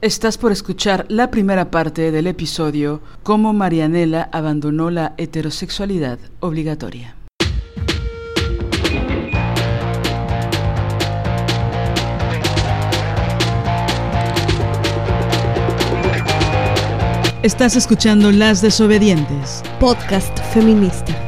Estás por escuchar la primera parte del episodio Cómo Marianela abandonó la heterosexualidad obligatoria. Estás escuchando Las Desobedientes, podcast feminista.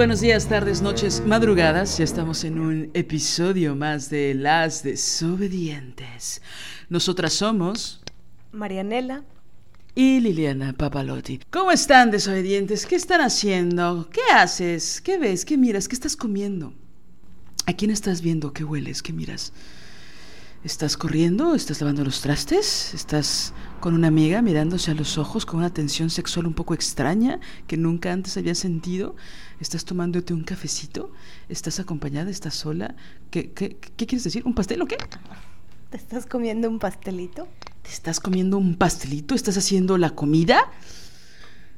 Buenos días, tardes, noches, madrugadas. Ya estamos en un episodio más de Las Desobedientes. Nosotras somos Marianela y Liliana Papalotti. ¿Cómo están, desobedientes? ¿Qué están haciendo? ¿Qué haces? ¿Qué ves? ¿Qué miras? ¿Qué estás comiendo? ¿A quién estás viendo? ¿Qué hueles? ¿Qué miras? ¿Estás corriendo? ¿Estás lavando los trastes? ¿Estás con una amiga mirándose a los ojos con una tensión sexual un poco extraña que nunca antes había sentido? ¿Estás tomándote un cafecito? ¿Estás acompañada? ¿Estás sola? ¿Qué, qué, qué quieres decir? ¿Un pastel o qué? ¿Te estás comiendo un pastelito? ¿Te estás comiendo un pastelito? ¿Estás haciendo la comida?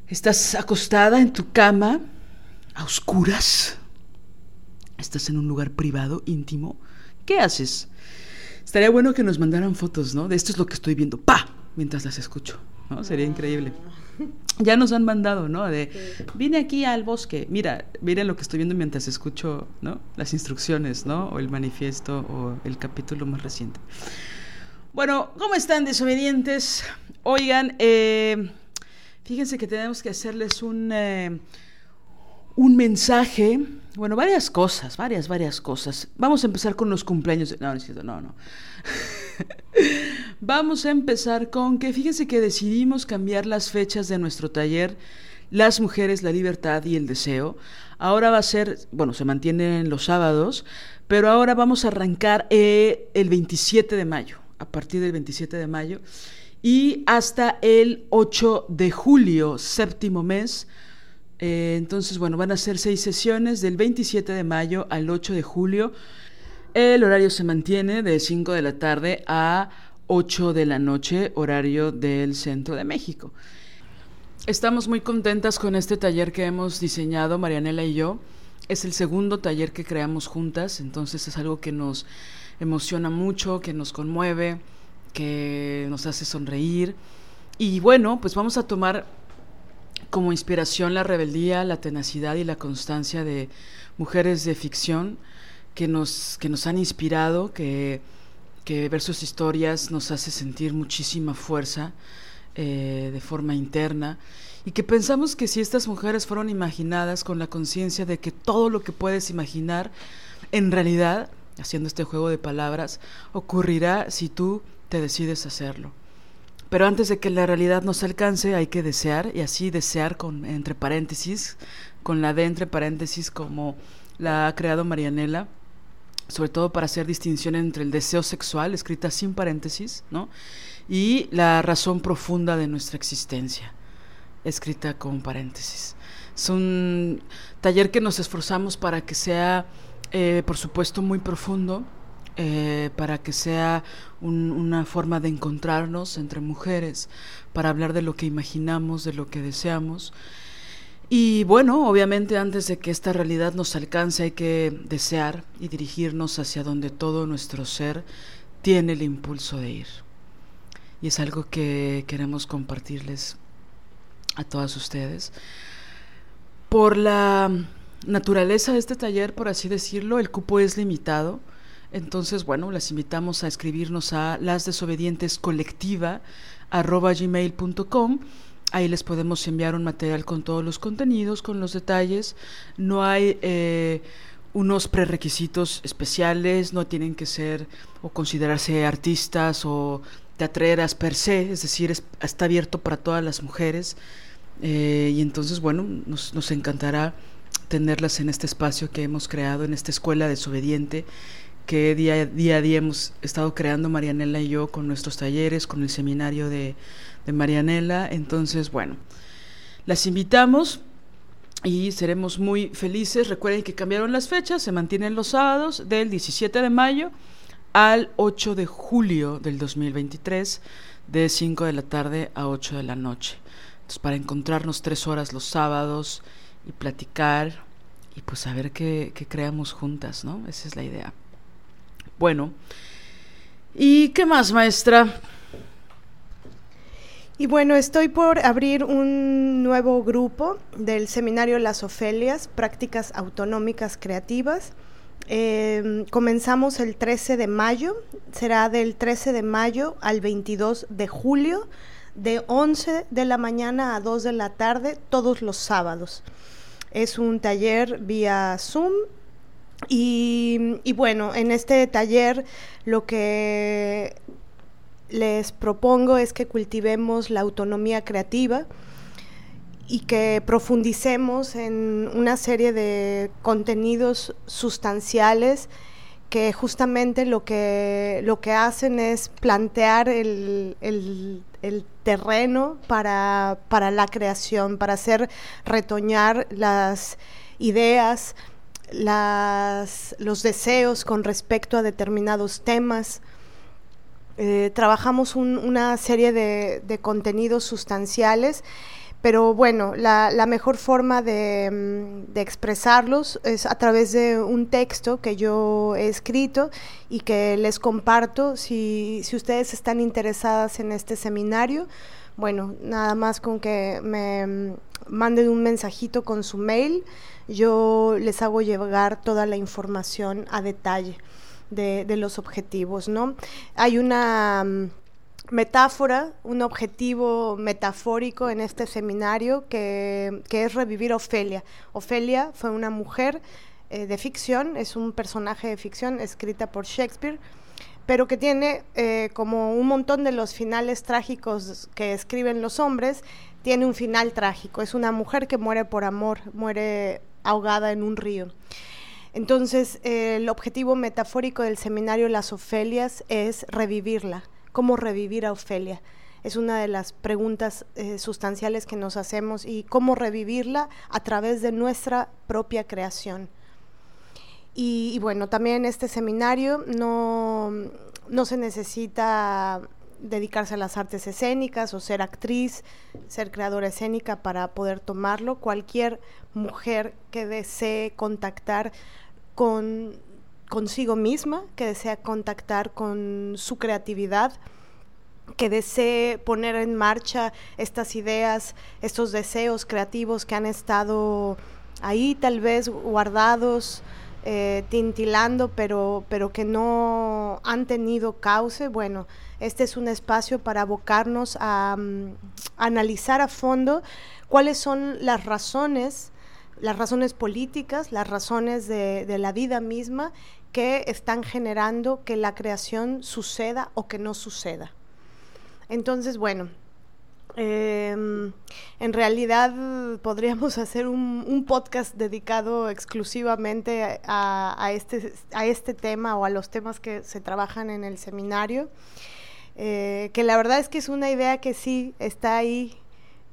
¿Estás acostada en tu cama a oscuras? ¿Estás en un lugar privado, íntimo? ¿Qué haces? Estaría bueno que nos mandaran fotos, ¿no? De esto es lo que estoy viendo. ¡Pa! Mientras las escucho, ¿no? Sería increíble. Ya nos han mandado, ¿no? De, vine aquí al bosque. Mira, miren lo que estoy viendo mientras escucho, ¿no? Las instrucciones, ¿no? O el manifiesto o el capítulo más reciente. Bueno, ¿cómo están desobedientes? Oigan, eh, fíjense que tenemos que hacerles un, eh, un mensaje. Bueno, varias cosas, varias, varias cosas. Vamos a empezar con los cumpleaños. No, no no, no. Vamos a empezar con que fíjense que decidimos cambiar las fechas de nuestro taller Las mujeres, la libertad y el deseo. Ahora va a ser, bueno, se mantienen los sábados, pero ahora vamos a arrancar eh, el 27 de mayo, a partir del 27 de mayo, y hasta el 8 de julio, séptimo mes. Eh, entonces, bueno, van a ser seis sesiones del 27 de mayo al 8 de julio. El horario se mantiene de 5 de la tarde a 8 de la noche, horario del centro de México. Estamos muy contentas con este taller que hemos diseñado, Marianela y yo. Es el segundo taller que creamos juntas, entonces es algo que nos emociona mucho, que nos conmueve, que nos hace sonreír. Y bueno, pues vamos a tomar como inspiración la rebeldía, la tenacidad y la constancia de mujeres de ficción que nos, que nos han inspirado, que, que ver sus historias nos hace sentir muchísima fuerza eh, de forma interna y que pensamos que si estas mujeres fueron imaginadas con la conciencia de que todo lo que puedes imaginar en realidad, haciendo este juego de palabras, ocurrirá si tú te decides hacerlo. Pero antes de que la realidad nos alcance hay que desear y así desear con entre paréntesis, con la D entre paréntesis como la ha creado Marianela, sobre todo para hacer distinción entre el deseo sexual, escrita sin paréntesis, ¿no? y la razón profunda de nuestra existencia, escrita con paréntesis. Es un taller que nos esforzamos para que sea, eh, por supuesto, muy profundo, eh, para que sea un, una forma de encontrarnos entre mujeres, para hablar de lo que imaginamos, de lo que deseamos. Y bueno, obviamente antes de que esta realidad nos alcance hay que desear y dirigirnos hacia donde todo nuestro ser tiene el impulso de ir. Y es algo que queremos compartirles a todas ustedes. Por la naturaleza de este taller, por así decirlo, el cupo es limitado. Entonces, bueno, las invitamos a escribirnos a lasdesobedientescolectiva.gmail.com Ahí les podemos enviar un material con todos los contenidos, con los detalles. No hay eh, unos prerequisitos especiales, no tienen que ser o considerarse artistas o teatreras per se, es decir, está abierto para todas las mujeres. Eh, y entonces, bueno, nos, nos encantará tenerlas en este espacio que hemos creado, en esta escuela desobediente que día, a día hemos estado creando Marianela y yo con nuestros talleres, con el seminario de, de Marianela. Entonces, bueno, las invitamos y seremos muy felices. Recuerden que cambiaron las fechas, se mantienen los sábados del 17 de mayo al 8 de julio del 2023, de 5 de la tarde a 8 de la noche. Entonces, para encontrarnos tres horas los sábados y platicar y pues saber qué, qué creamos juntas, ¿no? Esa es la idea. Bueno, ¿y qué más, maestra? Y bueno, estoy por abrir un nuevo grupo del seminario Las Ofelias, Prácticas Autonómicas Creativas. Em, comenzamos el 13 de mayo, será del 13 de mayo al 22 de julio, de 11 de la mañana a 2 de la tarde, todos los sábados. Es un taller vía Zoom y, bueno, en este taller lo que les propongo es que cultivemos la autonomía creativa y que profundicemos en una serie de contenidos sustanciales que justamente lo que, lo que hacen es plantear el, el, el terreno para, para, la creación, para hacer retoñar las ideas, las, los deseos con respecto a determinados temas, eh, trabajamos una serie de, contenidos sustanciales, pero bueno, la, mejor forma mm, de, expresarlos es a través de un texto que yo he escrito y que les comparto. Si, si ustedes están interesadas en este seminario, bueno, nada más con que me mm, manden un mensajito con su mail, yo les hago llegar toda la información a detalle de, los objetivos, ¿no? Hay una mm, metáfora, un objetivo metafórico en este seminario que, es revivir Ofelia. Ofelia fue una mujer eh, de ficción, es un personaje de ficción escrita por Shakespeare, pero que tiene eh, como un montón de los finales trágicos que escriben los hombres, tiene un final trágico. Es una mujer que muere por amor, muere ahogada en un río. Entonces, el objetivo metafórico del seminario Las Ofelias es revivirla. ¿Cómo revivir a Ofelia? Es una de las preguntas eh, sustanciales que nos hacemos y cómo revivirla a través de nuestra propia creación. Y, bueno, también este seminario no, no se necesita dedicarse a las artes escénicas o ser actriz, ser creadora escénica para poder tomarlo. Cualquier mujer que desee contactar con consigo misma, que desea contactar con su creatividad, que desee poner en marcha estas ideas, estos deseos creativos que han estado ahí tal vez guardados, eh, tintilando, pero, pero que no han tenido cauce. Bueno, este es un espacio para abocarnos a, mm, analizar a fondo cuáles son las razones las razones políticas, las razones de, la vida misma que están generando que la creación suceda o que no suceda. Entonces, bueno, em, en realidad podríamos hacer un, podcast dedicado exclusivamente a, este, a este tema o a los temas que se trabajan en el seminario, eh, que la verdad es que es una idea que sí está ahí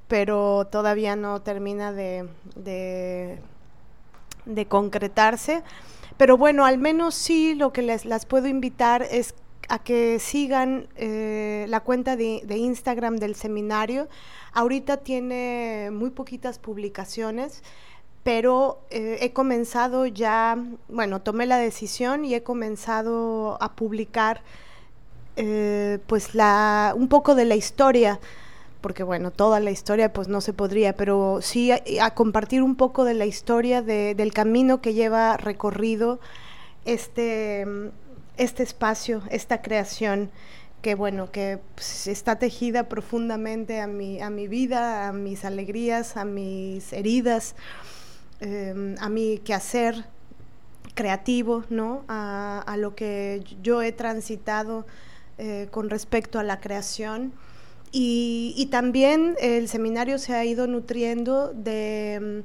pero todavía no termina de, de, concretarse. Pero bueno, al menos sí lo que les las puedo invitar es a que sigan eh, la cuenta de, Instagram del seminario. Ahorita tiene muy poquitas publicaciones, pero eh, he comenzado ya, bueno, tomé la decisión y he comenzado a publicar eh, pues la, un poco de la historia porque bueno, toda la historia pues no se podría, pero sí a, compartir un poco de la historia del camino que lleva recorrido este, este espacio, esta creación que bueno, que pues, está tejida profundamente a mi, a mi vida, a mis alegrías, a mis heridas, em, a mi quehacer creativo, ¿no? A, lo que yo he transitado eh, con respecto a la creación. Y, y, también el seminario se ha ido nutriendo de,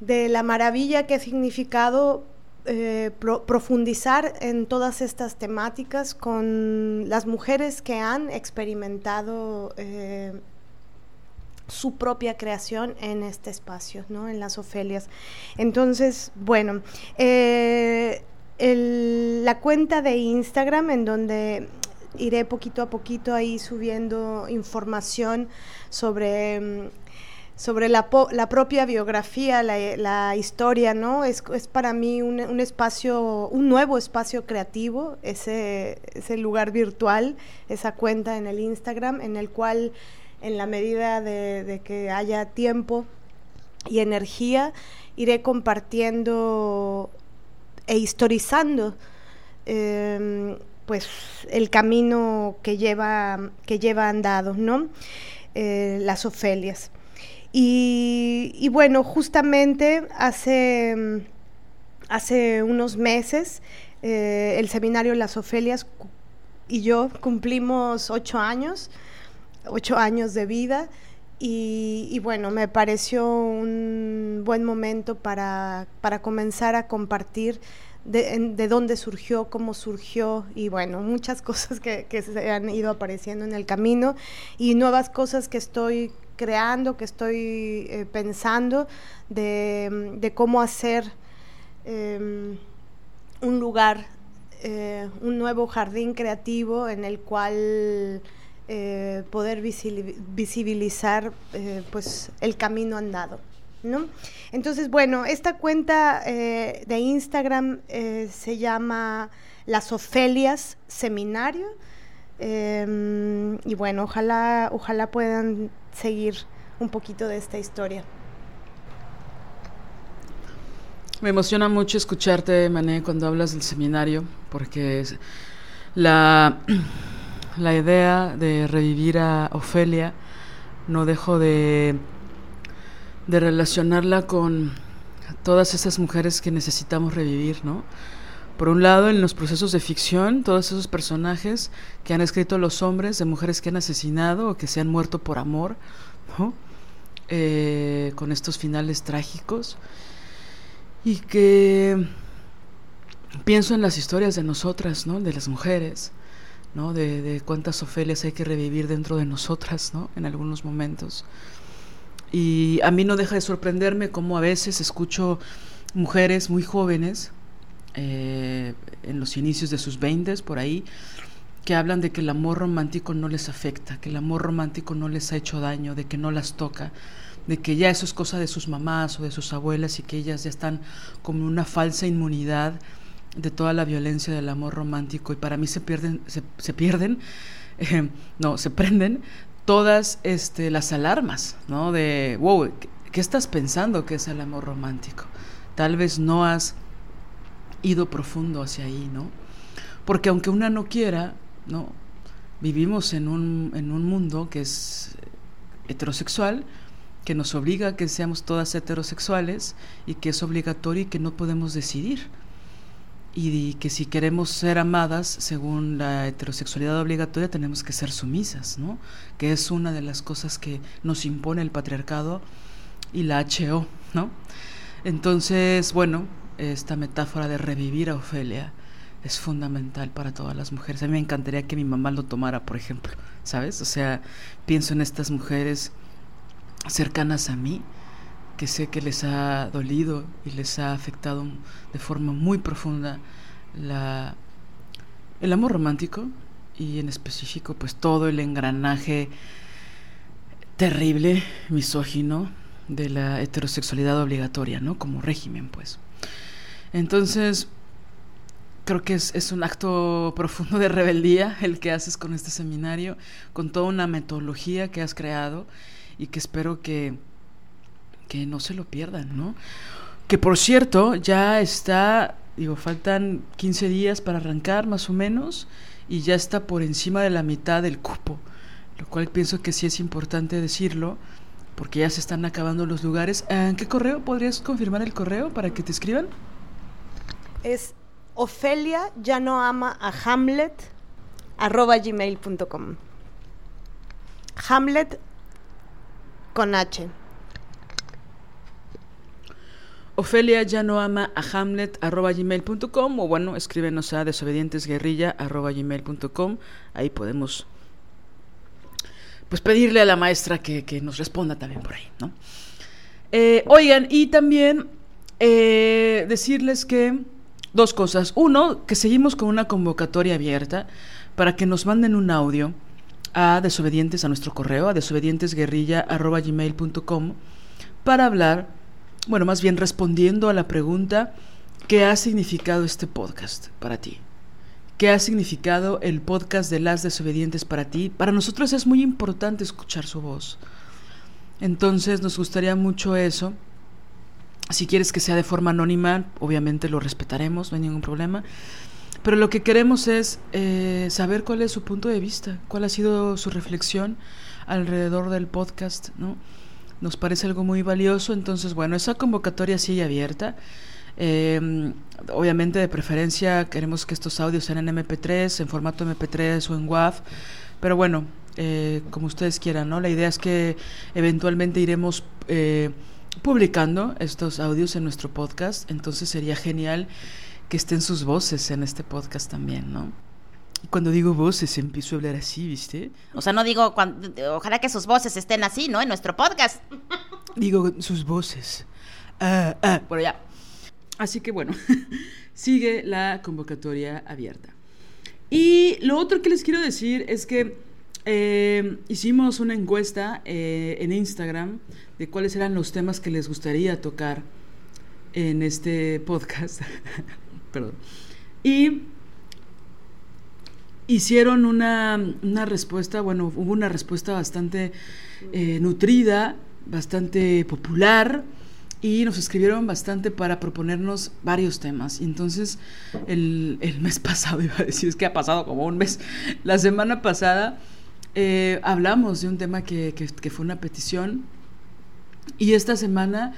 de la maravilla que ha significado eh, profundizar en todas estas temáticas con las mujeres que han experimentado eh, su propia creación en este espacio, ¿no? en las Ofelias. Entonces, bueno, eh, la cuenta de Instagram en donde iré poquito a poquito ahí subiendo información sobre mm, sobre la, la propia biografía, la, historia, ¿no? Es, es para mí un, un, espacio, un nuevo espacio creativo, ese, ese lugar virtual, esa cuenta en el Instagram, en el cual, en la medida de, que haya tiempo y energía, iré compartiendo e historizando em, pues el camino que lleva, que lleva andado, ¿no? Eh, las Ofelias. Y, bueno, justamente hace, hace unos meses eh, el seminario Las Ofelias y yo cumplimos ocho años, ocho años de vida. Y, bueno, me pareció un buen momento para, para comenzar a compartir de, de, dónde surgió, cómo surgió y bueno, muchas cosas que, que, se han ido apareciendo en el camino y nuevas cosas que estoy creando, que estoy eh, pensando de, cómo hacer em, un lugar, eh, un nuevo jardín creativo en el cual eh, poder visibilizar pues el camino andado. ¿No? Entonces, bueno, esta cuenta de Instagram se llama Las Ofelias Seminario. Em, y bueno, ojalá, ojalá puedan seguir un poquito de esta historia. Me emociona mucho escucharte, Mané, cuando hablas del seminario, porque la, la idea de revivir a Ofelia no dejo de, de relacionarla con todas esas mujeres que necesitamos revivir, ¿no? Por un lado, en los procesos de ficción, todos esos personajes que han escrito los hombres de mujeres que han asesinado o que se han muerto por amor, eh, con estos finales trágicos. Y que pienso en las historias de nosotras, ¿no? de las mujeres, ¿no? de, de cuántas Ofelias hay que revivir dentro de nosotras ¿no? en algunos momentos. Y a mí no deja de sorprenderme cómo a veces escucho mujeres muy jóvenes eh, en los inicios de sus veintes, por ahí, que hablan de que el amor romántico no les afecta, que el amor romántico no les ha hecho daño, de que no las toca, de que ya eso es cosa de sus mamás o de sus abuelas y que ellas ya están como una falsa inmunidad de toda la violencia del amor romántico y para mí se pierden, se, pierden, eh, no, se prenden todas este, las alarmas, ¿no? De, wow, ¿qué estás pensando que es el amor romántico? Tal vez no has ido profundo hacia ahí, ¿no? Porque aunque una no quiera, ¿no? Vivimos en un, en un mundo que es heterosexual, que nos obliga a que seamos todas heterosexuales y que es obligatorio y que no podemos decidir. Y que si queremos ser amadas según la heterosexualidad obligatoria tenemos que ser sumisas, ¿no? Que es una de las cosas que nos impone el patriarcado y la HO, ¿no? Entonces, bueno, esta metáfora de revivir a Ofelia es fundamental para todas las mujeres. A mí me encantaría que mi mamá lo tomara, por ejemplo, ¿sabes? O sea, pienso en estas mujeres cercanas a mí, que sé que les ha dolido y les ha afectado de forma muy profunda el amor romántico y en específico pues todo el engranaje terrible, misógino de la heterosexualidad obligatoria, ¿no? Como régimen, pues. Entonces, creo que es, un acto profundo de rebeldía el que haces con este seminario, con toda una metodología que has creado y que espero que, que no se lo pierdan, ¿no? Que por cierto, ya está digo, faltan 15 días para arrancar más o menos y ya está por encima de la mitad del cupo, lo cual pienso que sí es importante decirlo porque ya se están acabando los lugares. ¿En qué correo podrías confirmar el correo para que te escriban? Es Ofelia ya no ama a Hamlet arroba. Hamlet con H. Ofelia ya no ama a Hamlet arroba gmail.com o bueno, escríbenos a desobedientesguerrilla arroba gmail.com. Ahí podemos pues pedirle a la maestra que, nos responda también por ahí, ¿no? Eh, oigan, y también eh, decirles que dos cosas. Uno, que seguimos con una convocatoria abierta para que nos manden un audio a desobedientes a nuestro correo, a desobedientesguerrilla.gmail.com para hablar, bueno, más bien respondiendo a la pregunta, ¿qué ha significado este podcast para ti? ¿Qué ha significado el podcast de las desobedientes para ti? Para nosotros es muy importante escuchar su voz. Entonces nos gustaría mucho eso. Si quieres que sea de forma anónima, obviamente lo respetaremos, no hay ningún problema. Pero lo que queremos es eh, saber cuál es su punto de vista, cuál ha sido su reflexión alrededor del podcast, ¿no? Nos parece algo muy valioso, entonces, bueno, esa convocatoria sigue abierta. Eh, obviamente, de preferencia, queremos que estos audios sean en MP3, en formato MP3 o en WAV, pero bueno, eh, como ustedes quieran, ¿no? La idea es que eventualmente iremos eh, publicando estos audios en nuestro podcast, entonces sería genial que estén sus voces en este podcast también, ¿no? Y cuando digo voces, empiezo a hablar así, ¿viste? O sea, no digo, ojalá que sus voces estén así, ¿no? En nuestro podcast. Digo sus voces. Ah, ah, por allá. Así que bueno, sigue la convocatoria abierta. Y lo otro que les quiero decir es que eh, hicimos una encuesta eh, en Instagram de cuáles eran los temas que les gustaría tocar en este podcast. Perdón. Y hicieron una, respuesta, bueno, hubo una respuesta bastante eh, nutrida, bastante popular y nos escribieron bastante para proponernos varios temas. Y entonces el, mes pasado, iba a decir, es que ha pasado como un mes, la semana pasada eh, hablamos de un tema que, fue una petición y esta semana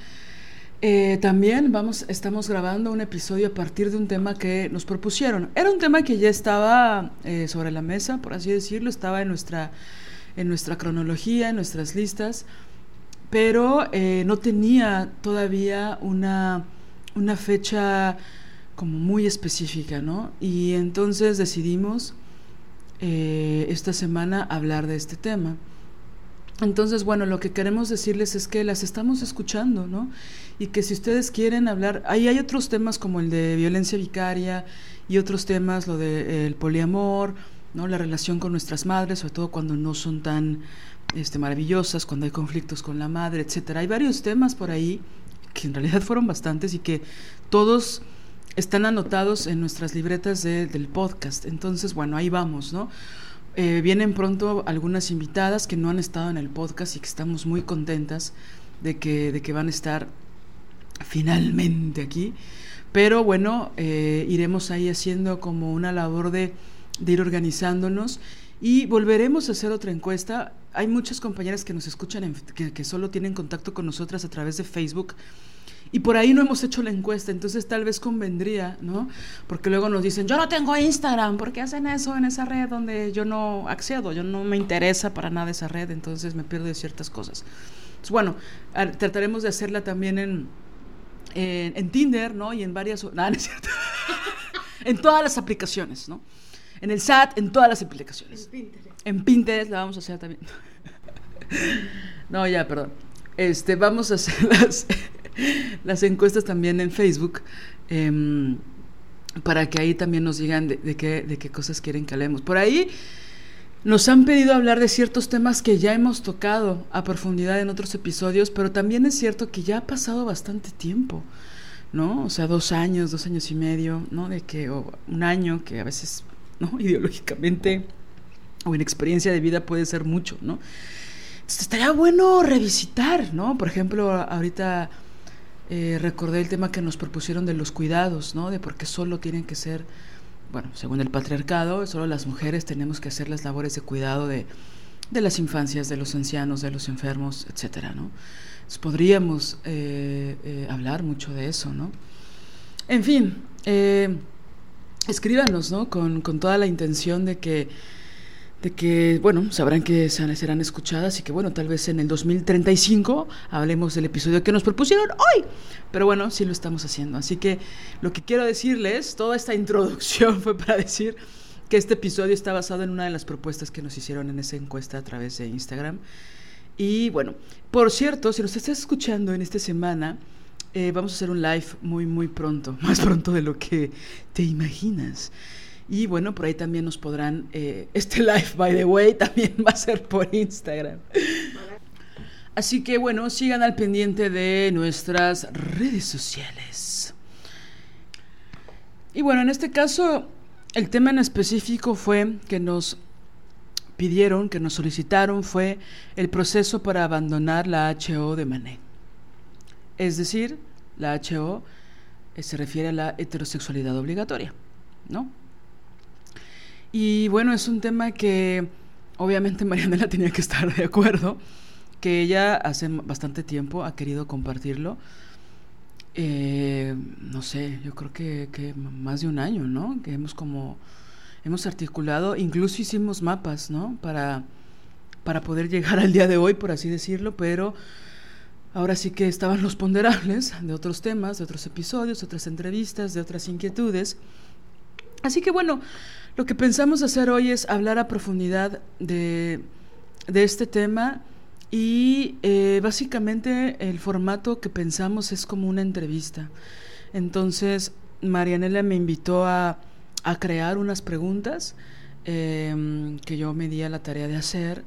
eh, también vamos, estamos grabando un episodio a partir de un tema que nos propusieron. Era un tema que ya estaba eh, sobre la mesa, por así decirlo, estaba en nuestra, en nuestra cronología, en nuestras listas pero eh, no tenía todavía una, una fecha como muy específica, ¿no? Y entonces decidimos esta semana hablar de este tema. Entonces, bueno, lo que queremos decirles es que las estamos escuchando, ¿no? Y que si ustedes quieren hablar, ahí hay otros temas como el de violencia vicaria y otros temas, lo del poliamor, ¿no? La relación con nuestras madres, sobre todo cuando no son tan este, maravillosas, cuando hay conflictos con la madre, etcétera. Hay varios temas por ahí que en realidad fueron bastantes y que todos están anotados en nuestras libretas del podcast. Entonces, bueno, ahí vamos, ¿no? Eh, vienen pronto algunas invitadas que no han estado en el podcast y que estamos muy contentas de que, de que van a estar finalmente aquí. Pero bueno, eh, iremos ahí haciendo como una labor de, ir organizándonos y volveremos a hacer otra encuesta hay muchas compañeras que nos escuchan, que, solo tienen contacto con nosotras a través de Facebook. Y por ahí no hemos hecho la encuesta, entonces tal vez convendría, ¿no? Porque luego nos dicen, yo no tengo Instagram, ¿por qué hacen eso en esa red donde yo no accedo? Yo no me interesa para nada esa red, entonces me pierdo ciertas cosas. Entonces, bueno, trataremos de hacerla también en, en, Tinder, ¿no? Y en varias... No, es cierto. en todas las aplicaciones, ¿no? En el SAT, en todas las aplicaciones. En Pinterest. En Pinterest la vamos a hacer también. no, ya, perdón. Este, vamos a hacer las, las encuestas también en Facebook. Em, para que ahí también nos digan de, qué, de qué cosas quieren que hablemos. Por ahí nos han pedido hablar de ciertos temas que ya hemos tocado a profundidad en otros episodios, pero también es cierto que ya ha pasado bastante tiempo, ¿no? O sea, dos años, dos años y medio, ¿no? De que, o un año, que a veces, ¿no? Ideológicamente o en experiencia de vida puede ser mucho, ¿no? Estaría bueno revisitar, ¿no? Por ejemplo, ahorita eh, recordé el tema que nos propusieron de los cuidados, ¿no? De por qué solo tienen que ser, bueno, según el patriarcado, solo las mujeres tenemos que hacer las labores de cuidado de, de las infancias, de los ancianos, de los enfermos, etcétera, ¿no? podríamos eh, eh, hablar mucho de eso, ¿no? En fin, escríbanos, ¿no? Con, con toda la intención de que de que, bueno, sabrán que serán escuchadas y que, bueno, tal vez en el 2035 hablemos del episodio que nos propusieron hoy. Pero bueno, sí lo estamos haciendo. Así que lo que quiero decirles, toda esta introducción fue para decir que este episodio está basado en una de las propuestas que nos hicieron en esa encuesta a través de Instagram. Y bueno, por cierto, si nos estás escuchando en esta semana, eh, vamos a hacer un live muy, muy pronto, más pronto de lo que te imaginas. Y bueno, por ahí también nos podrán, eh, este live, by the way, también va a ser por Instagram. Así que bueno, sigan al pendiente de nuestras redes sociales. Y bueno, en este caso, el tema en específico fue que nos pidieron, que nos solicitaron, fue el proceso para abandonar la HO de Mané. Es decir, la HO eh, se refiere a la heterosexualidad obligatoria, ¿no? Y bueno, es un tema que obviamente Marianela tenía que estar de acuerdo, que ella hace bastante tiempo ha querido compartirlo. Eh, no sé, yo creo que, que, más de un año, ¿no? Que hemos como, hemos articulado, incluso hicimos mapas, ¿no? Para, para poder llegar al día de hoy, por así decirlo, pero ahora sí que estaban los ponderables de otros temas, de otros episodios, de otras entrevistas, de otras inquietudes. Así que bueno, lo que pensamos hacer hoy es hablar a profundidad de, este tema y eh, básicamente el formato que pensamos es como una entrevista. Entonces, Marianela me invitó a, crear unas preguntas em, que yo me di a la tarea de hacer.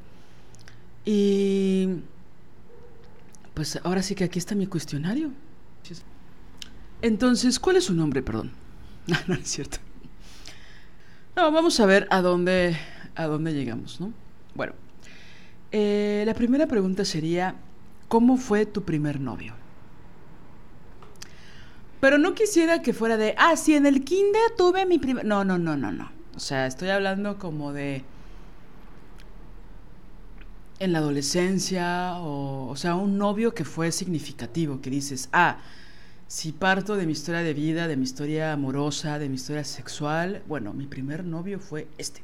Y pues ahora sí que aquí está mi cuestionario. Entonces, ¿cuál es su nombre? Perdón. no es cierto. No, vamos a ver a dónde, a dónde llegamos, ¿no? Bueno, eh, la primera pregunta sería, ¿cómo fue tu primer novio? Pero no quisiera que fuera de, ah, sí, en el kinder tuve mi primer... No, no, no, no, no. O sea, estoy hablando como de... En la adolescencia, o, o sea, un novio que fue significativo, que dices, ah, si parto de mi historia de vida, de mi historia amorosa, de mi historia sexual, bueno, mi primer novio fue este.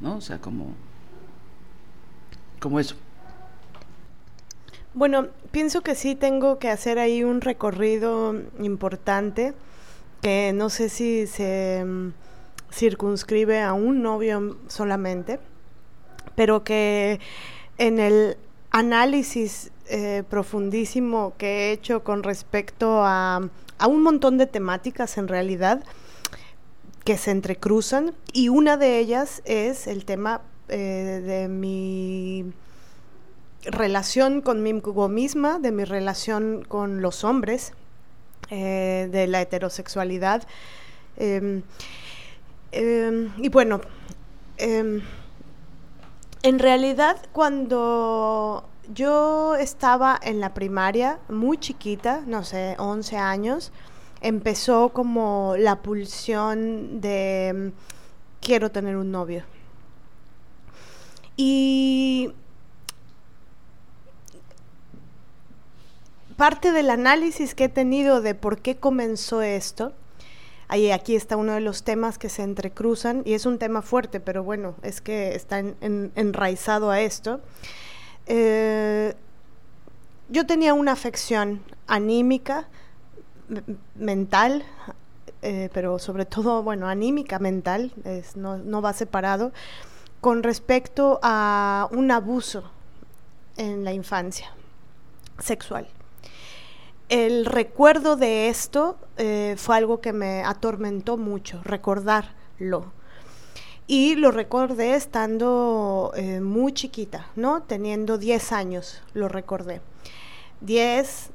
¿No? O sea, como como eso. Bueno, pienso que sí tengo que hacer ahí un recorrido importante que no sé si se mm, circunscribe a un novio solamente, pero que en el análisis eh, profundísimo que he hecho con respecto a, un montón de temáticas en realidad que se entrecruzan y una de ellas es el tema eh, de mi relación conmigo misma, de mi relación con los hombres, eh, de la heterosexualidad. Em, em, y bueno, em, en realidad cuando yo estaba en la primaria, muy chiquita, no sé, 11 años. Empezó como la pulsión de mm, quiero tener un novio. Y parte del análisis que he tenido de por qué comenzó esto, ahí aquí está uno de los temas que se entrecruzan y es un tema fuerte, pero bueno, es que está enraizado a esto. Eh, yo tenía una afección anímica, mental, eh, pero sobre todo, bueno, anímica, mental, no, no va separado, con respecto a un abuso en la infancia sexual. El recuerdo de esto eh, fue algo que me atormentó mucho, recordarlo. Y lo recordé estando eh, muy chiquita, ¿no? Teniendo 10 años, lo recordé. 10,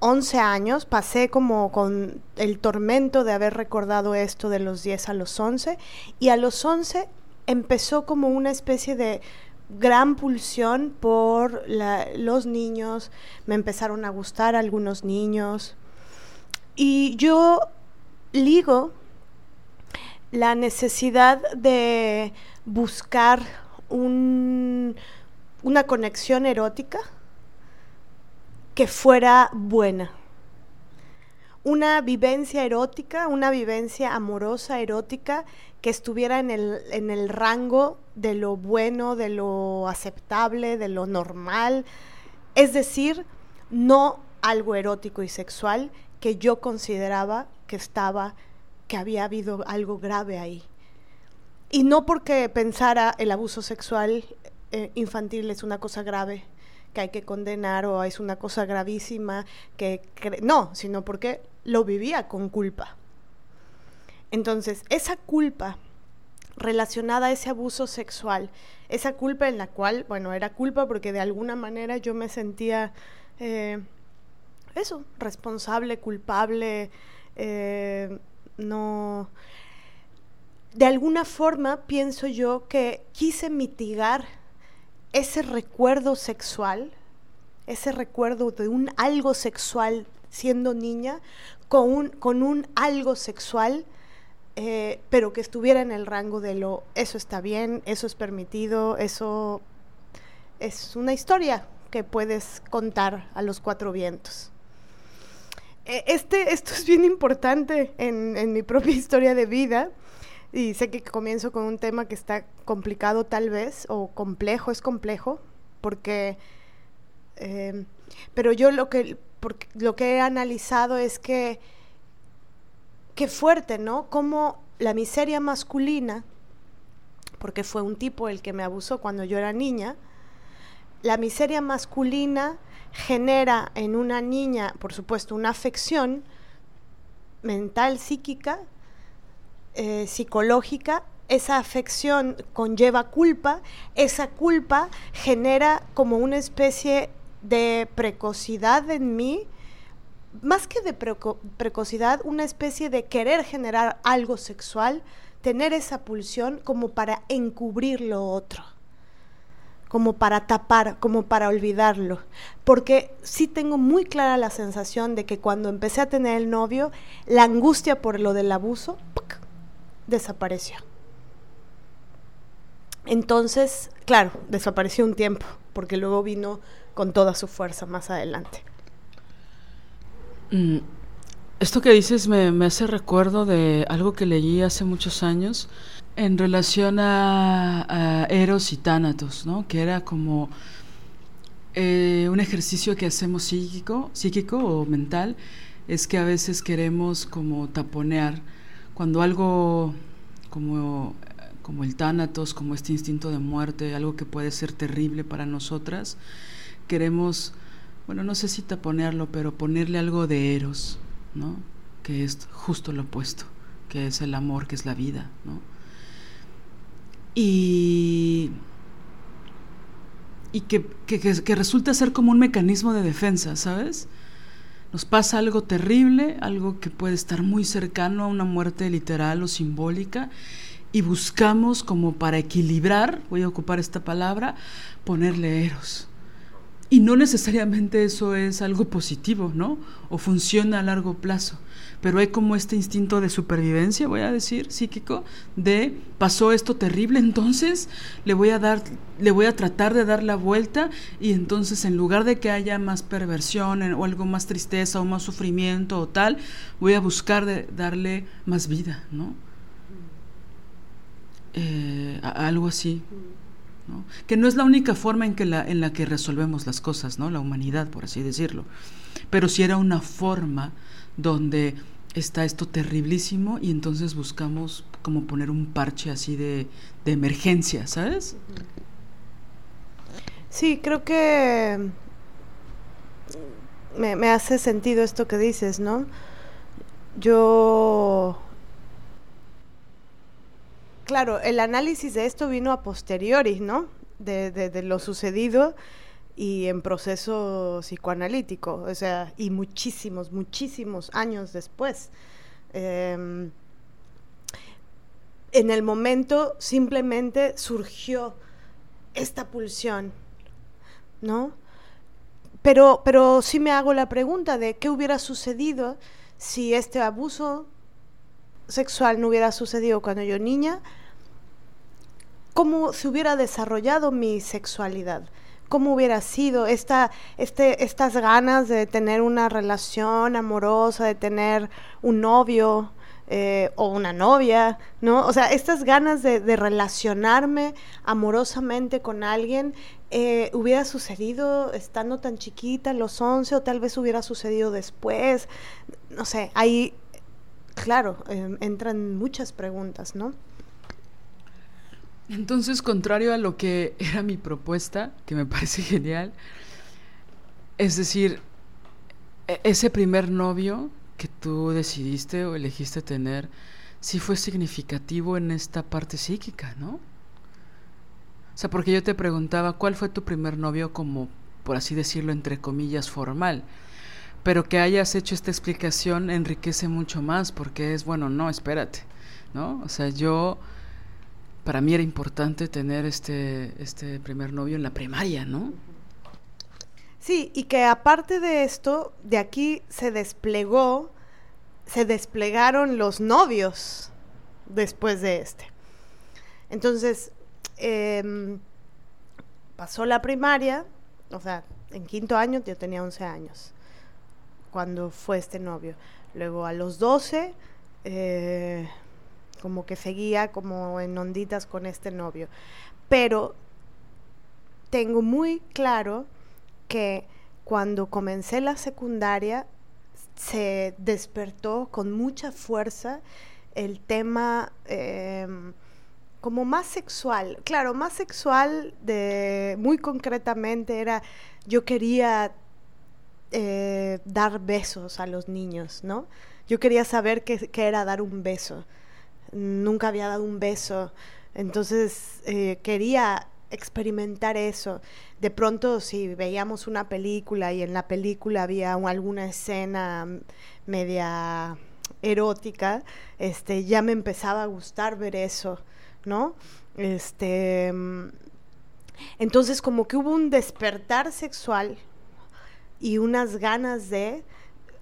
11 años, pasé como con el tormento de haber recordado esto de los 10 a los 11 y a los 11 empezó como una especie de gran pulsión por los niños, me empezaron a gustar algunos niños y yo ligo la necesidad de buscar una conexión erótica que fuera buena. Una vivencia erótica, una vivencia amorosa, erótica, que estuviera en el, en el rango de lo bueno, de lo aceptable, de lo normal. Es decir, no algo erótico y sexual que yo consideraba que estaba, que había habido algo grave ahí. Y no porque pensara el abuso sexual eh, infantil es una cosa grave que hay que condenar o es una cosa gravísima que no, sino porque lo vivía con culpa. Entonces, esa culpa relacionada a ese abuso sexual, esa culpa en la cual, bueno, era culpa porque de alguna manera yo me sentía, eh, eso, responsable, culpable, eh, no... De alguna forma pienso yo que quise mitigar ese recuerdo sexual, ese recuerdo de un algo sexual siendo niña, con un, con un algo sexual eh, pero que estuviera en el rango de lo, eso está bien, eso es permitido, eso es una historia que puedes contar a los cuatro vientos. E, este, esto es bien importante en, en mi propia historia de vida y sé que comienzo con un tema que está complicado tal vez o complejo, es complejo, porque, eh, pero yo lo que, lo que he analizado es que qué fuerte, ¿no? Como la miseria masculina, porque fue un tipo el que me abusó cuando yo era niña, la miseria masculina genera en una niña, por supuesto, una afección mental, psíquica, eh, psicológica, esa afección conlleva culpa, esa culpa genera como una especie de precocidad en mí. Más que de precocidad, una especie de querer generar algo sexual, tener esa pulsión como para encubrir lo otro, como para tapar, como para olvidarlo. Porque sí tengo muy clara la sensación de que cuando empecé a tener el novio, la angustia por lo del abuso desapareció. Entonces, claro, desapareció un tiempo, porque luego vino con toda su fuerza más adelante. Mm, esto que dices me, hace recuerdo de algo que leí hace muchos años en relación a, Eros y Tánatos, ¿no? que era como eh, un ejercicio que hacemos psíquico, psíquico o mental, es que a veces queremos como taponear cuando algo como, como el Tánatos, como este instinto de muerte, algo que puede ser terrible para nosotras, queremos bueno, no sé si taponearlo, pero ponerle algo de eros, ¿no? Que es justo lo opuesto, que es el amor, que es la vida, ¿no? Y, y que, que, resulta ser como un mecanismo de defensa, ¿sabes? Nos pasa algo terrible, algo que puede estar muy cercano a una muerte literal o simbólica, y buscamos como para equilibrar, voy a ocupar esta palabra, ponerle eros. Y no necesariamente eso es algo positivo, ¿no? O funciona a largo plazo. Pero hay como este instinto de supervivencia, voy a decir, psíquico, de pasó esto terrible, entonces le voy a dar, le voy a tratar de dar la vuelta y entonces en lugar de que haya más perversión o algo más tristeza o más sufrimiento o tal, voy a buscar de darle más vida, ¿no? Eh, algo así que no es la única forma en, que la, en la que resolvemos las cosas, ¿no? la humanidad, por así decirlo, pero sí era una forma donde está esto terriblísimo y entonces buscamos como poner un parche así de, de emergencia, ¿sabes? Sí, creo que me, me hace sentido esto que dices, ¿no? Yo Claro, el análisis de esto vino a posteriori, ¿no? De, lo sucedido y en proceso psicoanalítico, o sea, y muchísimos, muchísimos años después. Em, en el momento simplemente surgió esta pulsión, ¿no? Pero, pero sí me hago la pregunta de qué hubiera sucedido si este abuso sexual no hubiera sucedido cuando yo niña, cómo se hubiera desarrollado mi sexualidad, cómo hubiera sido esta, este, estas ganas de tener una relación amorosa, de tener un novio eh, o una novia, ¿no? O sea, estas ganas de, relacionarme amorosamente con alguien eh, hubiera sucedido estando tan chiquita, los 11, o tal vez hubiera sucedido después, no sé, ahí, claro, em, entran muchas preguntas, ¿no? Entonces, contrario a lo que era mi propuesta, que me parece genial, es decir, e-, ese primer novio que tú decidiste o elegiste tener, sí fue significativo en esta parte psíquica, ¿no? O sea, porque yo te preguntaba, ¿cuál fue tu primer novio como, por así decirlo, entre comillas, formal? Pero que hayas hecho esta explicación enriquece mucho más, porque es, bueno, no, espérate, ¿no? O sea, yo para mí era importante tener este, este primer novio en la primaria, ¿no? Sí, y que aparte de esto, de aquí se desplegó, se desplegaron los novios después de este. Entonces, em, pasó la primaria, o sea, en quinto año yo tenía 11 años, cuando fue este novio. Luego a los 12, eh, como que seguía como en onditas con este novio. Pero tengo muy claro que cuando comencé la secundaria se despertó con mucha fuerza el tema em, como más sexual. Claro, más sexual de muy concretamente era yo quería eh, dar besos a los niños, ¿no? Yo quería saber qué, qué era dar un beso nunca había dado un beso, entonces eh, quería experimentar eso. De pronto, si veíamos una película y en la película había alguna escena media erótica, este, ya me empezaba a gustar ver eso, ¿no? Este, entonces, como que hubo un despertar sexual y unas ganas de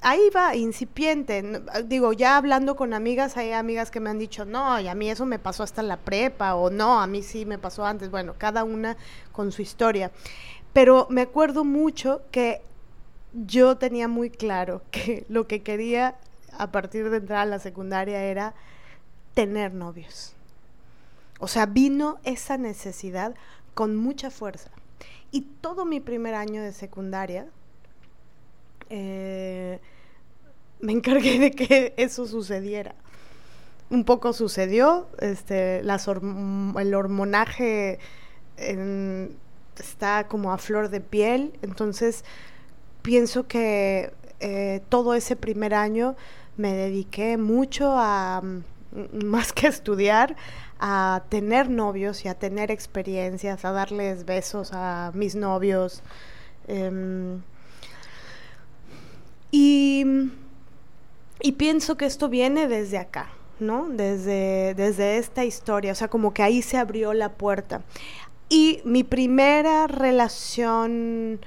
ahí va, incipiente. Digo, ya hablando con amigas, hay amigas que me han dicho, no, y a mí eso me pasó hasta la prepa, o no, a mí sí me pasó antes. Bueno, cada una con su historia. Pero me acuerdo mucho que yo tenía muy claro que lo que quería a partir de entrar a la secundaria era tener novios. O sea, vino esa necesidad con mucha fuerza. Y todo mi primer año de secundaria, eh, me encargué de que eso sucediera. Un poco sucedió, este, el hormonaje está como a flor de piel, entonces pienso que eh, todo ese primer año me dediqué mucho a, mm, más que estudiar, a tener novios y a tener experiencias, a darles besos a mis novios. Em, y y pienso que esto viene desde acá, ¿no? Desde, desde esta historia, o sea, como que ahí se abrió la puerta. Y mi primera relación,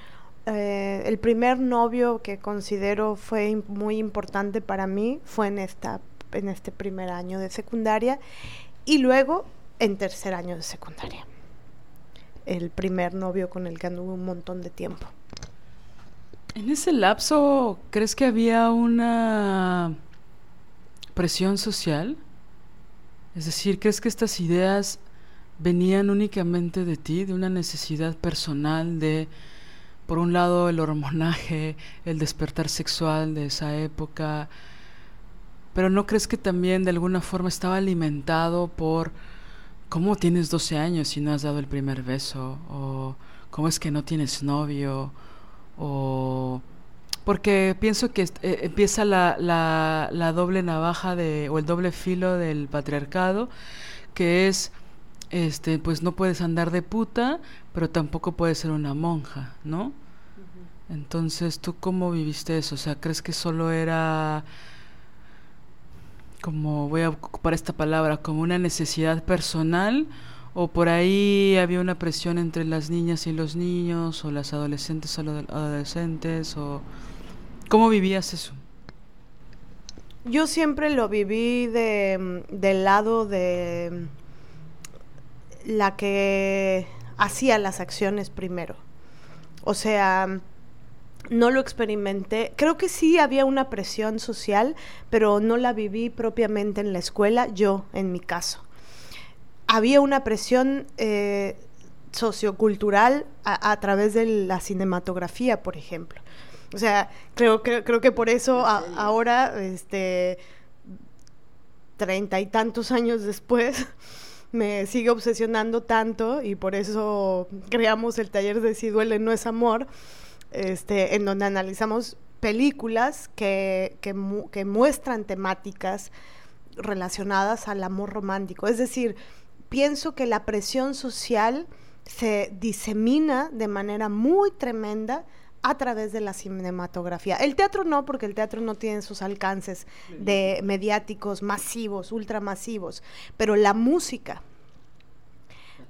eh, el primer novio que considero fue muy importante para mí fue en, esta, en este primer año de secundaria y luego en tercer año de secundaria. El primer novio con el que anduve un montón de tiempo. En ese lapso, ¿crees que había una presión social? Es decir, ¿crees que estas ideas venían únicamente de ti, de una necesidad personal de, por un lado, el hormonaje, el despertar sexual de esa época, pero ¿no crees que también de alguna forma estaba alimentado por cómo tienes 12 años y no has dado el primer beso? ¿O cómo es que no tienes novio? O porque pienso que eh, empieza la, la, la, doble navaja de, o el doble filo del patriarcado, que es, este, pues no puedes andar de puta, pero tampoco puedes ser una monja, ¿no? Entonces, ¿tú cómo viviste eso? O sea, ¿crees que solo era, como voy a ocupar esta palabra, como una necesidad personal? O por ahí había una presión entre las niñas y los niños, o las adolescentes a los adolescentes, o cómo vivías eso. Yo siempre lo viví de, del lado de la que hacía las acciones primero. O sea, no lo experimenté. Creo que sí había una presión social, pero no la viví propiamente en la escuela, yo en mi caso. Había una presión eh, sociocultural a, través de la cinematografía, por ejemplo. O sea, creo, creo, creo que por eso ahora, este, treinta y tantos años después, me sigue obsesionando tanto y por eso creamos el taller de Si duele no es amor, este, en donde analizamos películas que, que, que muestran temáticas relacionadas al amor romántico. Es decir, pienso que la presión social se disemina de manera muy tremenda a través de la cinematografía. El teatro no, porque el teatro no tiene sus alcances de mediáticos masivos, ultramasivos, pero la música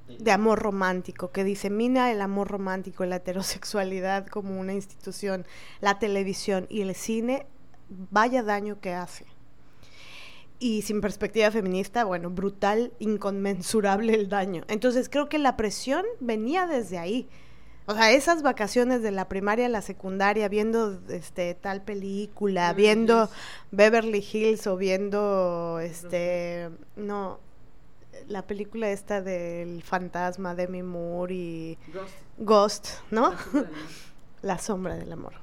de amor romántico, que disemina el amor romántico, la heterosexualidad como una institución, la televisión y el cine, vaya daño que hace. Y sin perspectiva feminista, bueno, brutal, inconmensurable el daño. Entonces creo que la presión venía desde ahí o sea, esas vacaciones de la primaria a la secundaria, viendo este tal película, viendo Beverly Hills o viendo este no la película esta del fantasma de Demi Moore y Ghost, ¿no? la sombra del amor.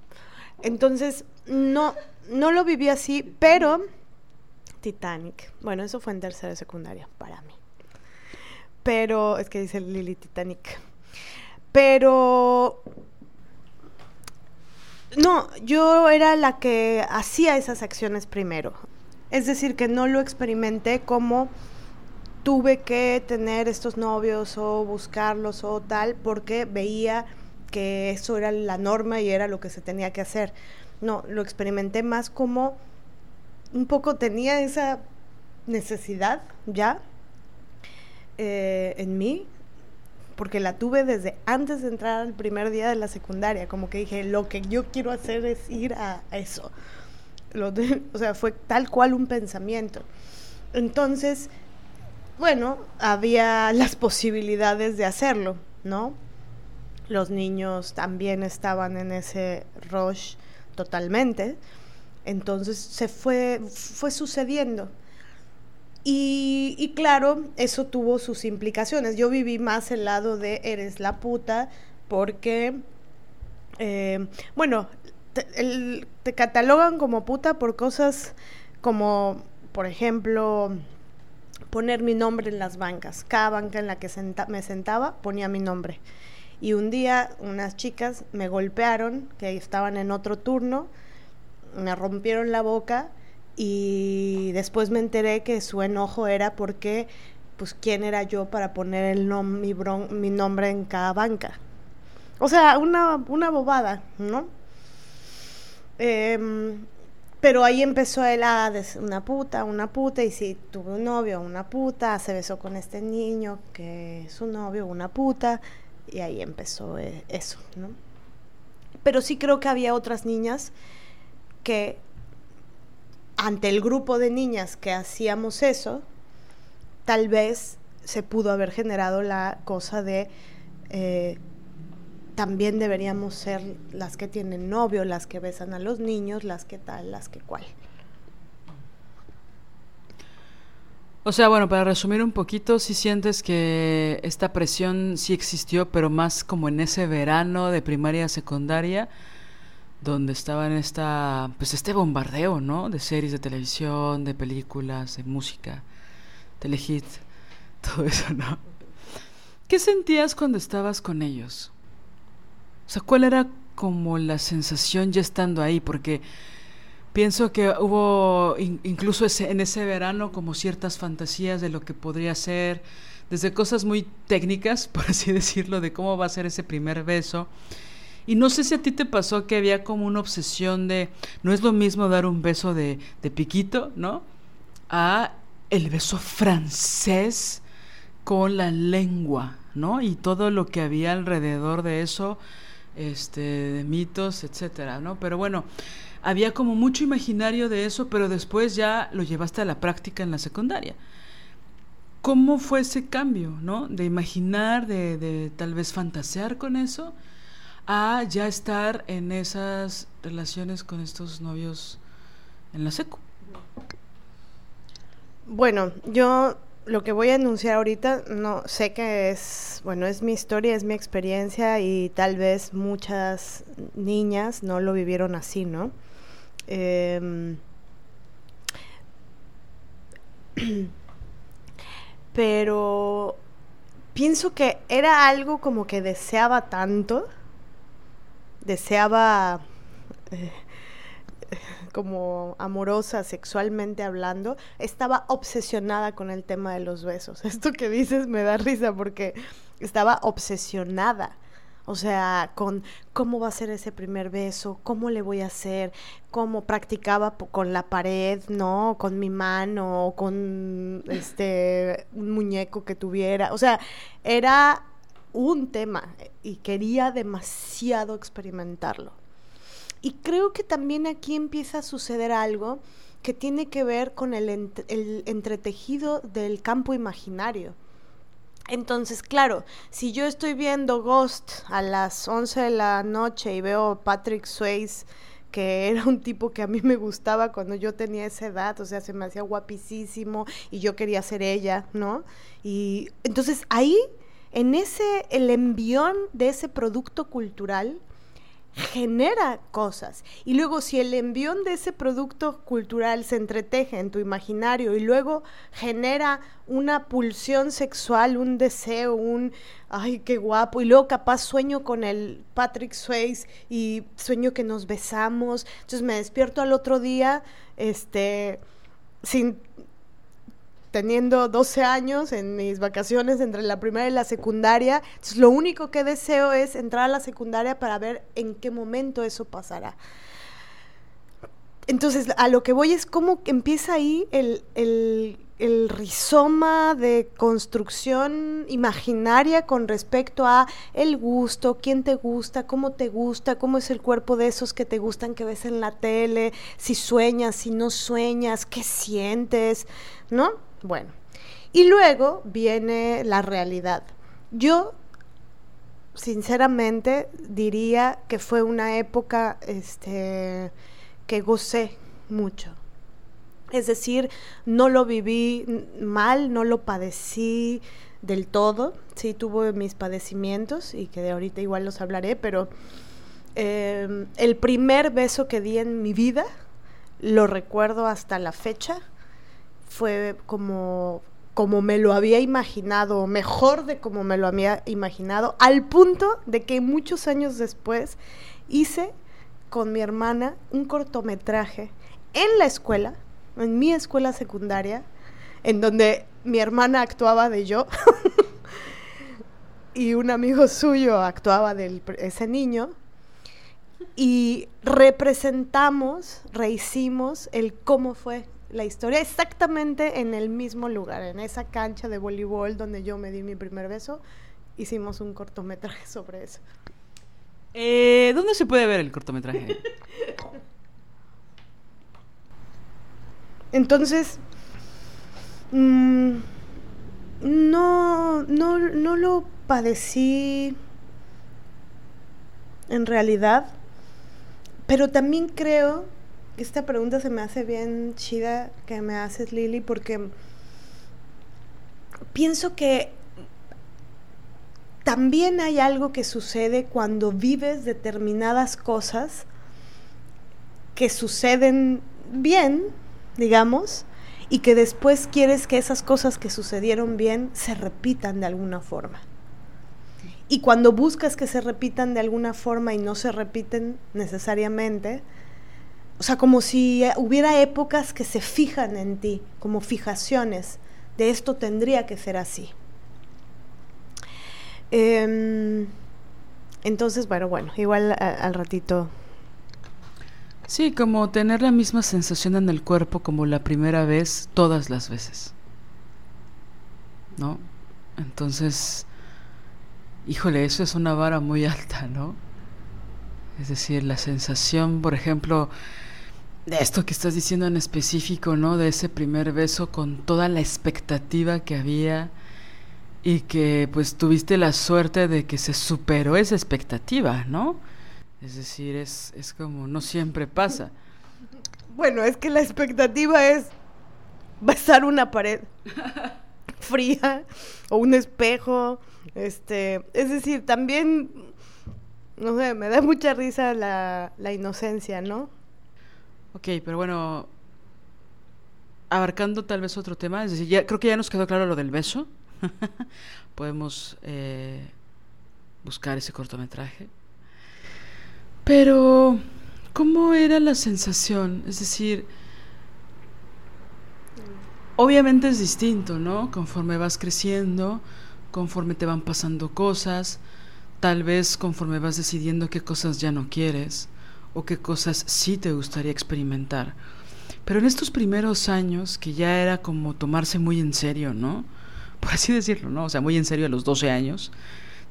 Entonces, no no lo viví así, pero Titanic. Bueno, eso fue en tercera secundaria para mí. Pero es que dice Lily Titanic. Pero no, yo era la que hacía esas acciones primero. Es decir, que no lo experimenté como tuve que tener estos novios o buscarlos o tal, porque veía que eso era la norma y era lo que se tenía que hacer. No, lo experimenté más como un poco tenía esa necesidad ya eh, en mí porque la tuve desde antes de entrar al primer día de la secundaria, como que dije, lo que yo quiero hacer es ir a eso. o sea, fue tal cual un pensamiento. Entonces, bueno, había las posibilidades de hacerlo, ¿no? Los niños también estaban en ese rush totalmente. Entonces se fue, fue sucediendo. Y, claro, eso tuvo sus implicaciones. Yo viví más el lado de eres la puta porque, eh, bueno, te, te, catalogan como puta por cosas como, por ejemplo, poner mi nombre en las bancas. Cada banca en la que me sentaba ponía mi nombre. Y un día unas chicas me golpearon, que estaban en otro turno, me rompieron la boca y después me enteré que su enojo era porque, pues, ¿quién era yo para poner el mi, mi nombre en cada banca? O sea, una, una bobada, ¿no? Em, pero ahí empezó él a decir una puta, una puta, y si tuve un novio, una puta, se besó con este niño que es su novio, una puta, y ahí empezó eh, eso, ¿no? Pero sí creo que había otras niñas que ante el grupo de niñas que hacíamos eso, tal vez se pudo haber generado la cosa de eh, también deberíamos ser las que tienen novio, las que besan a los niños, las que tal, las que cual. O sea, bueno, para resumir un poquito, si sientes que esta presión sí existió, pero más como en ese verano de primaria a secundaria, donde estaba en esta, pues este bombardeo, ¿no? De series de televisión, de películas, de música, telehit, todo eso, ¿no? ¿Qué sentías cuando estabas con ellos? O sea, ¿cuál era como la sensación ya estando ahí? Porque pienso que hubo incluso en ese verano como ciertas fantasías de lo que podría ser, desde cosas muy técnicas, por así decirlo, de cómo va a ser ese primer beso y no sé si a ti te pasó que había como una obsesión de, no es lo mismo dar un beso de, de piquito, ¿no? A el beso francés con la lengua, ¿no? Y todo lo que había alrededor de eso, este, de mitos, etcétera, ¿no? Pero bueno, había como mucho imaginario de eso, pero después ya lo llevaste a la práctica en la secundaria. ¿Cómo fue ese cambio, ¿no? De imaginar, de, de tal vez fantasear con eso, a ya estar en esas relaciones con estos novios en la secu. Bueno, yo lo que voy a anunciar ahorita, no sé que es, bueno, es mi historia, es mi experiencia y tal vez muchas niñas no lo vivieron así, ¿no? Em, pero pienso que era algo como que deseaba tanto, deseaba eh, como amorosa sexualmente hablando, estaba obsesionada con el tema de los besos. Esto que dices me da risa porque estaba obsesionada o sea, con cómo va a ser ese primer beso, cómo le voy a hacer, cómo practicaba con la pared, ¿no? Con mi mano, con este un muñeco que tuviera. O sea, era un tema y quería demasiado experimentarlo. Y creo que también aquí empieza a suceder algo que tiene que ver con el, el entretejido del campo imaginario. Entonces, claro, si yo estoy viendo Ghost a las 11 de la noche y veo Patrick Swayze, que era un tipo que a mí me gustaba cuando yo tenía esa edad, o sea, se me hacía guapísimo y yo quería ser ella, ¿no? Y entonces ahí, en ese, el envión de ese producto cultural, genera cosas. Y luego si el envión de ese producto cultural se entreteje en tu imaginario y luego genera una pulsión sexual, un deseo, un, ay, qué guapo, y luego capaz sueño con el Patrick Swayze y sueño que nos besamos, entonces me despierto al otro día, este, sin teniendo 12 años en mis vacaciones entre la primaria y la secundaria. Entonces, lo único que deseo es entrar a la secundaria para ver en qué momento eso pasará. Entonces, a lo que voy es cómo empieza ahí el, el, el rizoma de construcción imaginaria con respecto a el gusto, quién te gusta, cómo te gusta, cómo es el cuerpo de esos que te gustan que ves en la tele, si sueñas, si no sueñas, qué sientes, ¿no? Bueno, y luego viene la realidad. Yo, sinceramente, diría que fue una época este, que gocé mucho. Es decir, no lo viví mal, no lo padecí del todo. Sí tuve mis padecimientos y que de ahorita igual los hablaré, pero em, el primer beso que di en mi vida lo recuerdo hasta la fecha fue como, como me lo había imaginado, mejor de como me lo había imaginado, al punto de que muchos años después hice con mi hermana un cortometraje en la escuela, en mi escuela secundaria, en donde mi hermana actuaba de yo y un amigo suyo actuaba de ese niño y representamos, rehicimos el cómo fue la historia exactamente en el mismo lugar, en esa cancha de voleibol donde yo me di mi primer beso. Hicimos un cortometraje sobre eso. Eh, ¿Dónde se puede ver el cortometraje? Entonces, mm, no, no, no lo padecí en realidad, pero también creo esta pregunta se me hace bien chida que me haces, Lili, porque pienso que también hay algo que sucede cuando vives determinadas cosas que suceden bien, digamos, y que después quieres que esas cosas que sucedieron bien se repitan de alguna forma. Y cuando buscas que se repitan de alguna forma y no se repiten necesariamente, o sea, como si hubiera épocas que se fijan en ti, como fijaciones, de esto tendría que ser así. Em, entonces, bueno, bueno, igual al ratito. Sí, como tener la misma sensación en el cuerpo como la primera vez, todas las veces. ¿No? Entonces, híjole, eso es una vara muy alta, ¿no? Es decir, la sensación, por ejemplo, de esto que estás diciendo en específico, ¿no? De ese primer beso con toda la expectativa que había y que pues tuviste la suerte de que se superó esa expectativa, ¿no? Es decir, es, es como no siempre pasa. Bueno, es que la expectativa es besar una pared fría o un espejo, este, es decir, también, no sé, me da mucha risa la, la inocencia, ¿no? Ok, pero bueno, abarcando tal vez otro tema, es decir, ya, creo que ya nos quedó claro lo del beso. Podemos eh, buscar ese cortometraje. Pero, ¿cómo era la sensación? Es decir, obviamente es distinto, ¿no? Conforme vas creciendo, conforme te van pasando cosas, tal vez conforme vas decidiendo qué cosas ya no quieres o qué cosas sí te gustaría experimentar. Pero en estos primeros años, que ya era como tomarse muy en serio, ¿no? Por así decirlo, ¿no? O sea, muy en serio a los 12 años,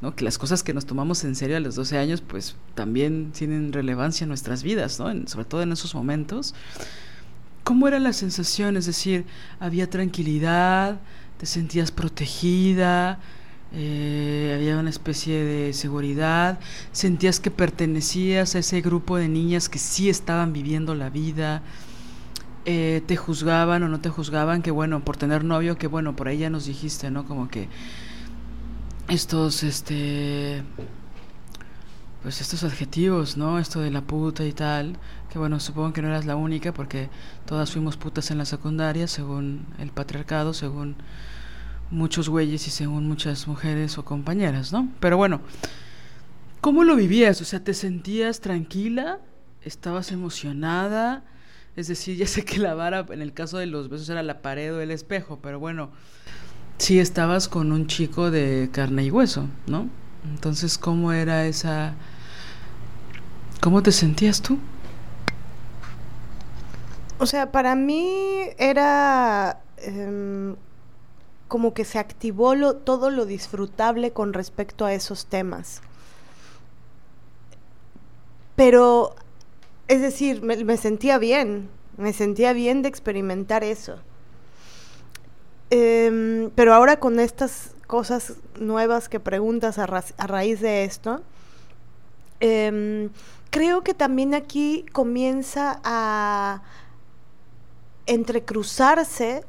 ¿no? Que las cosas que nos tomamos en serio a los 12 años, pues también tienen relevancia en nuestras vidas, ¿no? sobre todo en esos momentos. ¿Cómo era la sensación? Es decir, había tranquilidad, te sentías protegida, eh, había una especie de seguridad, sentías que pertenecías a ese grupo de niñas que sí estaban viviendo la vida, eh, te juzgaban o no te juzgaban, que bueno, por tener novio, que bueno, por ahí ya nos dijiste, ¿no? Como que estos, este, pues estos adjetivos, ¿no? Esto de la puta y tal, que bueno, supongo que no eras la única porque todas fuimos putas en la secundaria, según el patriarcado, según muchos güeyes y según muchas mujeres o compañeras, ¿no? Pero bueno, ¿cómo lo vivías? O sea, ¿te sentías tranquila? ¿Estabas emocionada? Es decir, ya sé que la vara en el caso de los besos era la pared o el espejo, pero bueno, sí estabas con un chico de carne y hueso, ¿no? Entonces, ¿cómo era esa... ¿Cómo te sentías tú? O sea, para mí era em, como que se activó lo, todo lo disfrutable con respecto a esos temas. Pero, es decir, me, sentía bien, me sentía bien de experimentar eso. Em, pero ahora con estas cosas nuevas que preguntas a, raíz de esto, em, creo que también aquí comienza a entrecruzarse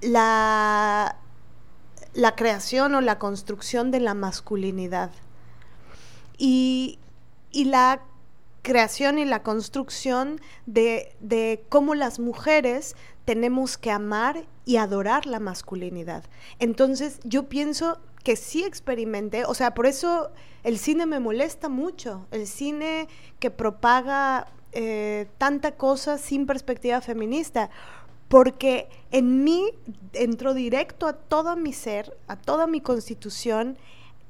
la, la creación o la construcción de la masculinidad. Y, y la creación y la construcción de, de, cómo las mujeres tenemos que amar y adorar la masculinidad. Entonces yo pienso que sí experimenté, o sea, por eso el cine me molesta mucho, el cine que propaga eh, tanta cosa sin perspectiva feminista, porque en mí entró directo a todo mi ser, a toda mi constitución.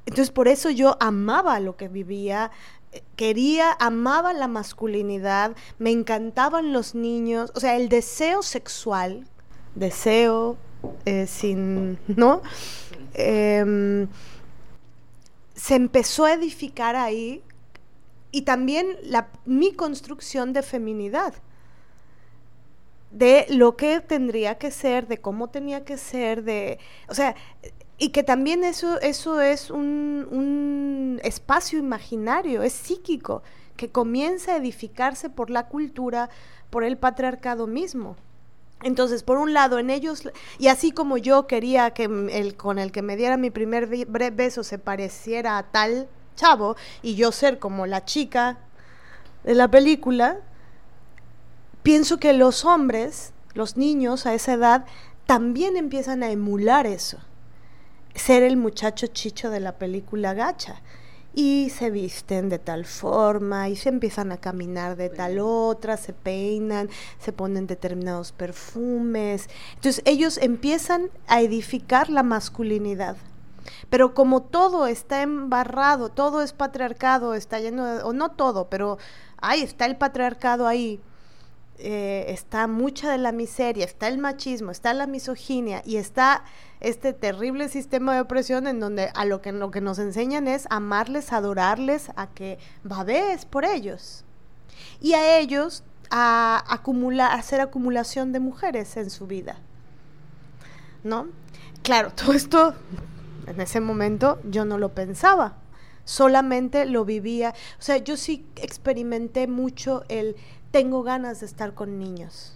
Entonces por eso yo amaba lo que vivía, quería, amaba la masculinidad, me encantaban los niños, o sea, el deseo sexual, deseo eh, sin, ¿no? Em, se empezó a edificar ahí y también la, mi construcción de feminidad de lo que tendría que ser, de cómo tenía que ser, de, o sea, y que también eso, eso es un, un espacio imaginario, es psíquico, que comienza a edificarse por la cultura, por el patriarcado mismo. Entonces, por un lado, en ellos, y así como yo quería que el con el que me diera mi primer beso se pareciera a tal chavo, y yo ser como la chica de la película, pienso que los hombres, los niños a esa edad, también empiezan a emular eso. Ser el muchacho chicho de la película gacha. Y se visten de tal forma, y se empiezan a caminar de tal otra, se peinan, se ponen determinados perfumes. Entonces ellos empiezan a edificar la masculinidad. Pero como todo está embarrado, todo es patriarcado, está lleno de, o no todo, pero ahí está el patriarcado ahí eh, está mucha de la miseria, está el machismo, está la misoginia y está este terrible sistema de opresión en donde a lo que, lo que nos enseñan es amarles, adorarles, a que babes por ellos. Y a ellos a acumular, hacer acumulación de mujeres en su vida. ¿No? Claro, todo esto en ese momento yo no lo pensaba, solamente lo vivía. O sea, yo sí experimenté mucho el tengo ganas de estar con niños.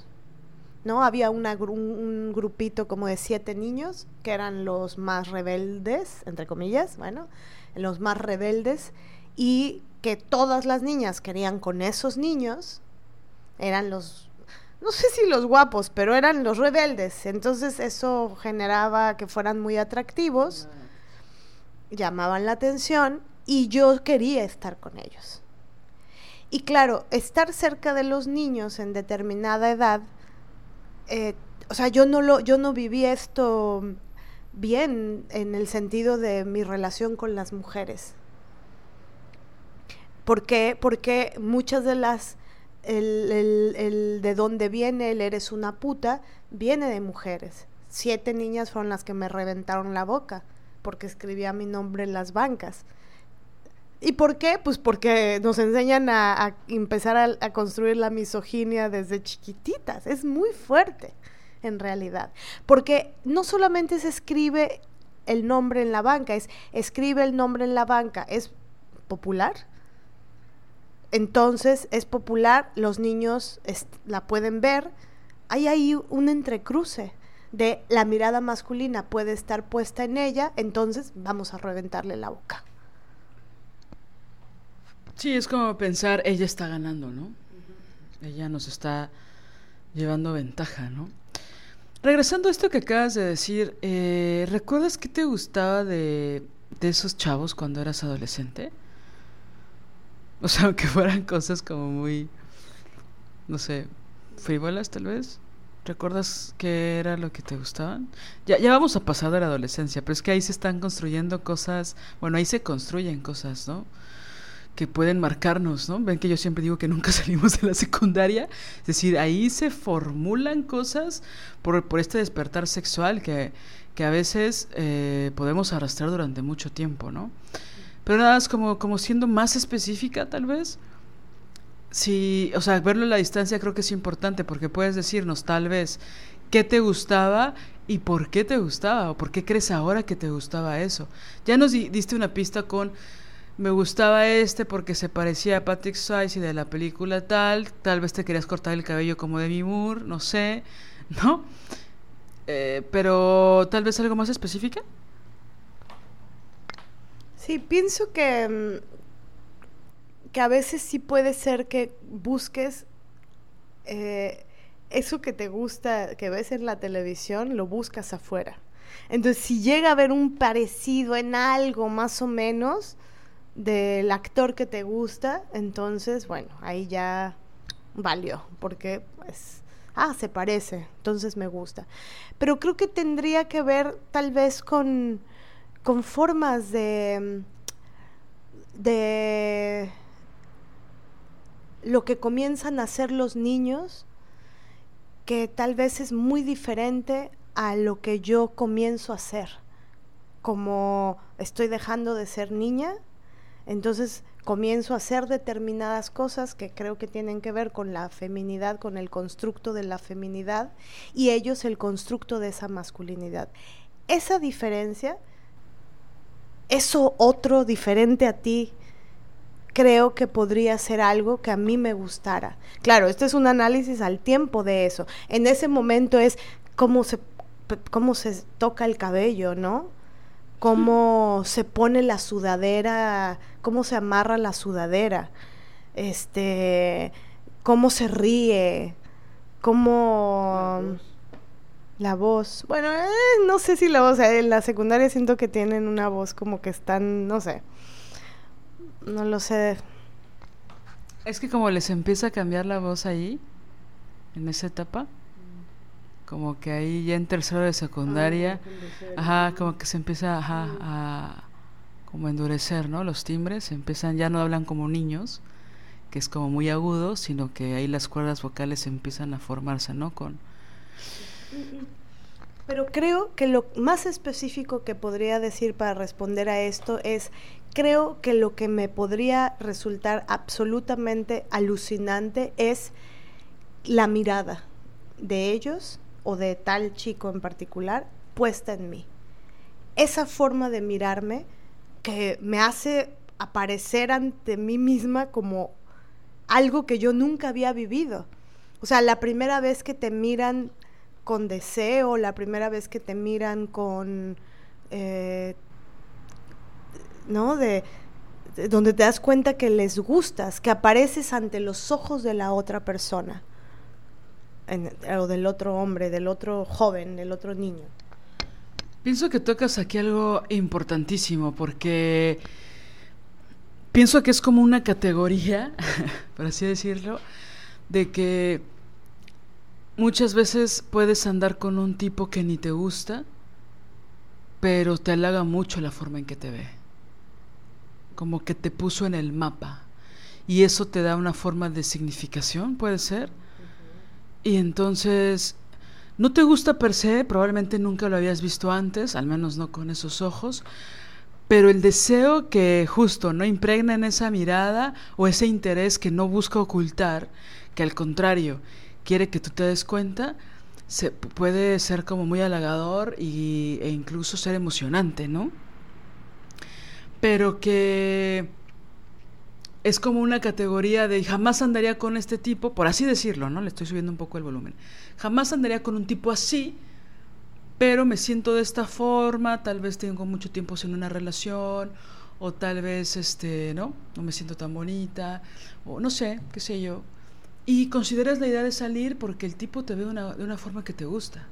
¿No? Había una, un, grupito como de siete niños que eran los más rebeldes, entre comillas, bueno, los más rebeldes, y que todas las niñas querían con esos niños, eran los, no sé si los guapos, pero eran los rebeldes. Entonces eso generaba que fueran muy atractivos, llamaban la atención y yo quería estar con ellos. Y claro, estar cerca de los niños en determinada edad, eh, o sea, yo no, lo, yo no viví esto bien en el sentido de mi relación con las mujeres. ¿Por qué? Porque muchas de las el, el, de dónde viene el eres una puta, viene de mujeres. Siete niñas fueron las que me reventaron la boca porque escribía mi nombre en las bancas. ¿Y por qué? Pues porque nos enseñan a, empezar a, construir la misoginia desde chiquititas. Es muy fuerte, en realidad. Porque no solamente se escribe el nombre en la banca, es escribe el nombre en la banca. ¿Es popular? Entonces es popular, los niños la pueden ver. Hay ahí un entrecruce de la mirada masculina puede estar puesta en ella, entonces vamos a reventarle la boca. Sí, es como pensar, ella está ganando, ¿no? Ella nos está llevando ventaja, ¿no? Regresando a esto que acabas de decir, eh, ¿recuerdas qué te gustaba de, de esos chavos cuando eras adolescente? O sea, aunque fueran cosas como muy, no sé, frívolas tal vez. ¿Recuerdas qué era lo que te gustaban? Ya, ya vamos a pasar de la adolescencia, pero es que ahí se están construyendo cosas, bueno, ahí se construyen cosas, ¿no? Que pueden marcarnos, ¿no? Ven que yo siempre digo que nunca salimos de la secundaria. Es decir, ahí se formulan cosas por, por este despertar sexual que, que a veces eh, podemos arrastrar durante mucho tiempo, ¿no? Pero nada más como, como siendo más específica, tal vez. Sí, o sea, verlo a la distancia creo que es importante porque puedes decirnos tal vez qué te gustaba y por qué te gustaba o por qué crees ahora que te gustaba eso. Ya nos diste una pista con me gustaba este porque se parecía a Patrick Swayze de la película tal, tal vez te querías cortar el cabello como de Moore, no sé, ¿no? Eh, pero tal vez algo más específica. Sí, pienso que, mm, que a veces sí puede ser que busques eh, eso que te gusta, que ves en la televisión, lo buscas afuera. Entonces, si llega a haber un parecido en algo más o menos del actor que te gusta, entonces, bueno, ahí ya valió, porque pues, ah, se parece, entonces me gusta. Pero creo que tendría que ver tal vez con con formas de, de lo que comienzan a hacer los niños, que tal vez es muy diferente a lo que yo comienzo a hacer. Como estoy dejando de ser niña, entonces comienzo a hacer determinadas cosas que creo que tienen que ver con la feminidad, con el constructo de la feminidad, y ellos el constructo de esa masculinidad. Esa diferencia eso otro diferente a ti, creo que podría ser algo que a mí me gustara. Claro, este es un análisis al tiempo de eso. En ese momento es cómo se, cómo se toca el cabello, ¿no? Cómo se pone la sudadera, cómo se amarra la sudadera, este, cómo se ríe, cómo... La voz. Bueno, eh, no sé si la voz. en la secundaria siento que tienen una voz como que están, no sé. No lo sé. Es que como les empieza a cambiar la voz ahí, en esa etapa, como que ahí ya en tercero de secundaria, ah, ajá, como que se empieza ajá, a como endurecer, ¿no? Los timbres empiezan, ya no hablan como niños que es como muy agudo, sino que ahí las cuerdas vocales empiezan a formarse, ¿no? Con... Pero creo que lo más específico que podría decir para responder a esto es, creo que lo que me podría resultar absolutamente alucinante es la mirada de ellos o de tal chico en particular puesta en mí. Esa forma de mirarme que me hace aparecer ante mí misma como algo que yo nunca había vivido. O sea, la primera vez que te miran con deseo, la primera vez que te miran con, eh, ¿no? De, donde te das cuenta que les gustas, que apareces ante los ojos de la otra persona, o del otro hombre, del otro joven, del otro niño. Pienso que tocas aquí algo importantísimo, porque pienso que es como una categoría, por así decirlo, de que muchas veces puedes andar con un tipo que ni te gusta, pero te halaga mucho la forma en que te ve. Como que te puso en el mapa. Y eso te da una forma de significación, puede ser. Y entonces, no te gusta per se, probablemente nunca lo habías visto antes, al menos no con esos ojos, pero el deseo que justo no impregna en esa mirada o ese interés que no busca ocultar, que al contrario quiere que tú te des cuenta, se, puede ser como muy halagador y, e incluso ser emocionante, ¿no? Pero que es como una categoría de jamás andaría con este tipo, por así decirlo, ¿no? Le estoy subiendo un poco el volumen. Jamás andaría con un tipo así pero me siento de esta forma, tal vez tengo mucho tiempo sin una relación, o tal vez, este, ¿no? No me siento tan bonita, o no sé, qué sé yo. Y consideras la idea de salir porque el tipo te ve de una, de una forma que te gusta,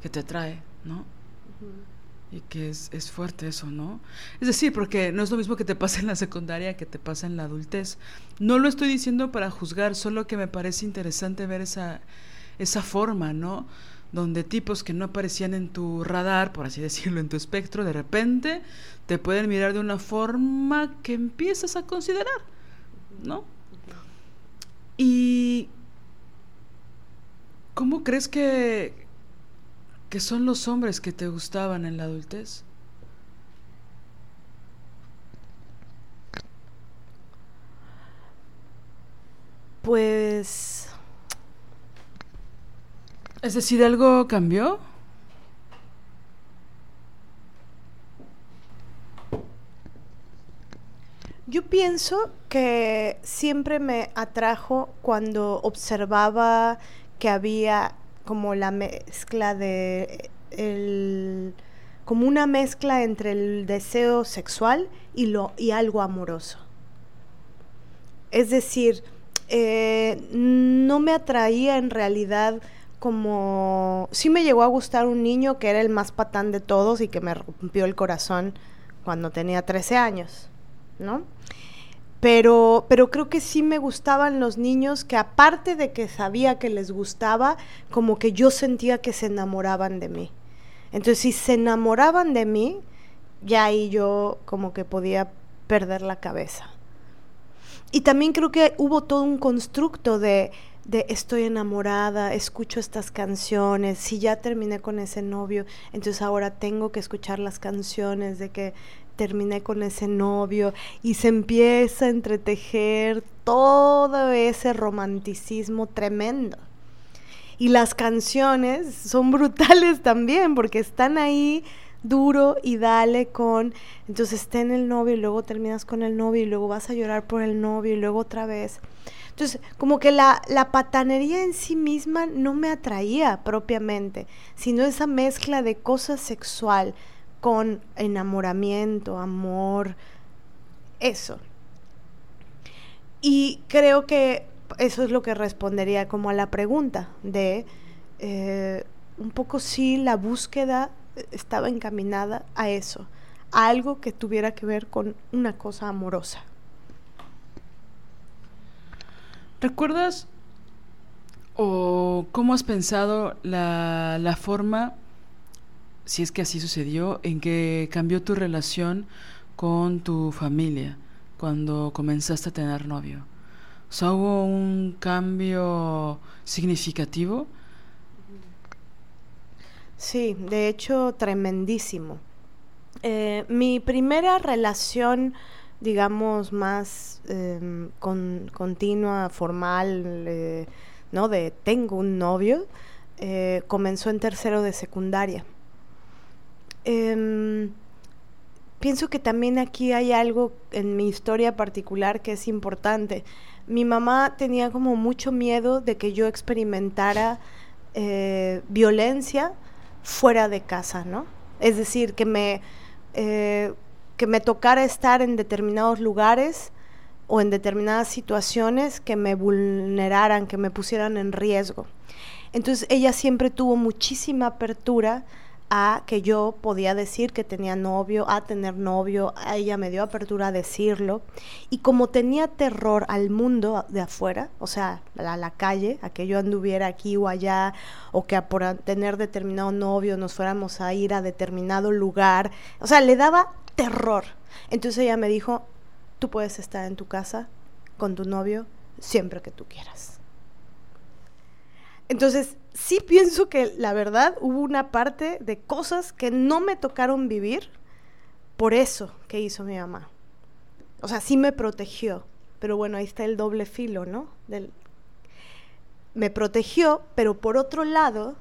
que te atrae, ¿no? Y que es, es, fuerte eso, ¿no? Es decir, porque no es lo mismo que te pasa en la secundaria que te pasa en la adultez. No lo estoy diciendo para juzgar, solo que me parece interesante ver esa, esa forma, ¿no? donde tipos que no aparecían en tu radar, por así decirlo, en tu espectro, de repente te pueden mirar de una forma que empiezas a considerar, ¿no? Y ¿cómo crees que, que son los hombres que te gustaban en la adultez? Pues es decir, ¿algo cambió? Yo pienso que siempre me atrajo cuando observaba que había como la mezcla de el como una mezcla entre el deseo sexual y lo y algo amoroso. Es decir, eh, no me atraía en realidad como, sí me llegó a gustar un niño que era el más patán de todos y que me rompió el corazón cuando tenía 13 años, ¿no? Pero, pero creo que sí me gustaban los niños que aparte de que sabía que les gustaba, como que yo sentía que se enamoraban de mí. Entonces, si se enamoraban de mí, ya ahí yo como que podía perder la cabeza. Y también creo que hubo todo un constructo de de estoy enamorada, escucho estas canciones, si ya terminé con ese novio, entonces ahora tengo que escuchar las canciones de que terminé con ese novio y se empieza a entretejer todo ese romanticismo tremendo. Y las canciones son brutales también porque están ahí duro y dale con, entonces está en el novio y luego terminas con el novio y luego vas a llorar por el novio y luego otra vez. Entonces, como que la, la patanería en sí misma no me atraía propiamente, sino esa mezcla de cosa sexual con enamoramiento, amor, eso. Y creo que eso es lo que respondería como a la pregunta de eh, un poco si la búsqueda estaba encaminada a eso, a algo que tuviera que ver con una cosa amorosa. ¿Recuerdas o cómo has pensado la, la forma, si es que así sucedió, en que cambió tu relación con tu familia cuando comenzaste a tener novio? O hubo un cambio significativo. Sí, de hecho, tremendísimo. Eh, mi primera relación, digamos, más em, con, continua, formal, eh, ¿no? De tengo un novio, eh, comenzó en tercero de secundaria. Em, pienso que también aquí hay algo en mi historia particular que es importante. Mi mamá tenía como mucho miedo de que yo experimentara violencia fuera de casa, ¿no? Es decir, que me, eh, que me tocara estar en determinados lugares o en determinadas situaciones que me vulneraran, que me pusieran en riesgo. Entonces ella siempre tuvo muchísima apertura a que yo podía decir que tenía novio, a tener novio, ella me dio apertura a decirlo. Y como tenía terror al mundo de afuera, o sea, a la calle, a que yo anduviera aquí o allá, o que por tener determinado novio nos fuéramos a ir a determinado lugar, o sea, le daba terror. Entonces ella me dijo, tú puedes estar en tu casa con tu novio siempre que tú quieras. Entonces, sí pienso que la verdad hubo una parte de cosas que no me tocaron vivir por eso que hizo mi mamá. O sea, sí me protegió, pero bueno, ahí está el doble filo, ¿no? me protegió, pero por otro lado,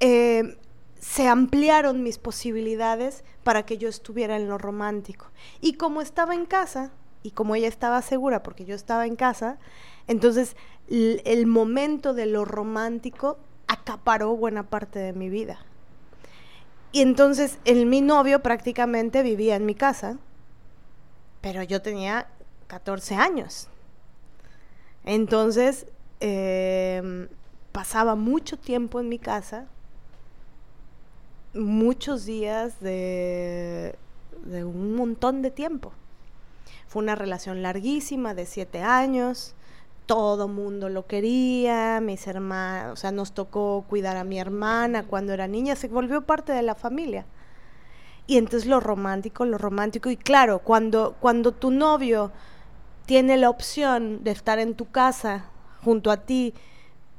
eh, se ampliaron mis posibilidades para que yo estuviera en lo romántico. Y como estaba en casa, y como ella estaba segura porque yo estaba en casa, entonces el momento de lo romántico acaparó buena parte de mi vida. Y entonces el, mi novio prácticamente vivía en mi casa, pero yo tenía 14 años. Entonces em, pasaba mucho tiempo en mi casa, muchos días de, de un montón de tiempo. Fue una relación larguísima de siete años. Todo mundo lo quería, mis hermanos, o sea, nos tocó cuidar a mi hermana cuando era niña, se volvió parte de la familia. Y entonces lo romántico, lo romántico, y claro, cuando, cuando tu novio tiene la opción de estar en tu casa junto a ti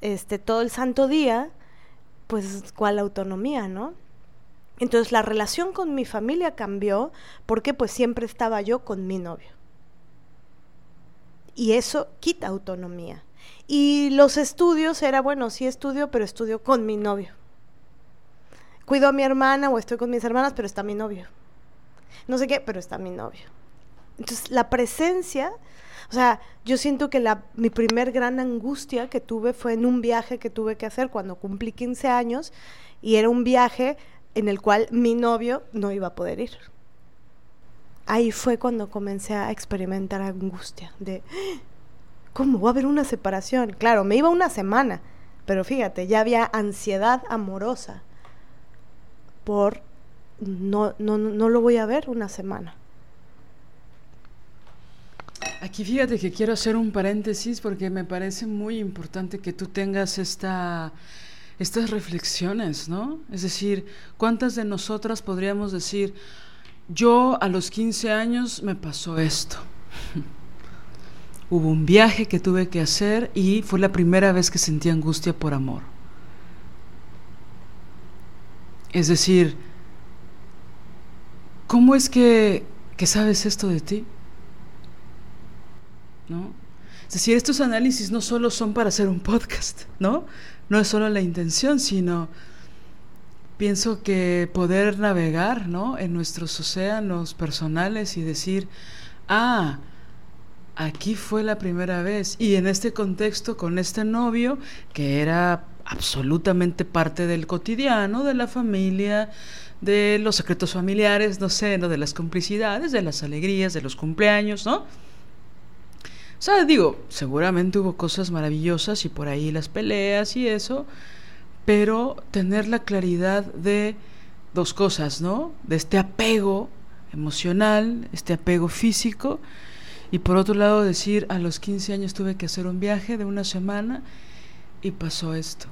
este, todo el santo día, pues cuál autonomía, ¿no? Entonces la relación con mi familia cambió porque pues siempre estaba yo con mi novio y eso quita autonomía. Y los estudios era, bueno, sí estudio, pero estudio con mi novio. Cuido a mi hermana o estoy con mis hermanas, pero está mi novio. No sé qué, pero está mi novio. Entonces, la presencia, o sea, yo siento que la, mi primer gran angustia que tuve fue en un viaje que tuve que hacer cuando cumplí 15 años y era un viaje en el cual mi novio no iba a poder ir ahí fue cuando comencé a experimentar angustia de, ¿cómo va a haber una separación? Claro, me iba una semana, pero fíjate, ya había ansiedad amorosa por no, no, no lo voy a ver una semana. Aquí fíjate que quiero hacer un paréntesis porque me parece muy importante que tú tengas esta, estas reflexiones, ¿no? Es decir, ¿cuántas de nosotras podríamos decir, yo a los 15 años me pasó esto. Hubo un viaje que tuve que hacer y fue la primera vez que sentí angustia por amor. Es decir, ¿cómo es que, que sabes esto de ti? ¿No? Es decir, estos análisis no solo son para hacer un podcast, ¿no? No es solo la intención, sino pienso que poder navegar ¿no? en nuestros océanos personales y decir, ah, aquí fue la primera vez. Y en este contexto, con este novio, que era absolutamente parte del cotidiano, de la familia, de los secretos familiares, no sé, ¿no? de las complicidades, de las alegrías, de los cumpleaños, ¿no? O sea, digo, seguramente hubo cosas maravillosas y por ahí las peleas y eso, pero tener la claridad de dos cosas, ¿no? De este apego emocional, este apego físico, y por otro lado decir, a los 15 años tuve que hacer un viaje de una semana y pasó esto.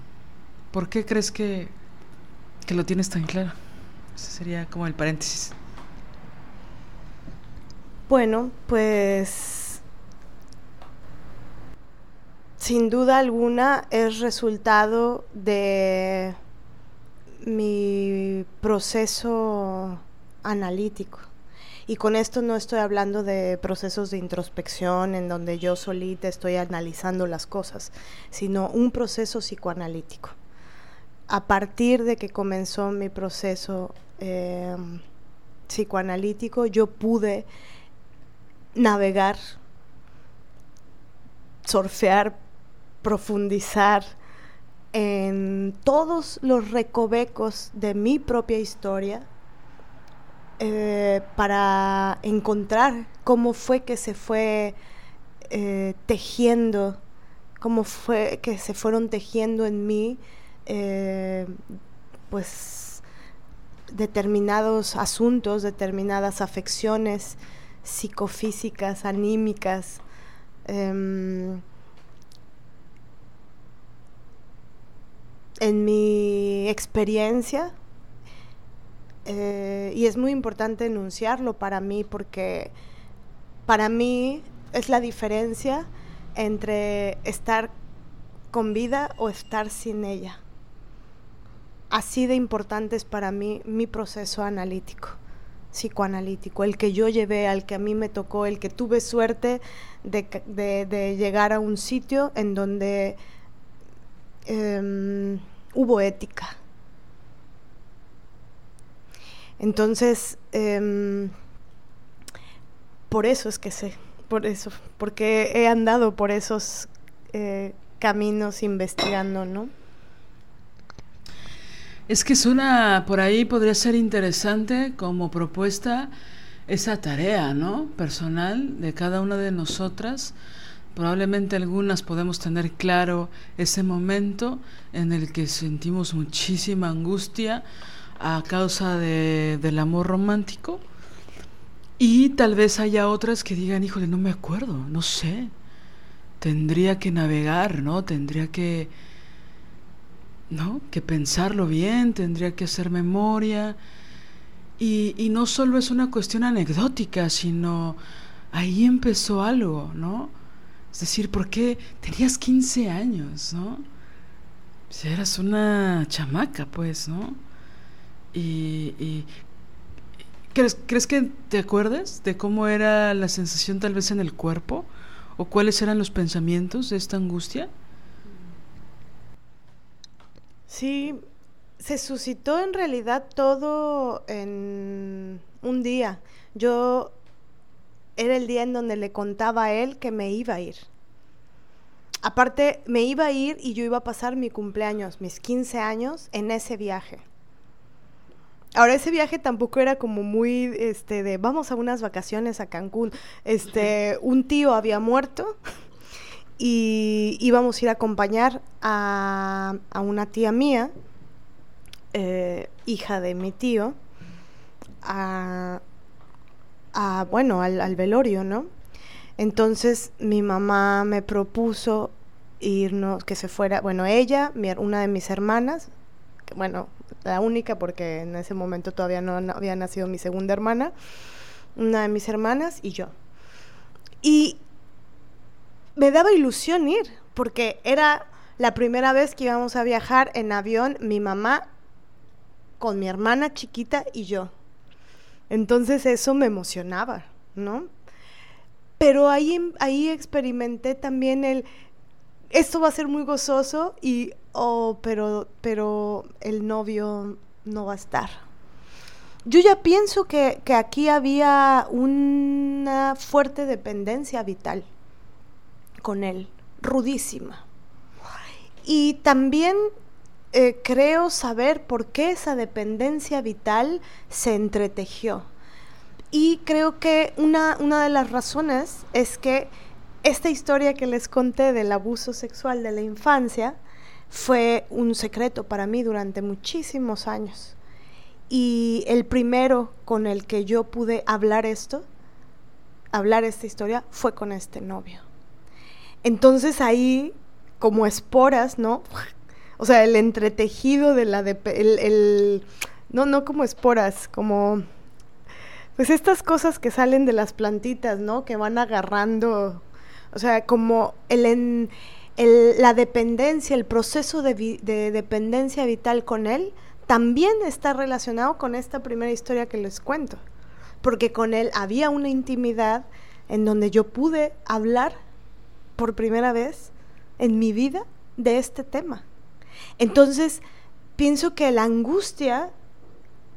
¿Por qué crees que, que lo tienes tan claro? Ese sería como el paréntesis. Bueno, pues sin duda alguna es resultado de mi proceso analítico. Y con esto no estoy hablando de procesos de introspección en donde yo solita estoy analizando las cosas, sino un proceso psicoanalítico. A partir de que comenzó mi proceso em, psicoanalítico, yo pude navegar, surfear, profundizar en todos los recovecos de mi propia historia eh, para encontrar cómo fue que se fue eh, tejiendo, cómo fue que se fueron tejiendo en mí, eh, pues determinados asuntos, determinadas afecciones psicofísicas, anímicas. Em, en mi experiencia, eh, y es muy importante enunciarlo para mí porque para mí es la diferencia entre estar con vida o estar sin ella. Así de importante es para mí mi proceso analítico, psicoanalítico, el que yo llevé, al que a mí me tocó, el que tuve suerte de, llegar a un sitio en donde em, hubo ética, entonces, em, por eso es que sé, por eso, porque he andado por esos eh, caminos investigando, ¿no? Es que es una, por ahí podría ser interesante como propuesta esa tarea, ¿no? Personal de cada una de nosotras. Probablemente algunas podemos tener claro ese momento en el que sentimos muchísima angustia a causa de, del amor romántico. Y tal vez haya otras que digan, híjole, no me acuerdo, no sé. Tendría que navegar, ¿no? Tendría que, ¿no? Que pensarlo bien, tendría que hacer memoria. Y, y no solo es una cuestión anecdótica, sino ahí empezó algo, ¿no? Es decir, ¿por qué tenías 15 años, ¿no? Si eras una chamaca, pues, ¿no? Y, ¿crees, ¿crees que te acuerdas de cómo era la sensación tal vez en el cuerpo? ¿O cuáles eran los pensamientos de esta angustia? Sí, se suscitó en realidad todo en un día. Yo era el día en donde le contaba a él que me iba a ir. Aparte, me iba a ir y yo iba a pasar mi cumpleaños, mis 15 años, en ese viaje. Ahora ese viaje tampoco era como muy este de vamos a unas vacaciones a Cancún. Este, un tío había muerto y íbamos a ir a acompañar a, una tía mía, eh, hija de mi tío, a, bueno, al, velorio, ¿no? Entonces mi mamá me propuso irnos, que se fuera, bueno, ella, una de mis hermanas, bueno, la única porque en ese momento todavía no, había nacido mi segunda hermana, una de mis hermanas y yo. Y me daba ilusión ir, porque era la primera vez que íbamos a viajar en avión mi mamá con mi hermana chiquita y yo. Entonces eso me emocionaba, ¿no? Pero ahí, ahí experimenté también el, esto va a ser muy gozoso y oh, pero, pero el novio no va a estar. Yo ya pienso que, aquí había una fuerte dependencia vital con él, rudísima. Y también eh, creo saber por qué esa dependencia vital se entretejió. Y creo que una, una de las razones es que esta historia que les conté del abuso sexual de la infancia, fue un secreto para mí durante muchísimos años. Y el primero con el que yo pude hablar esto, hablar esta historia, fue con este novio. Entonces ahí, como esporas, ¿no? O sea, el entretejido de la... De, el, no, no como esporas, como... Pues estas cosas que salen de las plantitas, ¿no? Que van agarrando... O sea, como el... En, la dependencia, el proceso de, de dependencia vital con él, también está relacionado con esta primera historia que les cuento. Porque con él había una intimidad en donde yo pude hablar por primera vez en mi vida de este tema. Entonces, pienso que la angustia,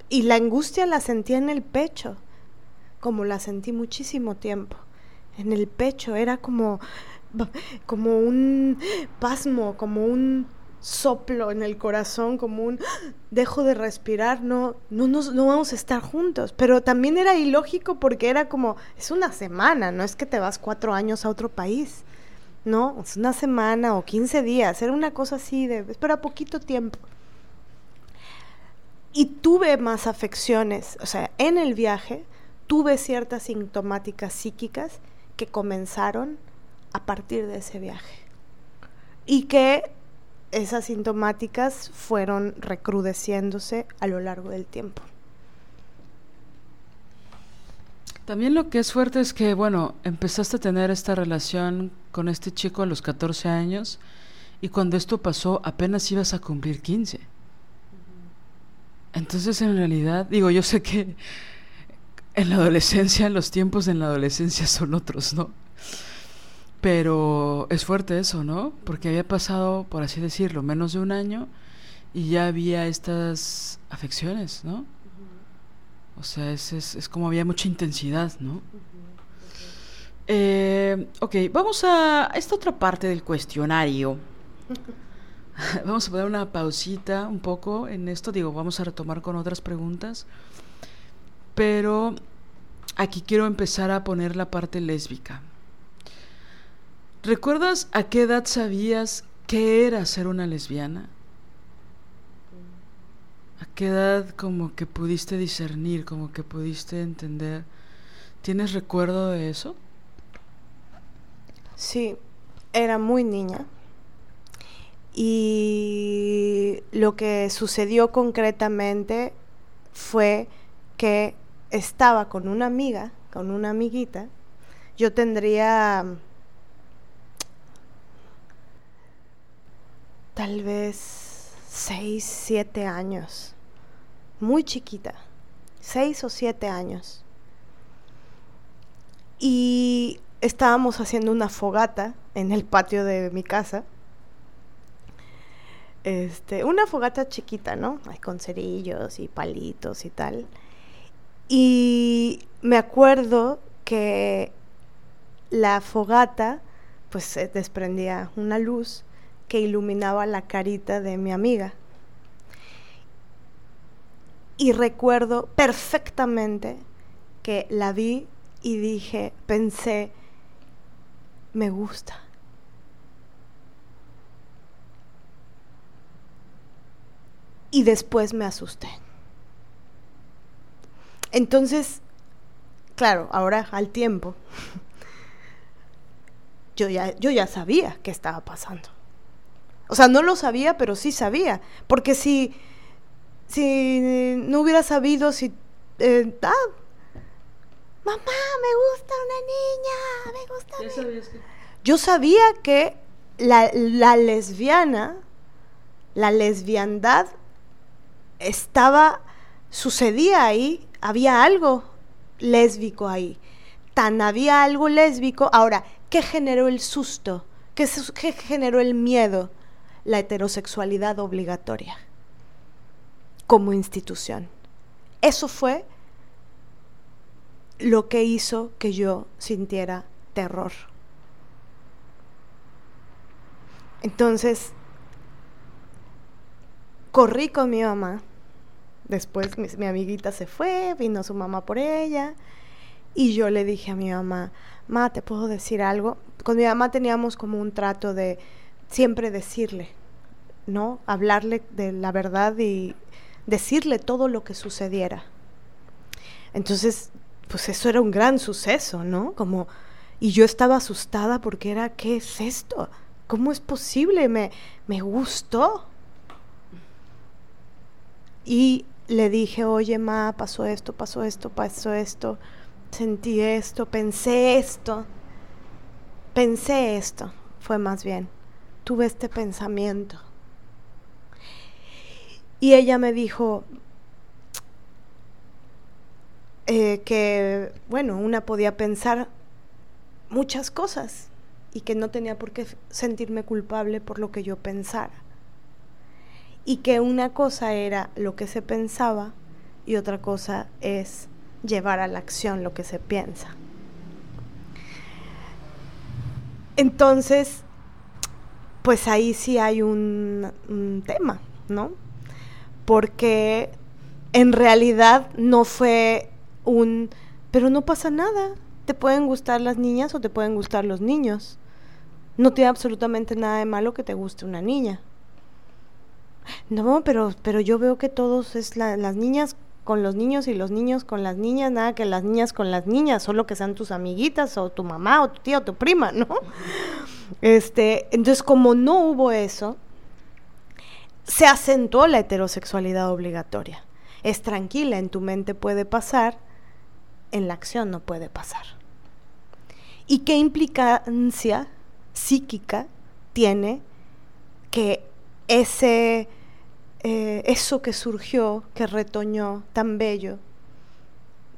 y la angustia la sentía en el pecho, como la sentí muchísimo tiempo. En el pecho era como, como un pasmo, como un soplo en el corazón, como un dejo de respirar, no, no, no vamos a estar juntos. Pero también era ilógico porque era como, es una semana, no es que te vas cuatro años a otro país. ¿No? Una semana o 15 días, era una cosa así de, espera poquito tiempo. Y tuve más afecciones, o sea, en el viaje tuve ciertas sintomáticas psíquicas que comenzaron a partir de ese viaje. Y que esas sintomáticas fueron recrudeciéndose a lo largo del tiempo. También lo que es fuerte es que, bueno, empezaste a tener esta relación con este chico a los 14 años y cuando esto pasó apenas ibas a cumplir 15. Entonces, en realidad, digo, yo sé que en la adolescencia, los tiempos en la adolescencia son otros, ¿no? Pero es fuerte eso, ¿no? Porque había pasado, por así decirlo, menos de un año y ya había estas afecciones, ¿no? O sea, es, es, como había mucha intensidad, ¿no? Eh, ok, vamos a esta otra parte del cuestionario. vamos a poner una pausita un poco en esto. Digo, vamos a retomar con otras preguntas. Pero aquí quiero empezar a poner la parte lésbica. ¿Recuerdas a qué edad sabías qué era ser una lesbiana? ¿A qué edad como que pudiste discernir, como que pudiste entender? ¿Tienes recuerdo de eso? Sí, era muy niña. Y lo que sucedió concretamente fue que estaba con una amiga, con una amiguita. Yo tendría tal vez seis, siete años muy chiquita, seis o siete años. Y estábamos haciendo una fogata en el patio de mi casa. Este, una fogata chiquita, ¿no? con cerillos y palitos y tal. Y me acuerdo que la fogata, pues se desprendía una luz que iluminaba la carita de mi amiga. Y recuerdo perfectamente que la vi y dije, pensé, me gusta. Y después me asusté. Entonces, claro, ahora al tiempo, yo ya, yo ya sabía qué estaba pasando. O sea, no lo sabía, pero sí sabía. Porque si si no hubiera sabido si... Eh, ah, mamá, me gusta una niña, me gusta... Yo sabía que la, la lesbiana, la lesbiandad estaba, sucedía ahí, había algo lésbico ahí. Tan había algo lésbico. Ahora, ¿qué generó el susto? ¿Qué, qué generó el miedo? La heterosexualidad obligatoria como institución. Eso fue lo que hizo que yo sintiera terror. Entonces, corrí con mi mamá. Después mi, amiguita se fue, vino su mamá por ella. Y yo le dije a mi mamá, ma, ¿te puedo decir algo? Con mi mamá teníamos como un trato de siempre decirle, ¿no? Hablarle de la verdad y decirle todo lo que sucediera. Entonces, pues eso era un gran suceso, ¿no? Como, y yo estaba asustada porque era, ¿qué es esto? ¿Cómo es posible? Me, me gustó. Y le dije, oye, ma, pasó esto, pasó esto, pasó esto, sentí esto, pensé esto, pensé esto, fue más bien. Tuve este pensamiento. Y ella me dijo eh, que, bueno, una podía pensar muchas cosas y que no tenía por qué sentirme culpable por lo que yo pensara. Y que una cosa era lo que se pensaba y otra cosa es llevar a la acción lo que se piensa. Entonces, pues ahí sí hay un, tema, ¿no? Porque en realidad no fue un, pero no pasa nada, te pueden gustar las niñas o te pueden gustar los niños. No tiene absolutamente nada de malo que te guste una niña. No, pero, pero yo veo que todos es las niñas con los niños y los niños con las niñas, nada que las niñas con las niñas, solo que sean tus amiguitas o tu mamá o tu tía o tu prima, ¿no? Este, entonces como no hubo eso, se acentuó la heterosexualidad obligatoria. Es tranquila, en tu mente puede pasar, en la acción no puede pasar. ¿Y qué implicancia psíquica tiene que ese, eh, eso que surgió, que retoñó tan bello,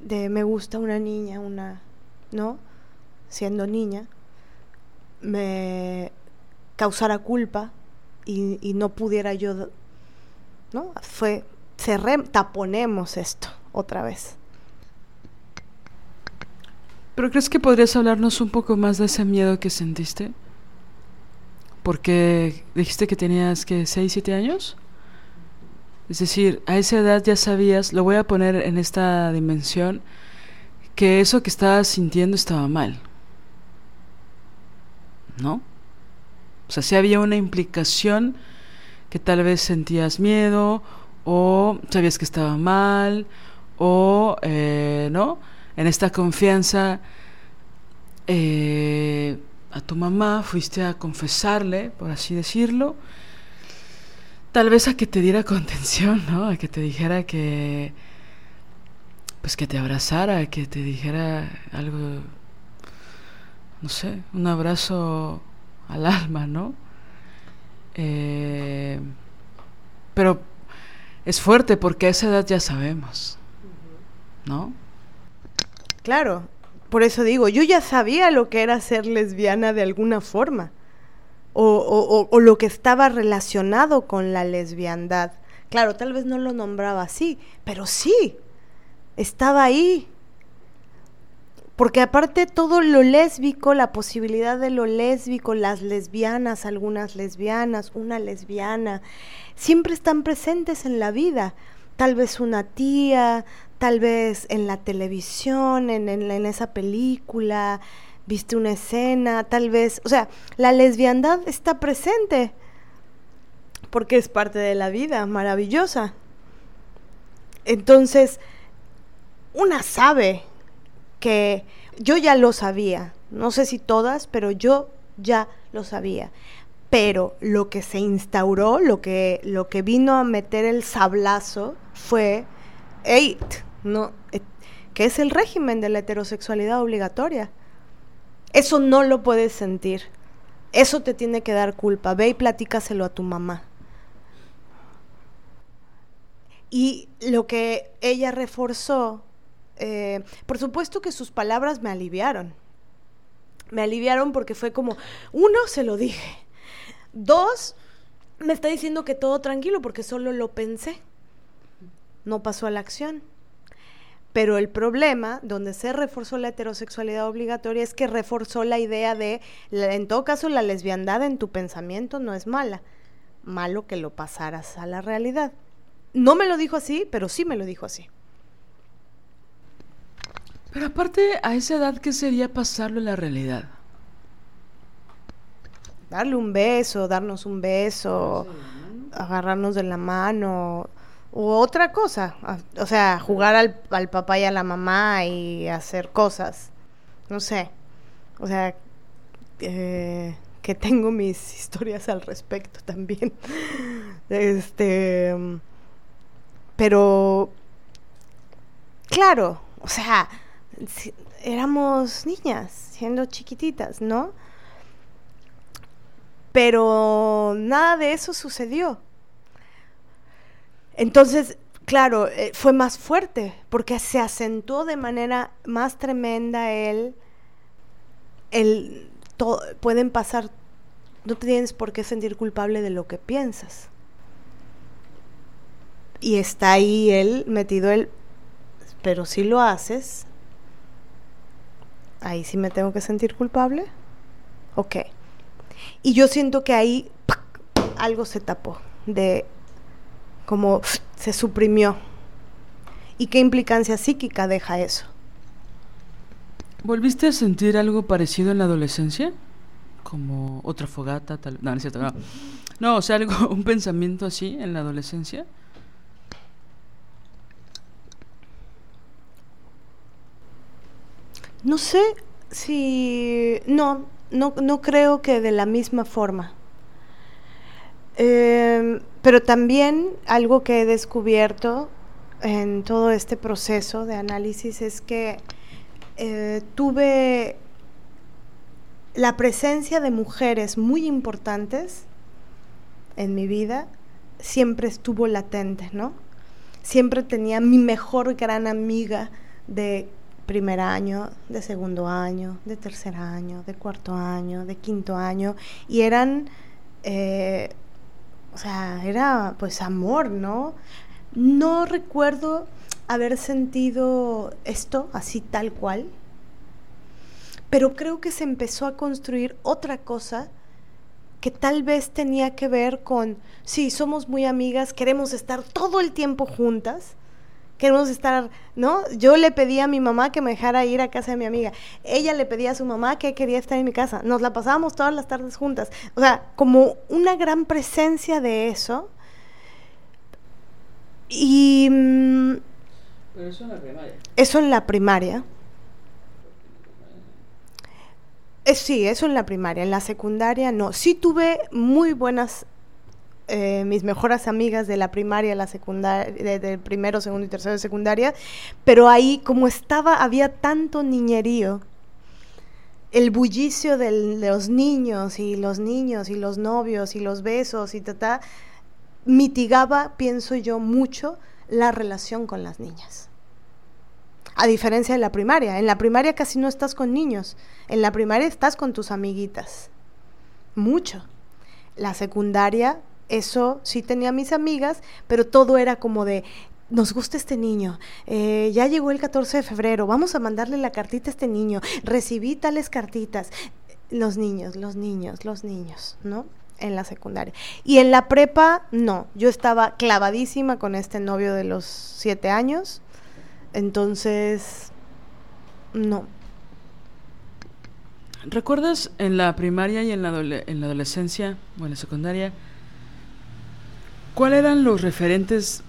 de me gusta una niña, una, ¿no? Siendo niña, me causara culpa y, no pudiera yo, ¿no? Fue, cerré, taponemos esto otra vez. ¿Pero crees que podrías hablarnos un poco más de ese miedo que sentiste? Porque dijiste que tenías que 6, 7 años. Es decir, a esa edad ya sabías, lo voy a poner en esta dimensión, que eso que estabas sintiendo estaba mal. ¿No? O sea, si había una implicación que tal vez sentías miedo o sabías que estaba mal o, eh, ¿no? en esta confianza eh, a tu mamá, fuiste a confesarle, por así decirlo, tal vez a que te diera contención, ¿no? A que te dijera que, pues que te abrazara, que te dijera algo, no sé, un abrazo al alma, ¿no? Eh, pero es fuerte porque a esa edad ya sabemos, ¿no? Claro, por eso digo, yo ya sabía lo que era ser lesbiana de alguna forma, o, o, lo que estaba relacionado con la lesbiandad. Claro, tal vez no lo nombraba así, pero sí, estaba ahí. Porque aparte todo lo lésbico, la posibilidad de lo lésbico, las lesbianas, algunas lesbianas, una lesbiana, siempre están presentes en la vida. Tal vez una tía, tal vez en la televisión, en, en, esa película, viste una escena, tal vez, o sea, la lesbiandad está presente porque es parte de la vida, maravillosa. Entonces, una sabe que yo ya lo sabía, no sé si todas, pero yo ya lo sabía. Pero lo que se instauró, lo que, lo que vino a meter el sablazo fue hey, no, eh, que es el régimen de la heterosexualidad obligatoria. Eso no lo puedes sentir. Eso te tiene que dar culpa. Ve y platícaselo a tu mamá. Y lo que ella reforzó, eh, por supuesto que sus palabras me aliviaron. Me aliviaron porque fue como, uno, se lo dije. Dos, me está diciendo que todo tranquilo porque solo lo pensé no pasó a la acción. Pero el problema, donde se reforzó la heterosexualidad obligatoria, es que reforzó la idea de, en todo caso, la lesbiandad en tu pensamiento no es mala. Malo que lo pasaras a la realidad. No me lo dijo así, pero sí me lo dijo así. Pero aparte, a esa edad, ¿qué sería pasarlo a la realidad? Darle un beso, darnos un beso, agarrarnos de la mano u otra cosa, o sea, jugar al, al, papá y a la mamá y hacer cosas, no sé, o sea, eh, que tengo mis historias al respecto también, este, pero, claro, o sea, éramos niñas, siendo chiquititas, ¿no? Pero nada de eso sucedió. Entonces, claro, eh, fue más fuerte, porque se acentuó de manera más tremenda el, el pueden pasar, no tienes por qué sentir culpable de lo que piensas. Y está ahí él metido él, pero si lo haces, ahí sí me tengo que sentir culpable. Ok. Y yo siento que ahí algo se tapó, de como se suprimió. ¿Y qué implicancia psíquica deja eso? ¿Volviste a sentir algo parecido en la adolescencia? Como otra fogata, tal. No, no es cierto, no. No, o sea, algo, un pensamiento así en la adolescencia. No sé si. No, no, no creo que de la misma forma. Em, pero también algo que he descubierto en todo este proceso de análisis es que eh, tuve la presencia de mujeres muy importantes en mi vida, siempre estuvo latente, ¿no? Siempre tenía mi mejor gran amiga de primer año, de segundo año, de tercer año, de cuarto año, de quinto año, y eran, eh, o sea, era pues amor, ¿no? No recuerdo haber sentido esto así tal cual, pero creo que se empezó a construir otra cosa que tal vez tenía que ver con, sí, somos muy amigas, queremos estar todo el tiempo juntas, queremos estar, ¿no? Yo le pedí a mi mamá que me dejara ir a casa de mi amiga, ella le pedía a su mamá que quería estar en mi casa, nos la pasábamos todas las tardes juntas, o sea, como una gran presencia de eso. Y... Mm, pero eso en la primaria. Eso en la primaria. Eh, sí, eso en la primaria. En la secundaria no. Sí tuve muy buenas, eh, mis mejores amigas de la primaria, la secundaria, del primero, segundo y tercero de secundaria, pero ahí como estaba, había tanto niñerío. El bullicio de los niños y los niños y los novios y los besos y ta, mitigaba, pienso yo, mucho la relación con las niñas. A diferencia de la primaria. En la primaria casi no estás con niños. En la primaria estás con tus amiguitas. Mucho. La secundaria, eso sí tenía mis amigas, pero todo era como de, nos gusta este niño, eh, ya llegó el 14 de febrero, vamos a mandarle la cartita a este niño, recibí tales cartitas. Los niños, los niños, los niños, ¿no? en la secundaria. Y en la prepa, no. Yo estaba clavadísima con este novio de los siete años. Entonces, no. ¿Recuerdas en la primaria y en la, en la adolescencia o en la secundaria cuáles eran los referentes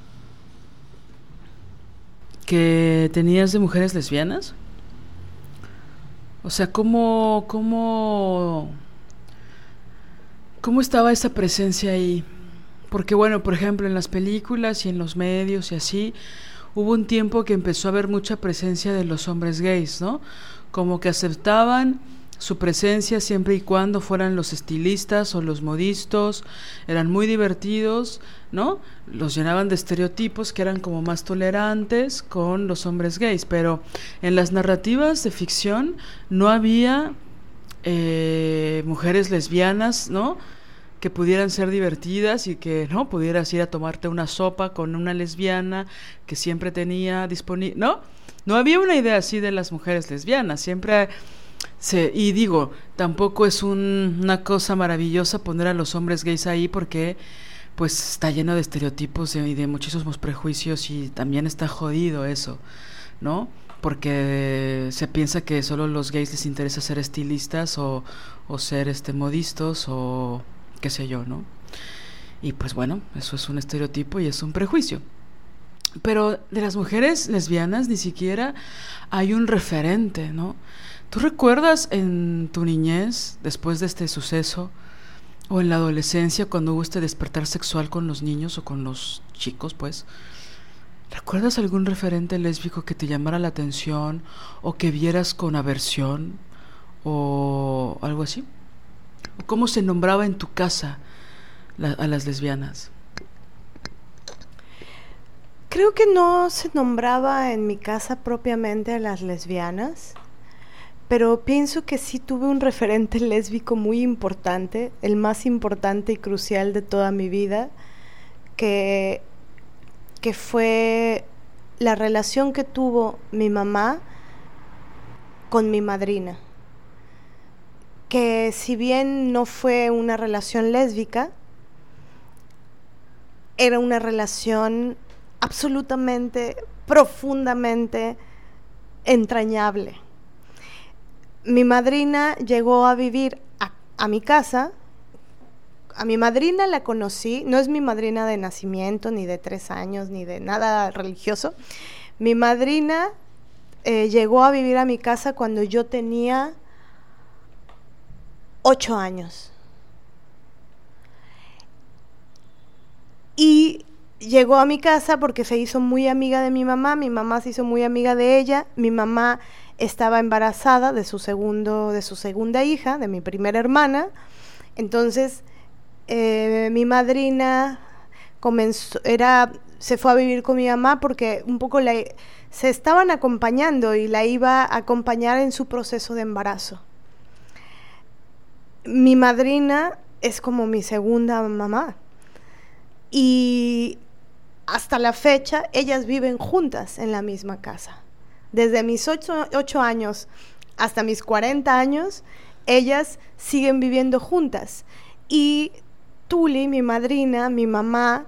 que tenías de mujeres lesbianas? O sea, ¿cómo, cómo ¿Cómo estaba esa presencia ahí? Porque bueno, por ejemplo, en las películas y en los medios y así, hubo un tiempo que empezó a haber mucha presencia de los hombres gays, ¿no? Como que aceptaban su presencia siempre y cuando fueran los estilistas o los modistas, eran muy divertidos, ¿no? Los llenaban de estereotipos que eran como más tolerantes con los hombres gays, pero en las narrativas de ficción no había eh, mujeres lesbianas, ¿no? que pudieran ser divertidas y que no pudieras ir a tomarte una sopa con una lesbiana que siempre tenía disponible, ¿no? No había una idea así de las mujeres lesbianas, siempre y digo, tampoco es una cosa maravillosa poner a los hombres gays ahí porque pues está lleno de estereotipos y de muchísimos prejuicios y también está jodido eso, ¿no? Porque se piensa que solo los gays les interesa ser estilistas o, ser este modistas o qué sé yo, ¿no? Y pues bueno, eso es un estereotipo y es un prejuicio. Pero de las mujeres lesbianas ni siquiera hay un referente, ¿no? ¿Tú recuerdas en tu niñez, después de este suceso, o en la adolescencia, cuando hubo este despertar sexual con los niños o con los chicos, pues? ¿Recuerdas algún referente lésbico que te llamara la atención o que vieras con aversión o algo así? cómo se nombraba en tu casa a las lesbianas? Creo que no se nombraba en mi casa propiamente a las lesbianas, pero pienso que sí tuve un referente lésbico muy importante, el más importante y crucial de toda mi vida, que, que fue la relación que tuvo mi mamá con mi madrina, que si bien no fue una relación lésbica, era una relación absolutamente, profundamente entrañable. Mi madrina llegó a vivir a, mi casa. A mi madrina la conocí, no es mi madrina de nacimiento, ni de tres años, ni de nada religioso. Mi madrina eh, llegó a vivir a mi casa cuando yo tenía ocho años. Y llegó a mi casa porque se hizo muy amiga de mi mamá, mi mamá se hizo muy amiga de ella, mi mamá estaba embarazada de su segundo, de su segunda hija, de mi primera hermana, entonces eh, mi madrina comenzó, era, se fue a vivir con mi mamá porque un poco se estaban acompañando y la iba a acompañar en su proceso de embarazo. Mi madrina es como mi segunda mamá. Y hasta la fecha ellas viven juntas en la misma casa. Desde mis ocho, años hasta mis 40 años, ellas siguen viviendo juntas. Y Tuli, mi madrina, mi mamá,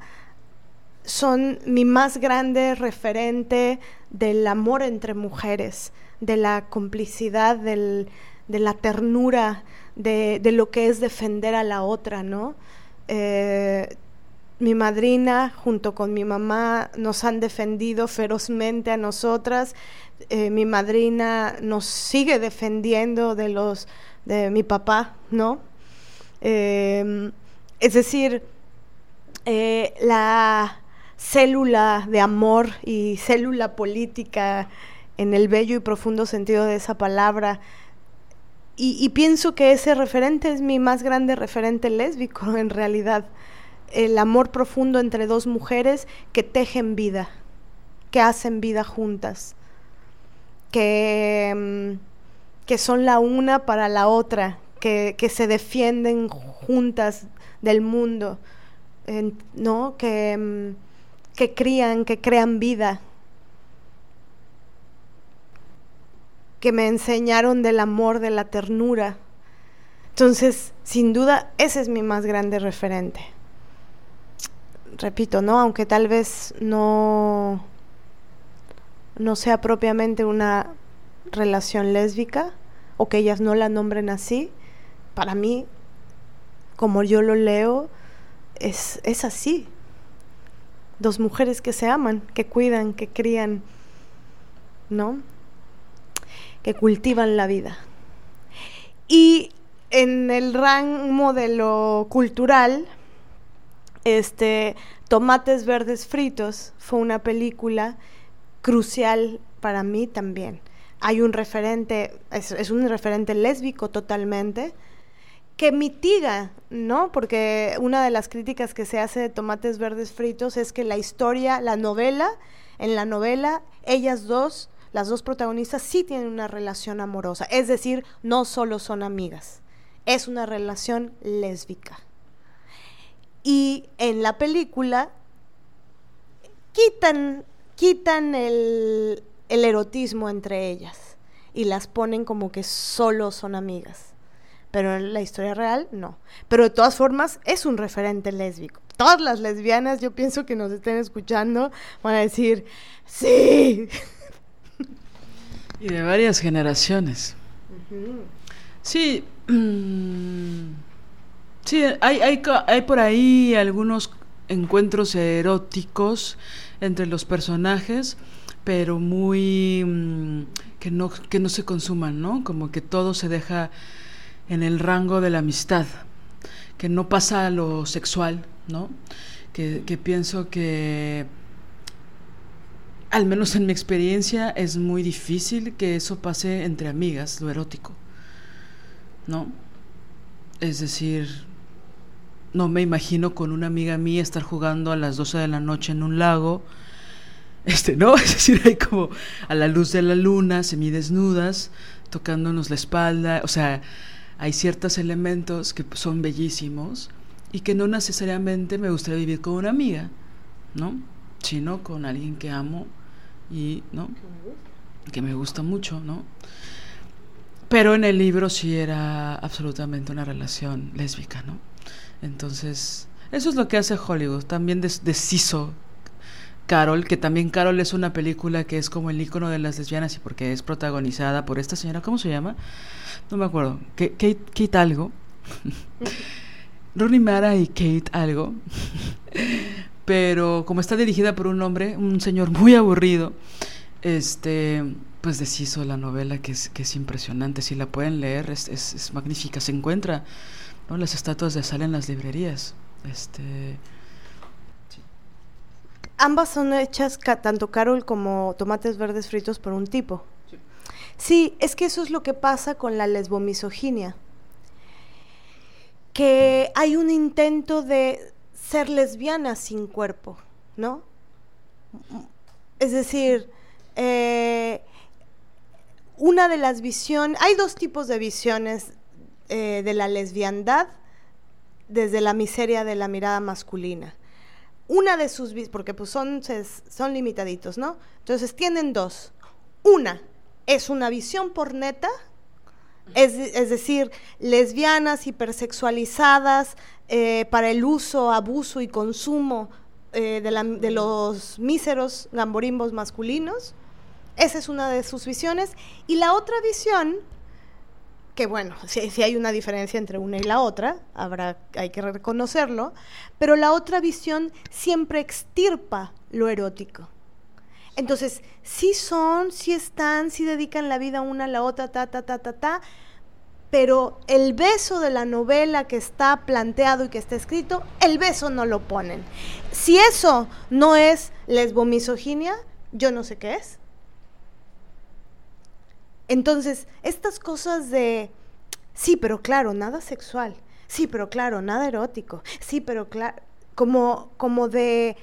son mi más grande referente del amor entre mujeres, de la complicidad, de la ternura, de, lo que es defender a la otra, ¿no? Eh, mi madrina junto con mi mamá nos han defendido ferozmente a nosotras. Eh, mi madrina nos sigue defendiendo de los de mi papá, ¿no? Em, es decir, eh, la célula de amor y célula política en el bello y profundo sentido de esa palabra. y pienso que ese referente es mi más grande referente lésbico en realidad el amor profundo entre dos mujeres que tejen vida, que hacen vida juntas, que, mm, que son la una para la otra, que, se defienden juntas del mundo, ¿no? Que, mm, que crían, que crean vida, que me enseñaron del amor, de la ternura. Entonces, sin duda, ese es mi más grande referente repito, ¿no? Aunque tal vez no, no sea propiamente una relación lésbica o que ellas no la nombren así, para mí, como yo lo leo, es, es así. Dos mujeres que se aman, que cuidan, que crían, ¿no? Que cultivan la vida. Y en el rango de lo cultural, este, Tomates Verdes Fritos fue una película crucial para mí también. Hay un referente, es, un referente lésbico totalmente, que mitiga, ¿no? Porque una de las críticas que se hace de Tomates Verdes Fritos es que la historia, la novela, en la novela, ellas dos, las dos protagonistas, sí tienen una relación amorosa. Es decir, no solo son amigas, es una relación lésbica. Y en la película quitan, quitan el, erotismo entre ellas y las ponen como que solo son amigas. Pero en la historia real, no. Pero de todas formas, es un referente lésbico. Todas las lesbianas, yo pienso que nos estén escuchando, van a decir, sí. Y de varias generaciones. Sí. Mm, Sí, hay, hay, hay por ahí algunos encuentros eróticos entre los personajes, pero muy mm, que no que no se consuman, ¿no? Como que todo se deja en el rango de la amistad, que no pasa a lo sexual, ¿no? Que, que pienso que al menos en mi experiencia es muy difícil que eso pase entre amigas, lo erótico, ¿no? Es decir, no me imagino con una amiga mía estar jugando a las 12 de la noche en un lago. Este, no, es decir, hay como a la luz de la luna, semidesnudas, tocándonos la espalda, o sea, hay ciertos elementos que son bellísimos y que no necesariamente me gustaría vivir con una amiga, ¿no? Sino con alguien que amo y, ¿no? Que me gusta mucho, ¿no? Pero en el libro sí era absolutamente una relación lésbica, ¿no? Entonces, eso es lo que hace Hollywood. También deshizo Carol, que también Carol es una película que es como el icono de las lesbianas y porque es protagonizada por esta señora, ¿cómo se llama? No me acuerdo. Kate, Kate algo. Rooney Mara y Kate algo. Pero como está dirigida por un hombre, un señor muy aburrido, este pues deshizo la novela que es, que es impresionante. Si la pueden leer, es, es, magnífica. Se encuentra ¿no? las estatuas de sal en las librerías. Este Ambas son hechas, tanto Carol como Tomates Verdes Fritos, por un tipo. Sí. es que eso es lo que pasa con la lesbomisoginia. Que hay un intento de ser lesbiana sin cuerpo, ¿no? Es decir, eh, una de las visiones, hay dos tipos de visiones eh, de la lesbiandad desde la miseria de la mirada masculina una de sus, porque pues son, son limitaditos, ¿no? Entonces tienen dos. Una es una visión por neta, es, es decir, lesbianas hipersexualizadas eh, para el uso, abuso y consumo eh, de, de los míseros gamborimbos masculinos. Esa es una de sus visiones. Y la otra visión que bueno, si, hay una diferencia entre una y la otra, habrá, hay que reconocerlo, pero la otra visión siempre extirpa lo erótico. Entonces, sí son, sí están, sí dedican la vida una a la otra, ta, ta, ta, ta, ta, pero el beso de la novela que está planteado y que está escrito, el beso no lo ponen. Si eso no es lesbomisoginia, yo no sé qué es. Entonces, estas cosas de, sí, pero claro, nada sexual, sí, pero claro, nada erótico, sí, pero claro, como, como de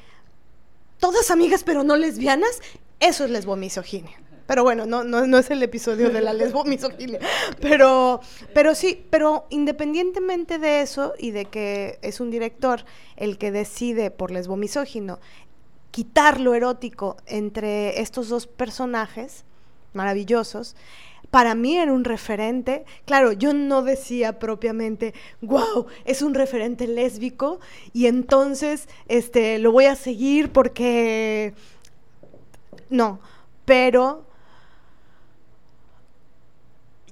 todas amigas pero no lesbianas, eso es lesbomisoginia. Pero bueno, no, no, no es el episodio de la lesbomisoginia. Pero, pero sí, pero independientemente de eso y de que es un director el que decide por lesbomisógino quitar lo erótico entre estos dos personajes, maravillosos, para mí era un referente. Claro, yo no decía propiamente, wow, es un referente lésbico y entonces este, lo voy a seguir porque... No, pero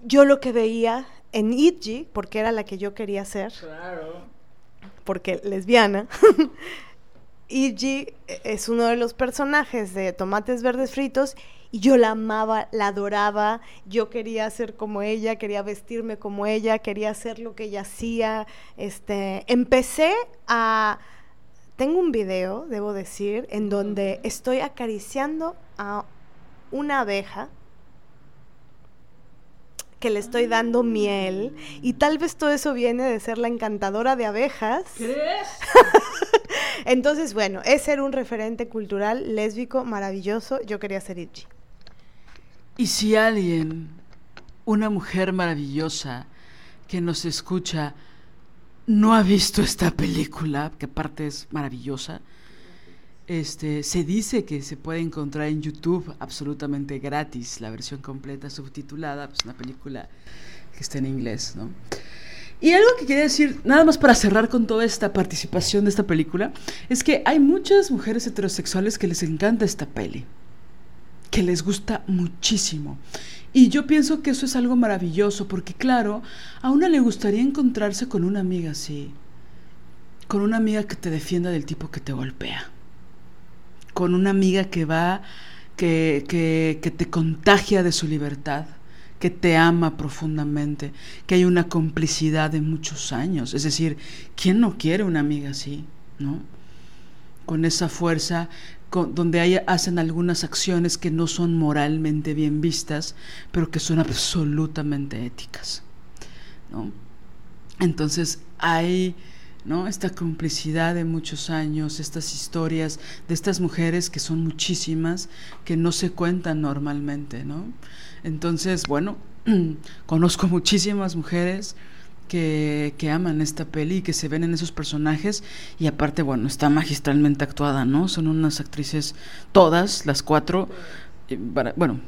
yo lo que veía en Itji, porque era la que yo quería ser, porque lesbiana, Itji es uno de los personajes de Tomates Verdes Fritos y yo la amaba, la adoraba, yo quería ser como ella, quería vestirme como ella, quería hacer lo que ella hacía. Este, empecé a tengo un video, debo decir, en donde estoy acariciando a una abeja que le estoy dando miel y tal vez todo eso viene de ser la encantadora de abejas. ¿Crees? Entonces, bueno, ese era un referente cultural lésbico maravilloso. Yo quería ser Itchy. Y si alguien, una mujer maravillosa que nos escucha, no ha visto esta película, que aparte es maravillosa, este, se dice que se puede encontrar en YouTube absolutamente gratis la versión completa subtitulada, pues una película que está en inglés, ¿no? Y algo que quería decir, nada más para cerrar con toda esta participación de esta película, es que hay muchas mujeres heterosexuales que les encanta esta peli que les gusta muchísimo. Y yo pienso que eso es algo maravilloso, porque claro, a una le gustaría encontrarse con una amiga así, con una amiga que te defienda del tipo que te golpea, con una amiga que va, que, que, que te contagia de su libertad, que te ama profundamente, que hay una complicidad de muchos años. Es decir, ¿quién no quiere una amiga así? ¿No? Con esa fuerza, donde hacen algunas acciones que no son moralmente bien vistas, pero que son absolutamente éticas. Entonces hay ¿no? esta complicidad de muchos años, estas historias de estas mujeres que son muchísimas, que no se cuentan normalmente. ¿no? Entonces, bueno, conozco muchísimas mujeres que, aman esta peli y que se ven en esos personajes y aparte, bueno, está magistralmente actuada, ¿no? Son unas actrices, todas, las cuatro, bueno,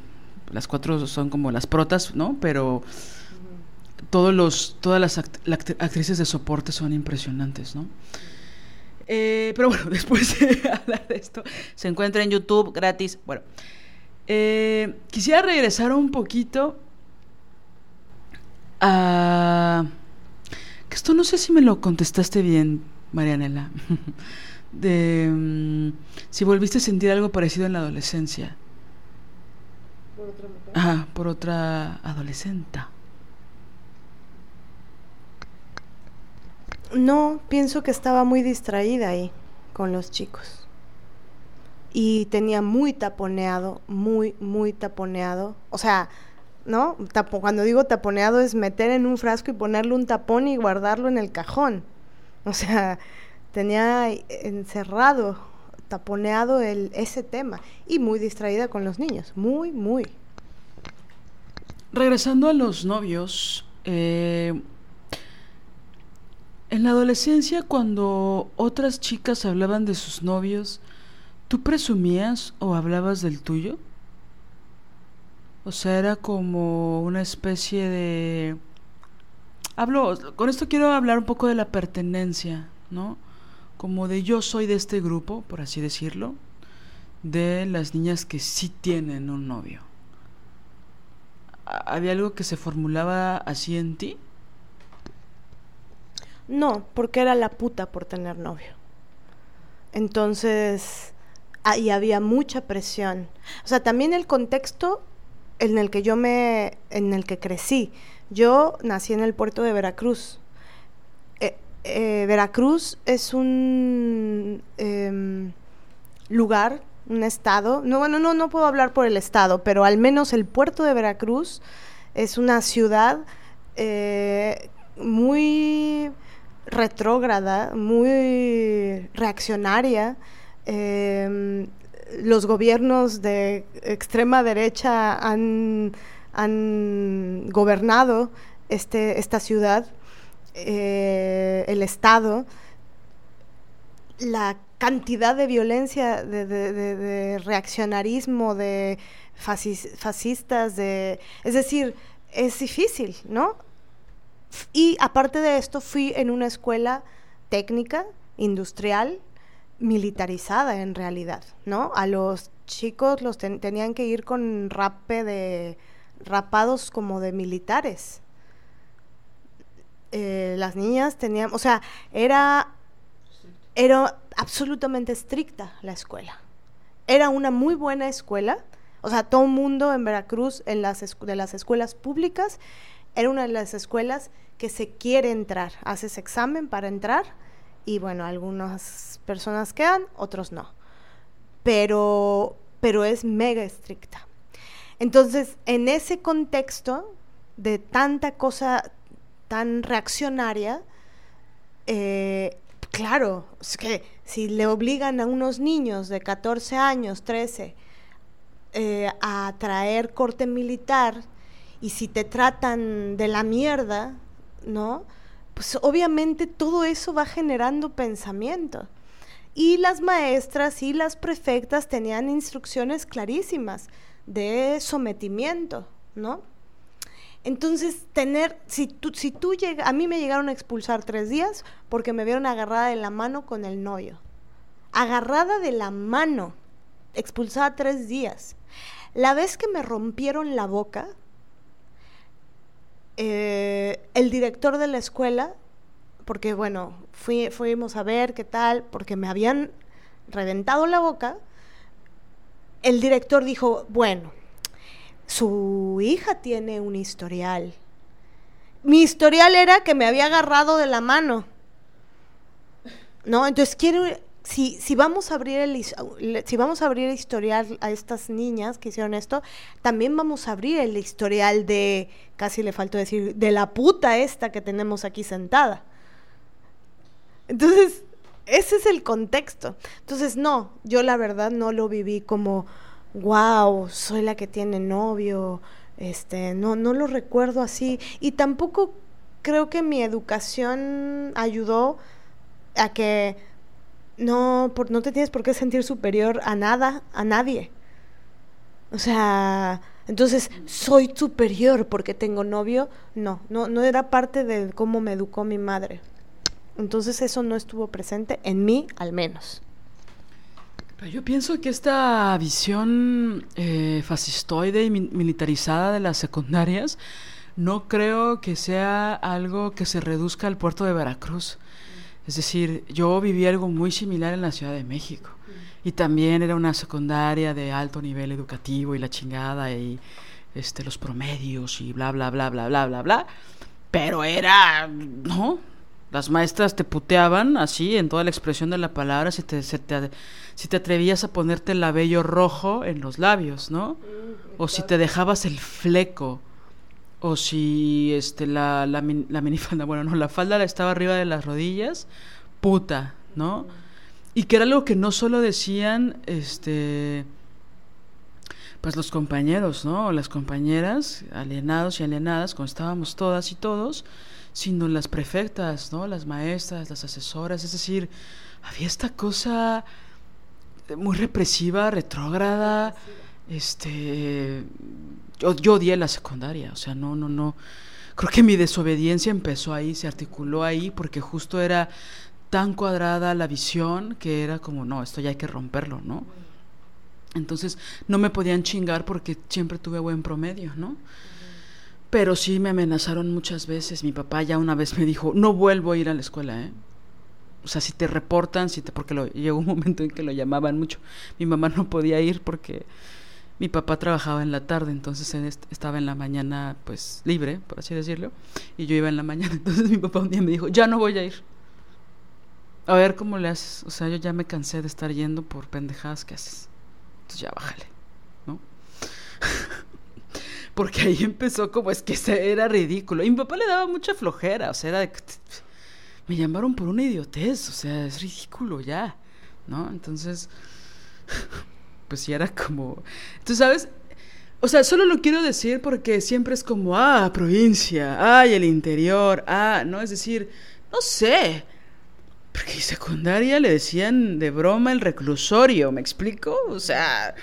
las cuatro son como las protas, ¿no? Pero todos los, todas las actrices de soporte son impresionantes, ¿no? Eh, pero bueno, después de hablar de esto, se encuentra en YouTube gratis. Bueno, eh, quisiera regresar un poquito a... Que esto no sé si me lo contestaste bien, Marianela. de mm, si volviste a sentir algo parecido en la adolescencia. Por otra mujer. Ajá, por otra adolescente. No, pienso que estaba muy distraída ahí con los chicos. Y tenía muy taponeado, muy, muy taponeado. O sea, ¿no? cuando digo taponeado es meter en un frasco y ponerle un tapón y guardarlo en el cajón. O sea, tenía encerrado, taponeado el, ese tema. Y muy distraída con los niños, muy, muy. Regresando a los novios, eh, en la adolescencia, cuando otras chicas hablaban de sus novios, ¿tú presumías o hablabas del tuyo? O sea, era como una especie de... Hablo, con esto quiero hablar un poco de la pertenencia, ¿no? Como de yo soy de este grupo, por así decirlo, de las niñas que sí tienen un novio. ¿Había algo que se formulaba así en ti? No, porque era la puta por tener novio. Entonces, ahí había mucha presión. O sea, también el contexto en el que yo me, en el que crecí. Yo nací en el puerto de Veracruz. Eh, eh, Veracruz es un em, lugar, un estado. No, bueno, no, no puedo hablar por el estado, pero al menos el puerto de Veracruz es una ciudad eh, muy retrógrada, muy reaccionaria. Em, los gobiernos de extrema derecha han, gobernado este, esta ciudad, eh, el Estado, la cantidad de violencia, de, reaccionarismo, de fascistas, de, es decir, es difícil, ¿no? Y aparte de esto, fui en una escuela técnica, industrial, militarizada en realidad, ¿no? A los chicos los tenían que ir con rape de rapados como de militares. Eh, las niñas tenían, o sea, era, era absolutamente estricta la escuela. Era una muy buena escuela, o sea, todo el mundo en Veracruz, en las de las escuelas públicas, era una de las escuelas que se quiere entrar. Haces examen para entrar y bueno, algunas personas quedan, otros no. Pero, pero es mega estricta. Entonces, en ese contexto de tanta cosa tan reaccionaria, eh, claro, es que si le obligan a unos niños de 14 años, 13, eh, a traer corte militar, y si te tratan de la mierda, ¿no? Pues obviamente todo eso va generando pensamiento. Y las maestras y las prefectas tenían instrucciones clarísimas de sometimiento, ¿no? Entonces, tener, si tú, si tú a mí me llegaron a expulsar tres días porque me vieron agarrada de la mano con el novio. Agarrada de la mano, expulsada tres días. La vez que me rompieron la boca, eh, el director de la escuela, porque bueno, fuimos a ver qué tal, porque me habían reventado la boca, el director dijo, bueno, su hija tiene un historial. Mi historial era que me había agarrado de la mano. ¿No? Entonces quiero, si, si vamos a abrir el si vamos a abrir el historial a estas niñas que hicieron esto, también vamos a abrir el historial de, casi le faltó decir, de la puta esta que tenemos aquí sentada. Entonces, ese es el contexto. Entonces, no, yo la verdad no lo viví como, wow, soy la que tiene novio, este, no, no lo recuerdo así. Y tampoco creo que mi educación ayudó a que no, por, no te tienes por qué sentir superior a nada, a nadie. O sea, entonces, ¿soy superior porque tengo novio? No, no, no era parte de cómo me educó mi madre. Entonces eso no estuvo presente en mí, al menos. yo pienso que esta visión eh, fascistoide y militarizada de las secundarias no creo que sea algo que se reduzca al puerto de Veracruz. Es decir, yo viví algo muy similar en la Ciudad de México. Y también era una secundaria de alto nivel educativo y la chingada y este, los promedios y bla, bla, bla, bla, bla, bla, bla. Pero era, ¿no? Las maestras te puteaban así, en toda la expresión de la palabra, si te, si te, si te atrevías a ponerte el labello rojo en los labios, ¿no? O si te dejabas el fleco o si este la, la, la minifalda, bueno, no, la falda estaba arriba de las rodillas, puta, ¿no? Y que era algo que no solo decían este pues los compañeros, ¿no? Las compañeras, alienados y alienadas, cuando estábamos todas y todos, sino las prefectas, ¿no? Las maestras, las asesoras, es decir, había esta cosa muy represiva, retrógrada, este yo, yo odié la secundaria, o sea, no, no, no. Creo que mi desobediencia empezó ahí, se articuló ahí, porque justo era tan cuadrada la visión que era como, no, esto ya hay que romperlo, ¿no? Entonces no me podían chingar porque siempre tuve buen promedio, ¿no? Pero sí me amenazaron muchas veces. Mi papá ya una vez me dijo, no vuelvo a ir a la escuela, ¿eh? O sea, si te reportan, si te, porque lo, llegó un momento en que lo llamaban mucho. Mi mamá no podía ir porque mi papá trabajaba en la tarde, entonces estaba en la mañana pues libre, por así decirlo, y yo iba en la mañana. Entonces mi papá un día me dijo, ya no voy a ir. A ver cómo le haces. O sea, yo ya me cansé de estar yendo por pendejadas que haces. Entonces ya bájale, ¿no? Porque ahí empezó como es que era ridículo. Y mi papá le daba mucha flojera, o sea, era. Me llamaron por una idiotez, o sea, es ridículo ya, ¿no? Entonces pues era como... Tú sabes, o sea, solo lo quiero decir porque siempre es como, ah, provincia, ay, el interior, ah, ¿no? Es decir, no sé. Porque en secundaria le decían de broma el reclusorio, ¿me explico? O sea,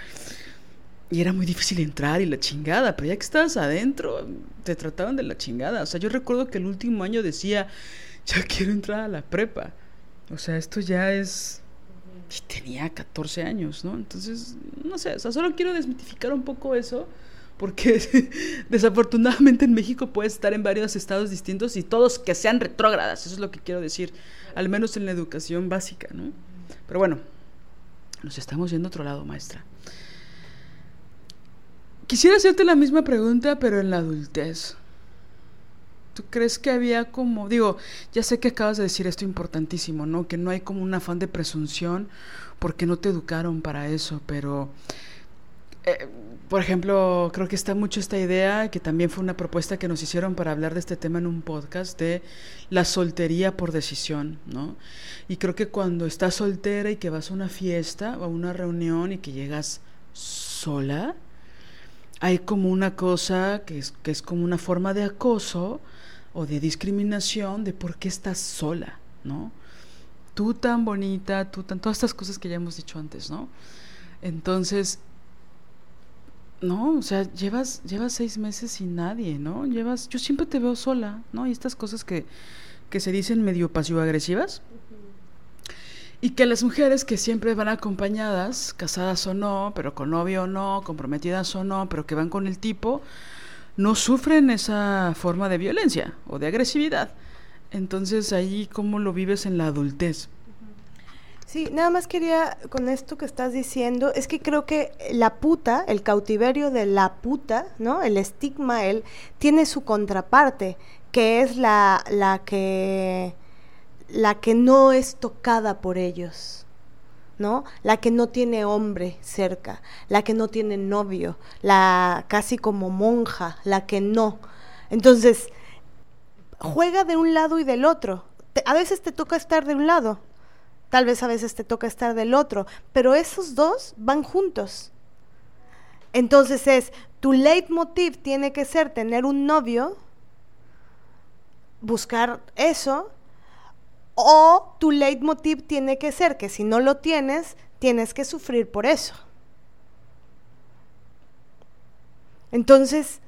y era muy difícil entrar y la chingada, pero ya que estabas adentro, te trataban de la chingada. O sea, yo recuerdo que el último año decía, ya quiero entrar a la prepa. O sea, esto ya es tenía 14 años, ¿no? Entonces, no sé, o sea, solo quiero desmitificar un poco eso, porque desafortunadamente en México puedes estar en varios estados distintos y todos que sean retrógradas, eso es lo que quiero decir, al menos en la educación básica, ¿no? Pero bueno, nos estamos yendo a otro lado, maestra. Quisiera hacerte la misma pregunta, pero en la adultez. ¿Tú crees que había como, digo, ya sé que acabas de decir esto importantísimo, ¿no? Que no hay como un afán de presunción porque no te educaron para eso, pero, eh, por ejemplo, creo que está mucho esta idea, que también fue una propuesta que nos hicieron para hablar de este tema en un podcast, de la soltería por decisión, ¿no? Y creo que cuando estás soltera y que vas a una fiesta o a una reunión y que llegas sola, hay como una cosa que es, que es como una forma de acoso o de discriminación de por qué estás sola, ¿no? Tú tan bonita, tú tan... Todas estas cosas que ya hemos dicho antes, ¿no? Entonces, no, o sea, llevas, llevas seis meses sin nadie, ¿no? Llevas, yo siempre te veo sola, ¿no? Y estas cosas que, que se dicen medio pasivo-agresivas. Y que las mujeres que siempre van acompañadas, casadas o no, pero con novio o no, comprometidas o no, pero que van con el tipo, no sufren esa forma de violencia o de agresividad. Entonces ahí cómo lo vives en la adultez. Sí, nada más quería con esto que estás diciendo, es que creo que la puta, el cautiverio de la puta, ¿no? El estigma, él tiene su contraparte, que es la, la que la que no es tocada por ellos. La que no tiene hombre cerca, la que no tiene novio, la casi como monja, la que no. Entonces, juega de un lado y del otro. a veces te toca estar de un lado, tal vez a veces te toca estar del otro, pero esos dos van juntos. Entonces es, tu leitmotiv tiene que ser tener un novio, buscar eso, o tu leitmotiv tiene que ser que si no lo tienes, tienes que sufrir por eso. Entonces,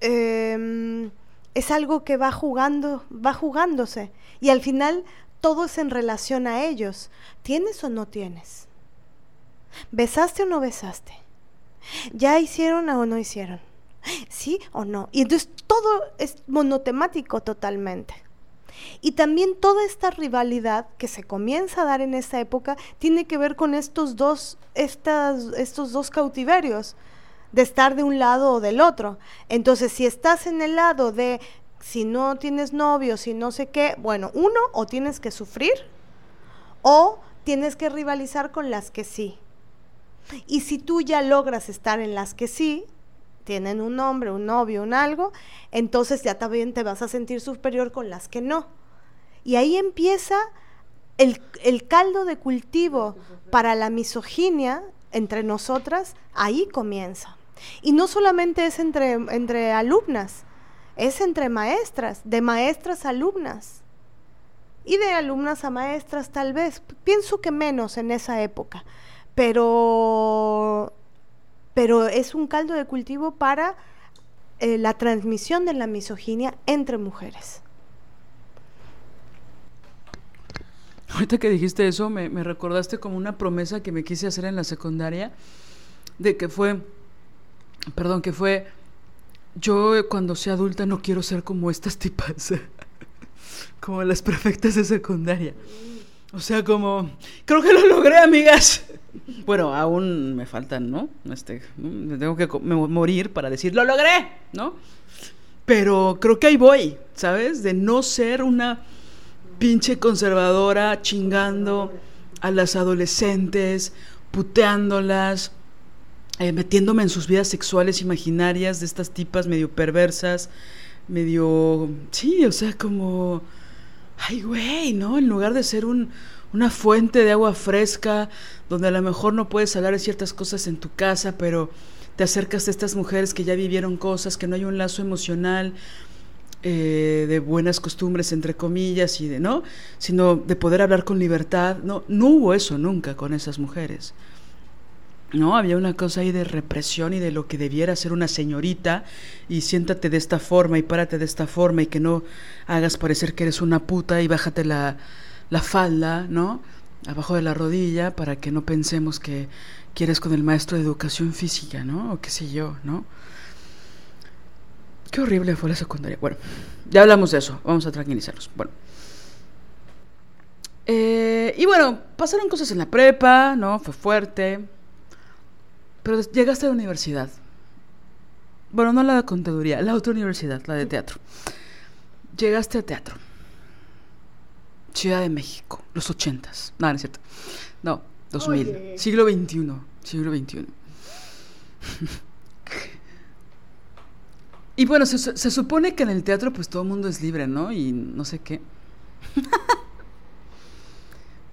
em, es algo que va jugando, va jugándose. Y al final todo es en relación a ellos. ¿Tienes o no tienes? ¿Besaste o no besaste? ¿Ya hicieron o no hicieron? ¿Sí o no? Y entonces todo es monotemático totalmente. Y también toda esta rivalidad que se comienza a dar en esta época tiene que ver con estos dos, estas, estos dos cautiverios, de estar de un lado o del otro. Entonces, si estás en el lado de si no tienes novio, si no sé qué, bueno, uno, o tienes que sufrir, o tienes que rivalizar con las que sí. Y si tú ya logras estar en las que sí, tienen un hombre, un novio, un algo, entonces ya también te vas a sentir superior con las que no. Y ahí empieza el, el caldo de cultivo para la misoginia entre nosotras, ahí comienza. Y no solamente es entre, entre alumnas, es entre maestras, de maestras a alumnas. Y de alumnas a maestras tal vez, pienso que menos en esa época, pero, pero es un caldo de cultivo para eh, la transmisión de la misoginia entre mujeres. Ahorita que dijiste eso, me, me, recordaste como una promesa que me quise hacer en la secundaria, de que fue, perdón, que fue yo cuando sea adulta no quiero ser como estas tipas, como las perfectas de secundaria. O sea, como, creo que lo logré, amigas. Bueno, aún me faltan, ¿no? Este, tengo que morir para decir, lo logré, ¿no? Pero creo que ahí voy, ¿sabes? De no ser una pinche conservadora chingando a las adolescentes, puteándolas, eh, metiéndome en sus vidas sexuales imaginarias de estas tipas medio perversas, medio... Sí, o sea, como... Ay, güey, ¿no? En lugar de ser un, una fuente de agua fresca, donde a lo mejor no puedes hablar de ciertas cosas en tu casa, pero te acercas a estas mujeres que ya vivieron cosas, que no hay un lazo emocional eh, de buenas costumbres, entre comillas, y de, ¿no? Sino de poder hablar con libertad. No, no hubo eso nunca con esas mujeres. ¿No? Había una cosa ahí de represión y de lo que debiera ser una señorita y siéntate de esta forma y párate de esta forma y que no hagas parecer que eres una puta y bájate la, la falda, ¿no? Abajo de la rodilla para que no pensemos que quieres con el maestro de educación física, ¿no? O qué sé yo, ¿no? Qué horrible fue la secundaria. Bueno, ya hablamos de eso, vamos a tranquilizarnos. Bueno. Eh, y bueno, pasaron cosas en la prepa, ¿no? Fue fuerte pero llegaste a la universidad. Bueno, no la de contaduría, la otra universidad, la de teatro. Llegaste a teatro. Ciudad de México, los ochentas. No, no es cierto. No, 2000. Siglo XXI. Siglo XXI. y bueno, se, se, supone que en el teatro pues todo el mundo es libre, ¿no? Y no sé qué.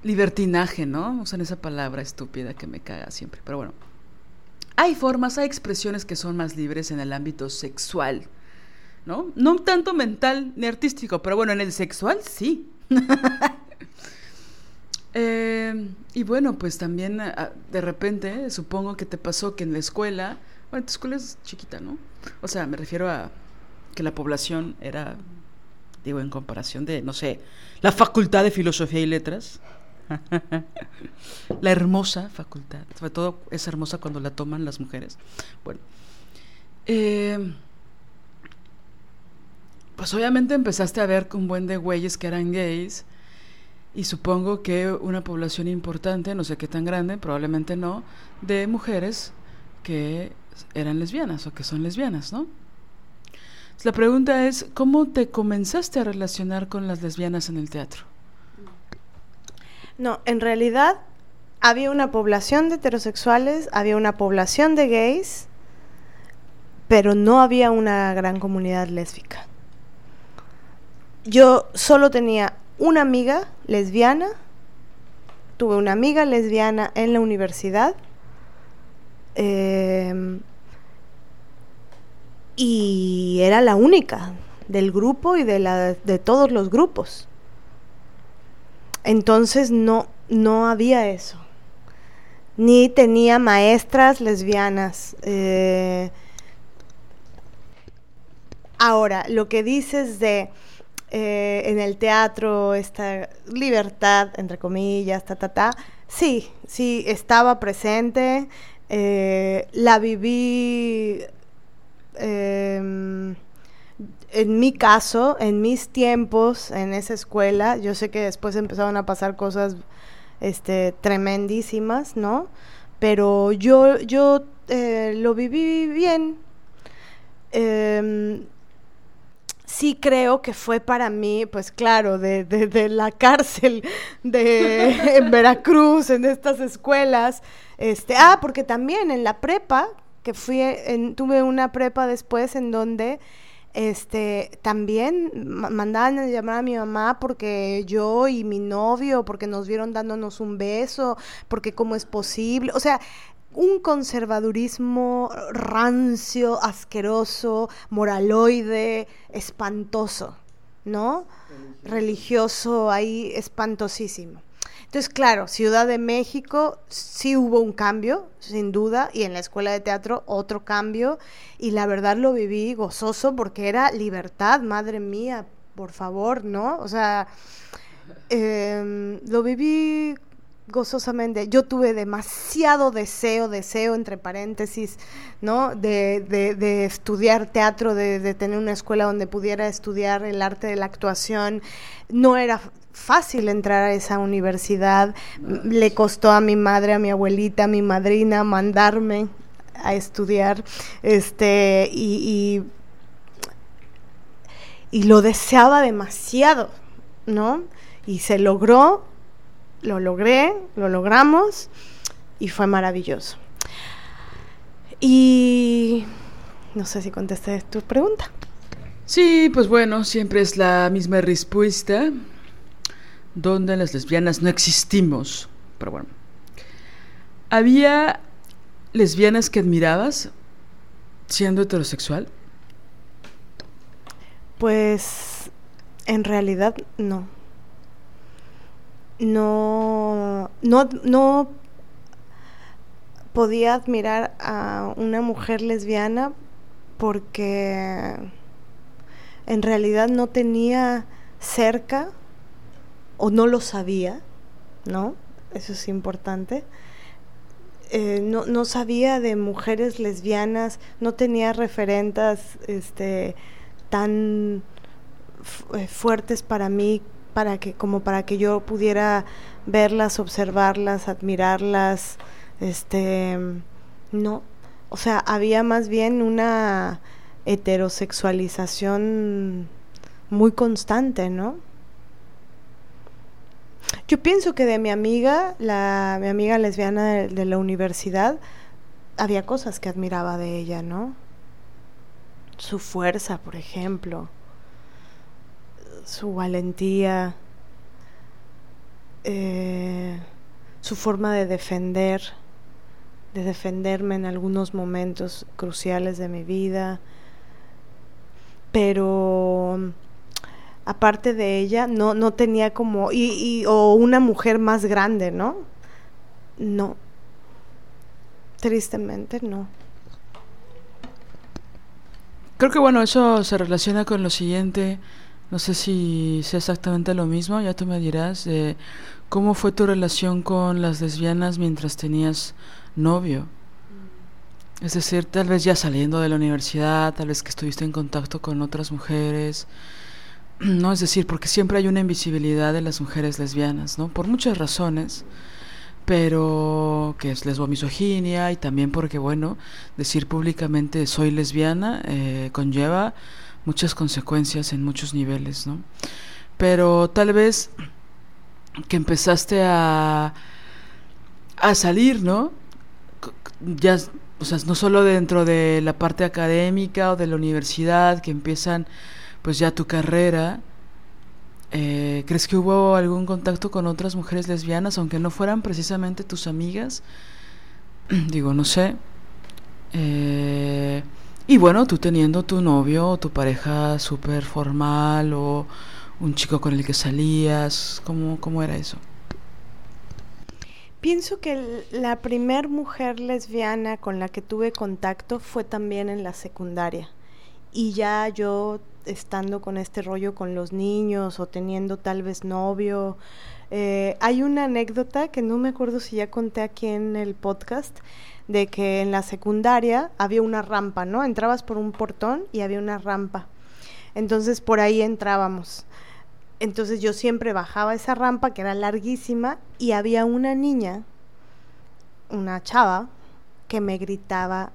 Libertinaje, ¿no? Usan esa palabra estúpida que me caga siempre. Pero bueno. Hay formas, hay expresiones que son más libres en el ámbito sexual, ¿no? No tanto mental ni artístico, pero bueno, en el sexual sí. Eh, y bueno, pues también ah, de repente, supongo que te pasó que en la escuela, bueno, tu escuela es chiquita, ¿no? O sea, me refiero a que la población era, digo, en comparación de, no sé, la Facultad de Filosofía y Letras, la hermosa facultad, sobre todo es hermosa cuando la toman las mujeres. Bueno, eh, pues obviamente empezaste a ver un buen de güeyes que eran gays y supongo que una población importante, no sé qué tan grande, probablemente no, de mujeres que eran lesbianas o que son lesbianas, ¿no? La pregunta es, ¿cómo te comenzaste a relacionar con las lesbianas en el teatro? No, en realidad había una población de heterosexuales, había una población de gays, pero no había una gran comunidad lésbica. Yo solo tenía una amiga lesbiana, tuve una amiga lesbiana en la universidad, em, y era la única del grupo y de, la, de todos los grupos. Entonces no, no había eso. Ni tenía maestras lesbianas. Eh, ahora, lo que dices de eh, en el teatro, esta libertad, entre comillas, ta, ta, ta, sí, sí, estaba presente. Eh, la viví em, en mi caso, en mis tiempos, en esa escuela, yo sé que después empezaron a pasar cosas este, tremendísimas, ¿no? Pero yo, yo eh, lo viví bien. Em, sí creo que fue para mí, pues claro, de, de, la cárcel de en Veracruz, en estas escuelas. Este, ah, porque también en la prepa, que fui, tuve una prepa después en donde este, también mandaban a llamar a mi mamá porque yo y mi novio, porque nos vieron dándonos un beso, porque cómo es posible, o sea, un conservadurismo rancio, asqueroso, moraloide, espantoso, ¿no? Religioso ahí espantosísimo. Entonces, claro, Ciudad de México sí hubo un cambio, sin duda, y en la escuela de teatro otro cambio, y la verdad lo viví gozoso porque era libertad, madre mía, por favor, ¿no? O sea, em, lo viví gozosamente. Yo tuve demasiado deseo, deseo entre paréntesis, ¿no? De, de, estudiar teatro, de, de, tener una escuela donde pudiera estudiar el arte de la actuación. No era fácil entrar a esa universidad. Le costó a mi madre, a mi abuelita, a mi madrina mandarme a estudiar. Este, y, y, lo deseaba demasiado, ¿no? Y se logró, lo logré, lo logramos y fue maravilloso. Y no sé si contesté tu pregunta. Sí, pues bueno, siempre es la misma respuesta donde las lesbianas no existimos. Pero bueno. ¿Había lesbianas que admirabas siendo heterosexual? Pues en realidad no. No, no, no podía admirar a una mujer lesbiana porque en realidad no tenía cerca o no lo sabía, ¿no? Eso es importante. Eh, no, no, sabía de mujeres lesbianas, no tenía referentes este, tan eh, fuertes para mí para que como para que yo pudiera verlas, observarlas, admirarlas, este no, o sea, había más bien una heterosexualización muy constante, ¿no? Yo pienso que de mi amiga, la, mi amiga lesbiana de, la universidad, había cosas que admiraba de ella, ¿no? Su fuerza, por ejemplo, su valentía, eh, su forma de defender, de defenderme en algunos momentos cruciales de mi vida, pero aparte de ella, no, no tenía como, y, y, o una mujer más grande, ¿no? No. Tristemente no. Creo que bueno, eso se relaciona con lo siguiente. No sé si sea exactamente lo mismo, ya tú me dirás. ¿Cómo fue tu relación con las lesbianas mientras tenías novio? Es decir, tal vez ya saliendo de la universidad, tal vez que estuviste en contacto con otras mujeres, ¿no? Es decir, porque siempre hay una invisibilidad de las mujeres lesbianas, ¿no? Por muchas razones, pero que es lesbomisoginia y también porque, bueno, decir públicamente soy lesbiana eh, conlleva muchas consecuencias en muchos niveles, ¿no? Pero tal vez que empezaste a a salir, ¿no? Ya, o sea, no solo dentro de la parte académica o de la universidad, que empiezan pues ya tu carrera, eh, ¿crees que hubo algún contacto con otras mujeres lesbianas, aunque no fueran precisamente tus amigas? Digo, no sé. Eh, y bueno, tú teniendo tu novio o tu pareja súper formal o un chico con el que salías, ¿cómo, cómo era eso? Pienso que la primer mujer lesbiana con la que tuve contacto fue también en la secundaria. Y ya yo estando con este rollo con los niños o teniendo tal vez novio. Eh, hay una anécdota que no me acuerdo si ya conté aquí en el podcast, de que en la secundaria había una rampa, ¿no? Entrabas por un portón y había una rampa. Entonces por ahí entrábamos. Entonces yo siempre bajaba esa rampa que era larguísima y había una niña, una chava, que me gritaba,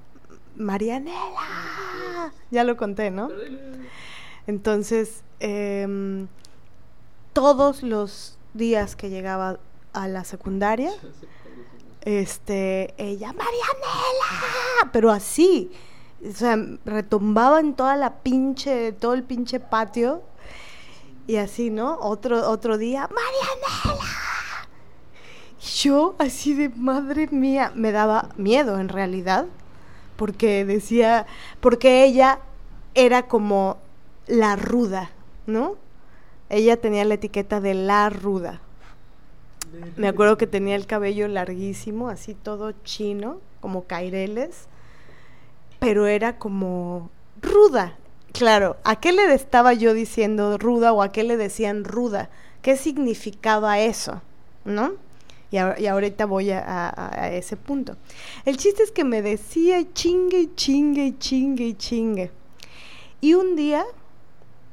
Marianela. Ya lo conté, ¿no? Entonces, em, todos los días que llegaba a la secundaria, este, ella, Marianela, pero así, o sea, retumbaba en toda la pinche, todo el pinche patio y así, ¿no? Otro, otro día, Marianela. Yo así de madre mía, me daba miedo en realidad, porque decía, porque ella era como la ruda, ¿no? Ella tenía la etiqueta de la ruda. Me acuerdo que tenía el cabello larguísimo, así todo chino, como caireles, pero era como ruda, Claro, ¿a qué le estaba yo diciendo ruda o a qué le decían ruda? ¿Qué significaba eso? ¿No? Y, ahorita voy a, ese punto. El chiste es que me decía chingue, chingue, chingue, chingue. Y un día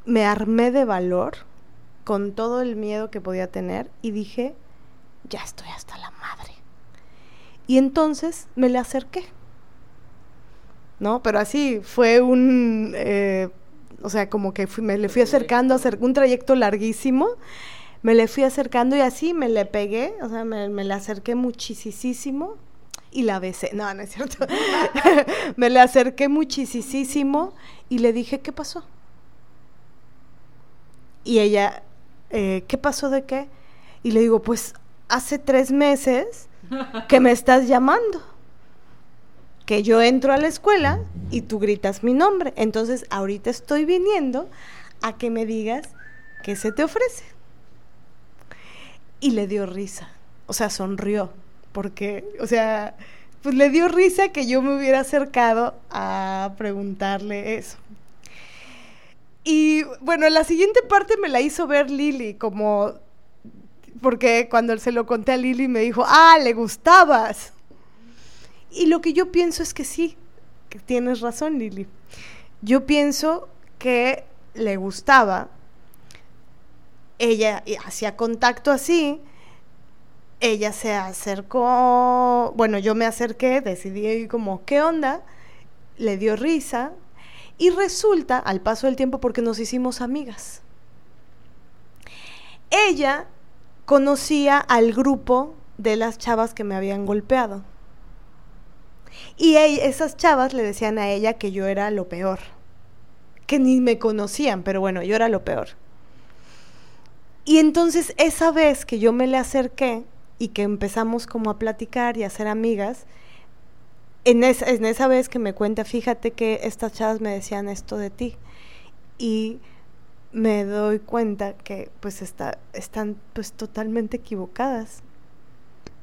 me armé de valor con todo el miedo que podía tener y dije, ya estoy hasta la madre. Y entonces me le acerqué ¿no? Pero así fue un, eh, o sea, como que me le fui acercando, a hacer un trayecto larguísimo, me le fui acercando y así me le pegué, o sea, me, me le acerqué muchísimo y la besé, no, no es cierto, me le acerqué muchísimo y le dije, ¿qué pasó? Y ella, eh, ¿qué pasó de qué? Y le digo, pues hace tres meses que me estás llamando que yo entro a la escuela y tú gritas mi nombre. Entonces, ahorita estoy viniendo a que me digas qué se te ofrece. Y le dio risa, o sea, sonrió, porque, o sea, pues le dio risa que yo me hubiera acercado a preguntarle eso. Y bueno, la siguiente parte me la hizo ver Lili, como, porque cuando se lo conté a Lili me dijo, ah, le gustabas. Y lo que yo pienso es que sí, que tienes razón, Lili. Yo pienso que le gustaba, ella hacía contacto así, ella se acercó, bueno, yo me acerqué, decidí como, ¿qué onda? Le dio risa y resulta, al paso del tiempo, porque nos hicimos amigas, ella conocía al grupo de las chavas que me habían golpeado. Y esas chavas le decían a ella que yo era lo peor, que ni me conocían, pero bueno, yo era lo peor. Y entonces esa vez que yo me le acerqué y que empezamos como a platicar y a ser amigas, en esa, en esa vez que me cuenta, fíjate que estas chavas me decían esto de ti. Y me doy cuenta que pues está, están pues totalmente equivocadas.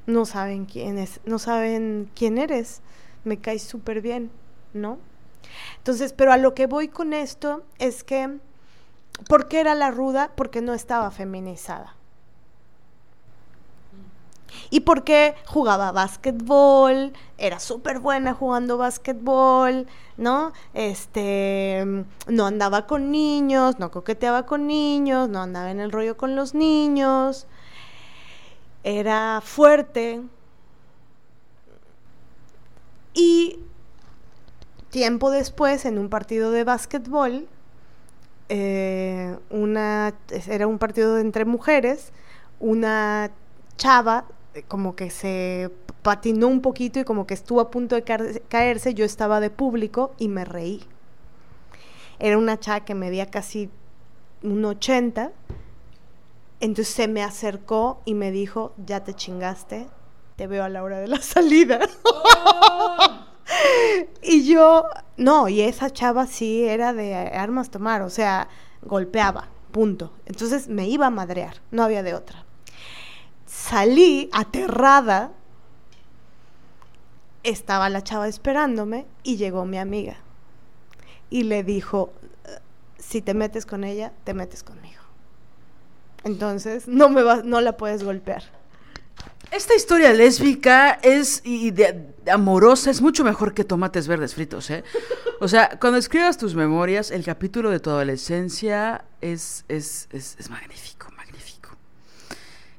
No saben quién es, no saben quién eres me cae súper bien, ¿no? Entonces, pero a lo que voy con esto es que, ¿por qué era la ruda? Porque no estaba feminizada. Y porque jugaba básquetbol, era súper buena jugando básquetbol, ¿no? Este, no andaba con niños, no coqueteaba con niños, no andaba en el rollo con los niños, era fuerte, y tiempo después, en un partido de básquetbol, eh, una, era un partido entre mujeres, una chava eh, como que se patinó un poquito y como que estuvo a punto de caer- caerse, yo estaba de público y me reí. Era una chava que medía casi un 80. Entonces se me acercó y me dijo, ya te chingaste, te veo a la hora de la salida. y yo, no, y esa chava sí era de armas tomar, o sea, golpeaba, punto. Entonces me iba a madrear, no había de otra. Salí aterrada, estaba la chava esperándome y llegó mi amiga. Y le dijo, si te metes con ella, te metes conmigo. Entonces, no me vas, no la puedes golpear. Esta historia lésbica es y amorosa es mucho mejor que tomates verdes fritos, ¿eh? O sea, cuando escribas tus memorias, el capítulo de tu adolescencia es, es, es, es magnífico, magnífico.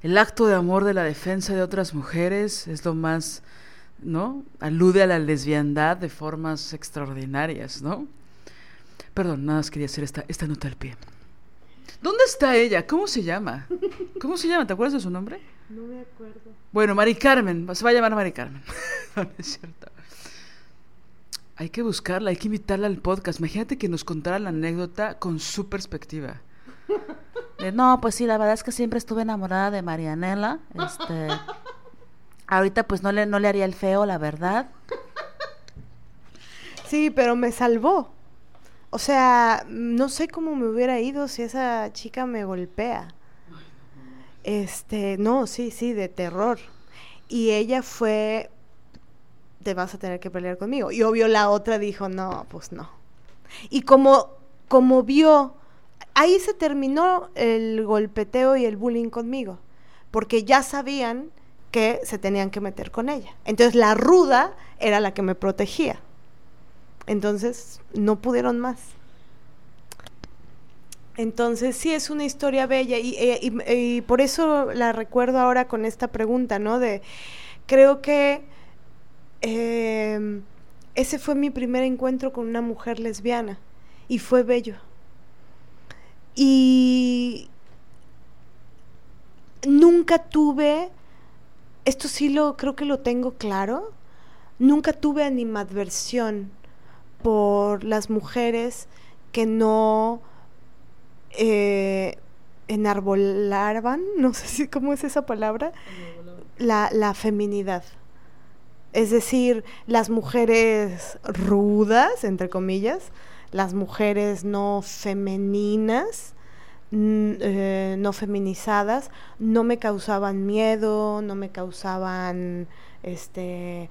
El acto de amor de la defensa de otras mujeres es lo más, ¿no? Alude a la lesbiandad de formas extraordinarias, ¿no? Perdón, nada más quería hacer esta, esta nota al pie. ¿Dónde está ella? ¿Cómo se llama? ¿Cómo se llama? ¿Te acuerdas de su nombre? No me acuerdo. Bueno, Mari Carmen, se va a llamar Mari Carmen. no, no es cierto. Hay que buscarla, hay que invitarla al podcast. Imagínate que nos contara la anécdota con su perspectiva. Eh, No, pues sí, la verdad es que siempre estuve enamorada de Marianela. Este, ahorita pues no le, no le haría el feo, la verdad. Sí, pero me salvó. O sea, no sé cómo me hubiera ido si esa chica me golpea. Este, no, sí, sí, de terror. Y ella fue, te vas a tener que pelear conmigo. Y obvio la otra dijo, no, pues no. Y como, como vio, ahí se terminó el golpeteo y el bullying conmigo. Porque ya sabían que se tenían que meter con ella. Entonces la ruda era la que me protegía. Entonces no pudieron más. Entonces sí es una historia bella y, eh, y- por eso la recuerdo ahora con esta pregunta, ¿no? De creo que eh, ese fue mi primer encuentro con una mujer lesbiana y fue bello. Y nunca tuve, esto sí lo creo que lo tengo claro, nunca tuve animadversión por las mujeres que no eh, enarbolaban, no sé si cómo es esa palabra, la, la feminidad. Es decir, las mujeres rudas, entre comillas, las mujeres no femeninas, eh, no feminizadas, no me causaban miedo, no me causaban, este,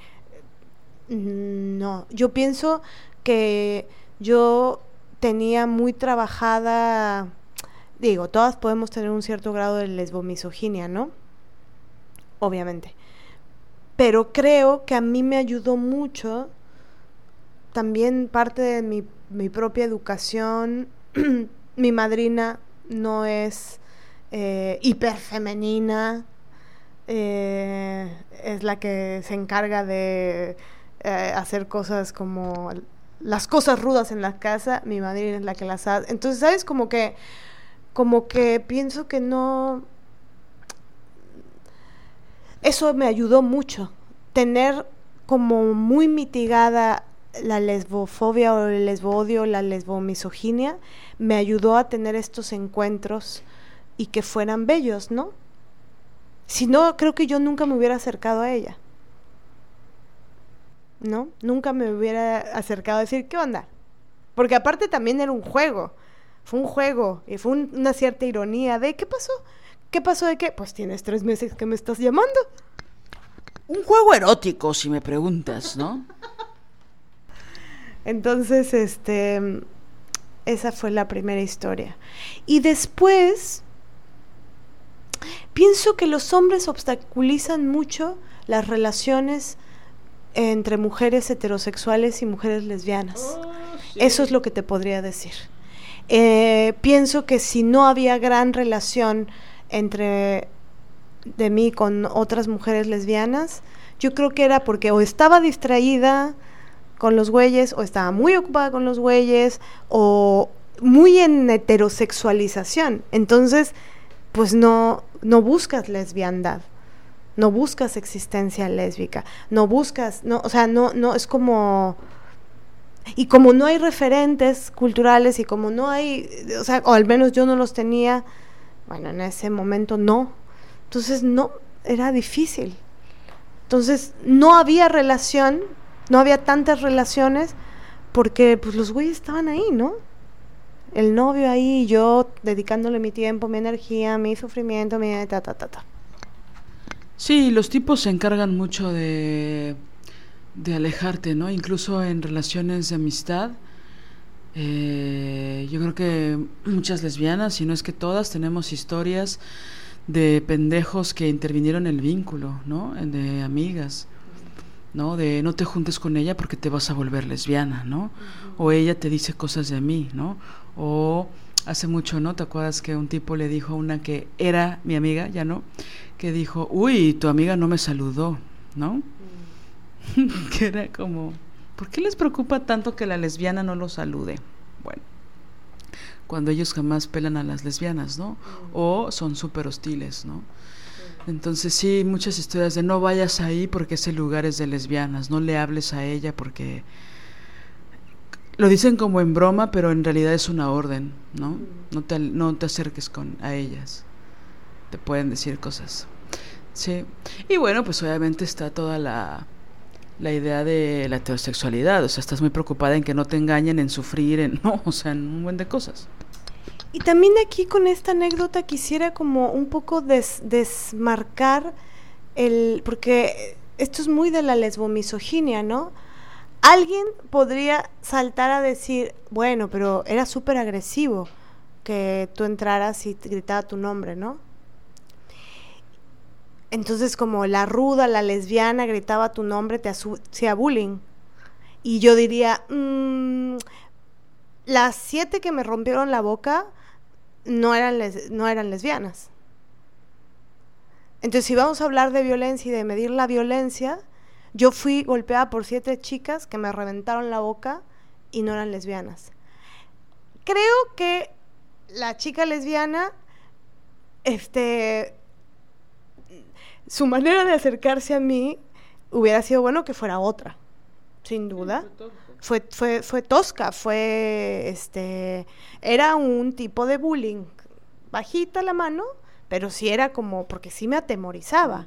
no, yo pienso que yo tenía muy trabajada, digo, todas podemos tener un cierto grado de lesbomisoginia, ¿no? Obviamente. Pero creo que a mí me ayudó mucho también parte de mi, mi propia educación. mi madrina no es eh, hiperfemenina, eh, es la que se encarga de eh, hacer cosas como las cosas rudas en la casa, mi madrina es la que las hace. Entonces, ¿sabes? Como que, como que pienso que no... Eso me ayudó mucho, tener como muy mitigada la lesbofobia o el lesbodio, la lesbomisoginia, me ayudó a tener estos encuentros y que fueran bellos, ¿no? Si no, creo que yo nunca me hubiera acercado a ella. ¿No? Nunca me hubiera acercado a decir, ¿qué onda? Porque aparte también era un juego. Fue un juego y fue un- una cierta ironía de, ¿qué pasó? ¿Qué pasó de qué? Pues tienes tres meses que me estás llamando. Un juego erótico, si me preguntas, ¿no? Entonces, este, esa fue la primera historia. Y después, pienso que los hombres obstaculizan mucho las relaciones entre mujeres heterosexuales y mujeres lesbianas. Eso es lo que te podría decir. Eh, pienso que si no había gran relación entre de mí con otras mujeres lesbianas, yo creo que era porque o estaba distraída con los güeyes, o estaba muy ocupada con los güeyes, o muy en heterosexualización. Entonces, pues no, no buscas lesbiandad. No buscas existencia lésbica, no buscas, no, o sea, no, no, es como, y como no hay referentes culturales y como no hay, o sea, o al menos yo no los tenía, bueno, en ese momento no, entonces no, era difícil. Entonces no había relación, no había tantas relaciones porque pues los güeyes estaban ahí, ¿no? El novio ahí, yo dedicándole mi tiempo, mi energía, mi sufrimiento, mi ta ta ta ta. Sí, los tipos se encargan mucho de, de alejarte, ¿no? Incluso en relaciones de amistad. Eh, yo creo que muchas lesbianas, si no es que todas, tenemos historias de pendejos que intervinieron en el vínculo, ¿no? De amigas, ¿no? De no te juntes con ella porque te vas a volver lesbiana, ¿no? O ella te dice cosas de mí, ¿no? O hace mucho, ¿no? ¿Te acuerdas que un tipo le dijo a una que era mi amiga, ya no? Que dijo, uy, tu amiga no me saludó, ¿no? que era como, ¿por qué les preocupa tanto que la lesbiana no lo salude? Bueno, cuando ellos jamás pelan a las lesbianas, ¿no? O son súper hostiles, ¿no? Entonces sí, muchas historias de no vayas ahí porque ese lugar es de lesbianas, no le hables a ella porque lo dicen como en broma, pero en realidad es una orden, ¿no? No te, no te acerques con, a ellas. Te pueden decir cosas. Sí. Y bueno, pues obviamente está toda la, la idea de la heterosexualidad. O sea, estás muy preocupada en que no te engañen, en sufrir, en, no, o sea, en un buen de cosas. Y también aquí con esta anécdota quisiera como un poco des, desmarcar el, porque esto es muy de la lesbomisoginia, ¿no? Alguien podría saltar a decir, bueno, pero era súper agresivo que tú entraras y gritaba tu nombre, ¿no? Entonces como la ruda, la lesbiana gritaba tu nombre, te hacía bullying. Y yo diría, mmm, las siete que me rompieron la boca no eran, no eran lesbianas. Entonces si vamos a hablar de violencia y de medir la violencia, yo fui golpeada por siete chicas que me reventaron la boca y no eran lesbianas. Creo que la chica lesbiana, este, su manera de acercarse a mí hubiera sido bueno que fuera otra, sin duda. Fue, fue, fue tosca, fue, este, era un tipo de bullying. Bajita la mano, pero sí era como, porque sí me atemorizaba.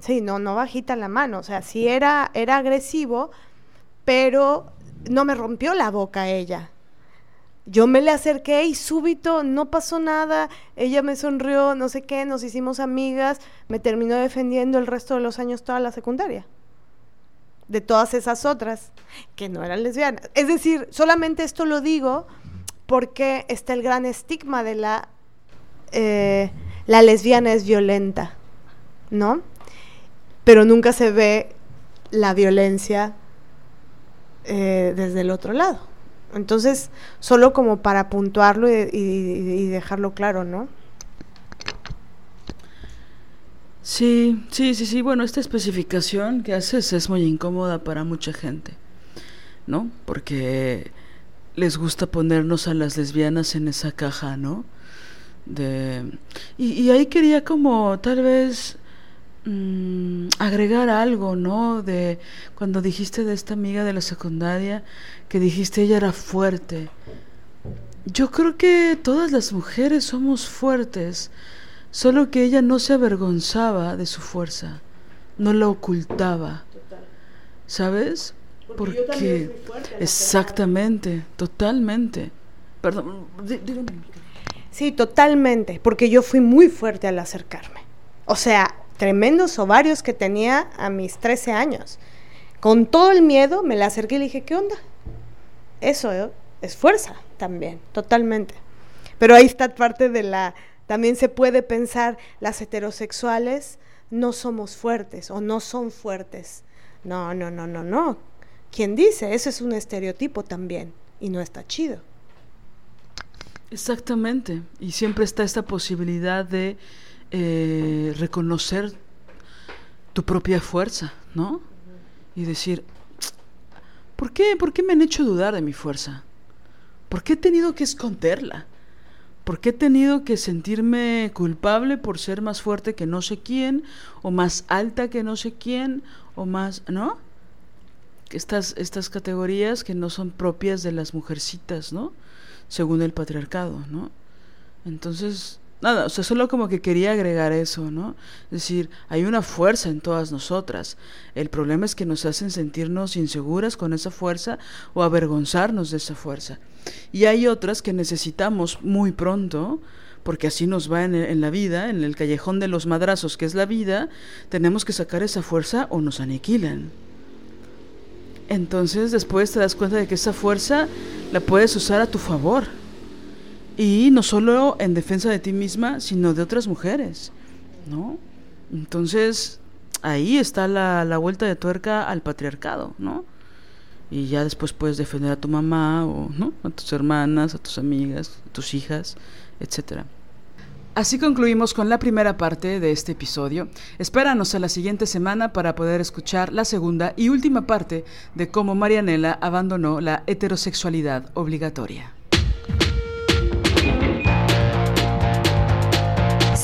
Sí, no, no bajita la mano, o sea, sí era, era agresivo, pero no me rompió la boca ella. Yo me le acerqué y súbito no pasó nada, ella me sonrió, no sé qué, nos hicimos amigas, me terminó defendiendo el resto de los años toda la secundaria. De todas esas otras que no eran lesbianas. Es decir, solamente esto lo digo porque está el gran estigma de la, eh, la lesbiana es violenta, ¿no? Pero nunca se ve la violencia eh, desde el otro lado. Entonces, solo como para puntuarlo y, dejarlo claro, ¿no? Sí, sí, sí, sí. Bueno, esta especificación que haces es muy incómoda para mucha gente, ¿no? Porque les gusta ponernos a las lesbianas en esa caja, ¿no? De... Y, y ahí quería como tal vez Mm, agregar algo, ¿no? De cuando dijiste de esta amiga de la secundaria, que dijiste ella era fuerte. Yo creo que todas las mujeres somos fuertes, solo que ella no se avergonzaba de su fuerza, no la ocultaba. ¿Sabes? Porque, exactamente, totalmente. Perdón, Sí, totalmente, porque yo fui muy fuerte al acercarme. O sea, tremendos ovarios que tenía a mis 13 años. Con todo el miedo me la acerqué y le dije, ¿qué onda? Eso ¿eh? es fuerza también, totalmente. Pero ahí está parte de la... También se puede pensar, las heterosexuales no somos fuertes o no son fuertes. No, no, no, no, no. ¿Quién dice? Eso es un estereotipo también y no está chido. Exactamente. Y siempre está esta posibilidad de eh, reconocer tu propia fuerza, ¿no? Y decir, ¿por qué, ¿por qué me han hecho dudar de mi fuerza? ¿Por qué he tenido que esconderla? ¿Por qué he tenido que sentirme culpable por ser más fuerte que no sé quién, o más alta que no sé quién, o más, ¿no? Estas, estas categorías que no son propias de las mujercitas, ¿no? Según el patriarcado, ¿no? Entonces, nada, o sea, solo como que quería agregar eso, ¿no? Es decir, hay una fuerza en todas nosotras. El problema es que nos hacen sentirnos inseguras con esa fuerza o avergonzarnos de esa fuerza. Y hay otras que necesitamos muy pronto, porque así nos va en, en la vida, en el callejón de los madrazos que es la vida, tenemos que sacar esa fuerza o nos aniquilan. Entonces después te das cuenta de que esa fuerza la puedes usar a tu favor y no solo en defensa de ti misma, sino de otras mujeres, ¿no? Entonces, ahí está la, la vuelta de tuerca al patriarcado, ¿no? Y ya después puedes defender a tu mamá o ¿no? a tus hermanas, a tus amigas, a tus hijas, etcétera. Así concluimos con la primera parte de este episodio. Espéranos a la siguiente semana para poder escuchar la segunda y última parte de cómo Marianela abandonó la heterosexualidad obligatoria.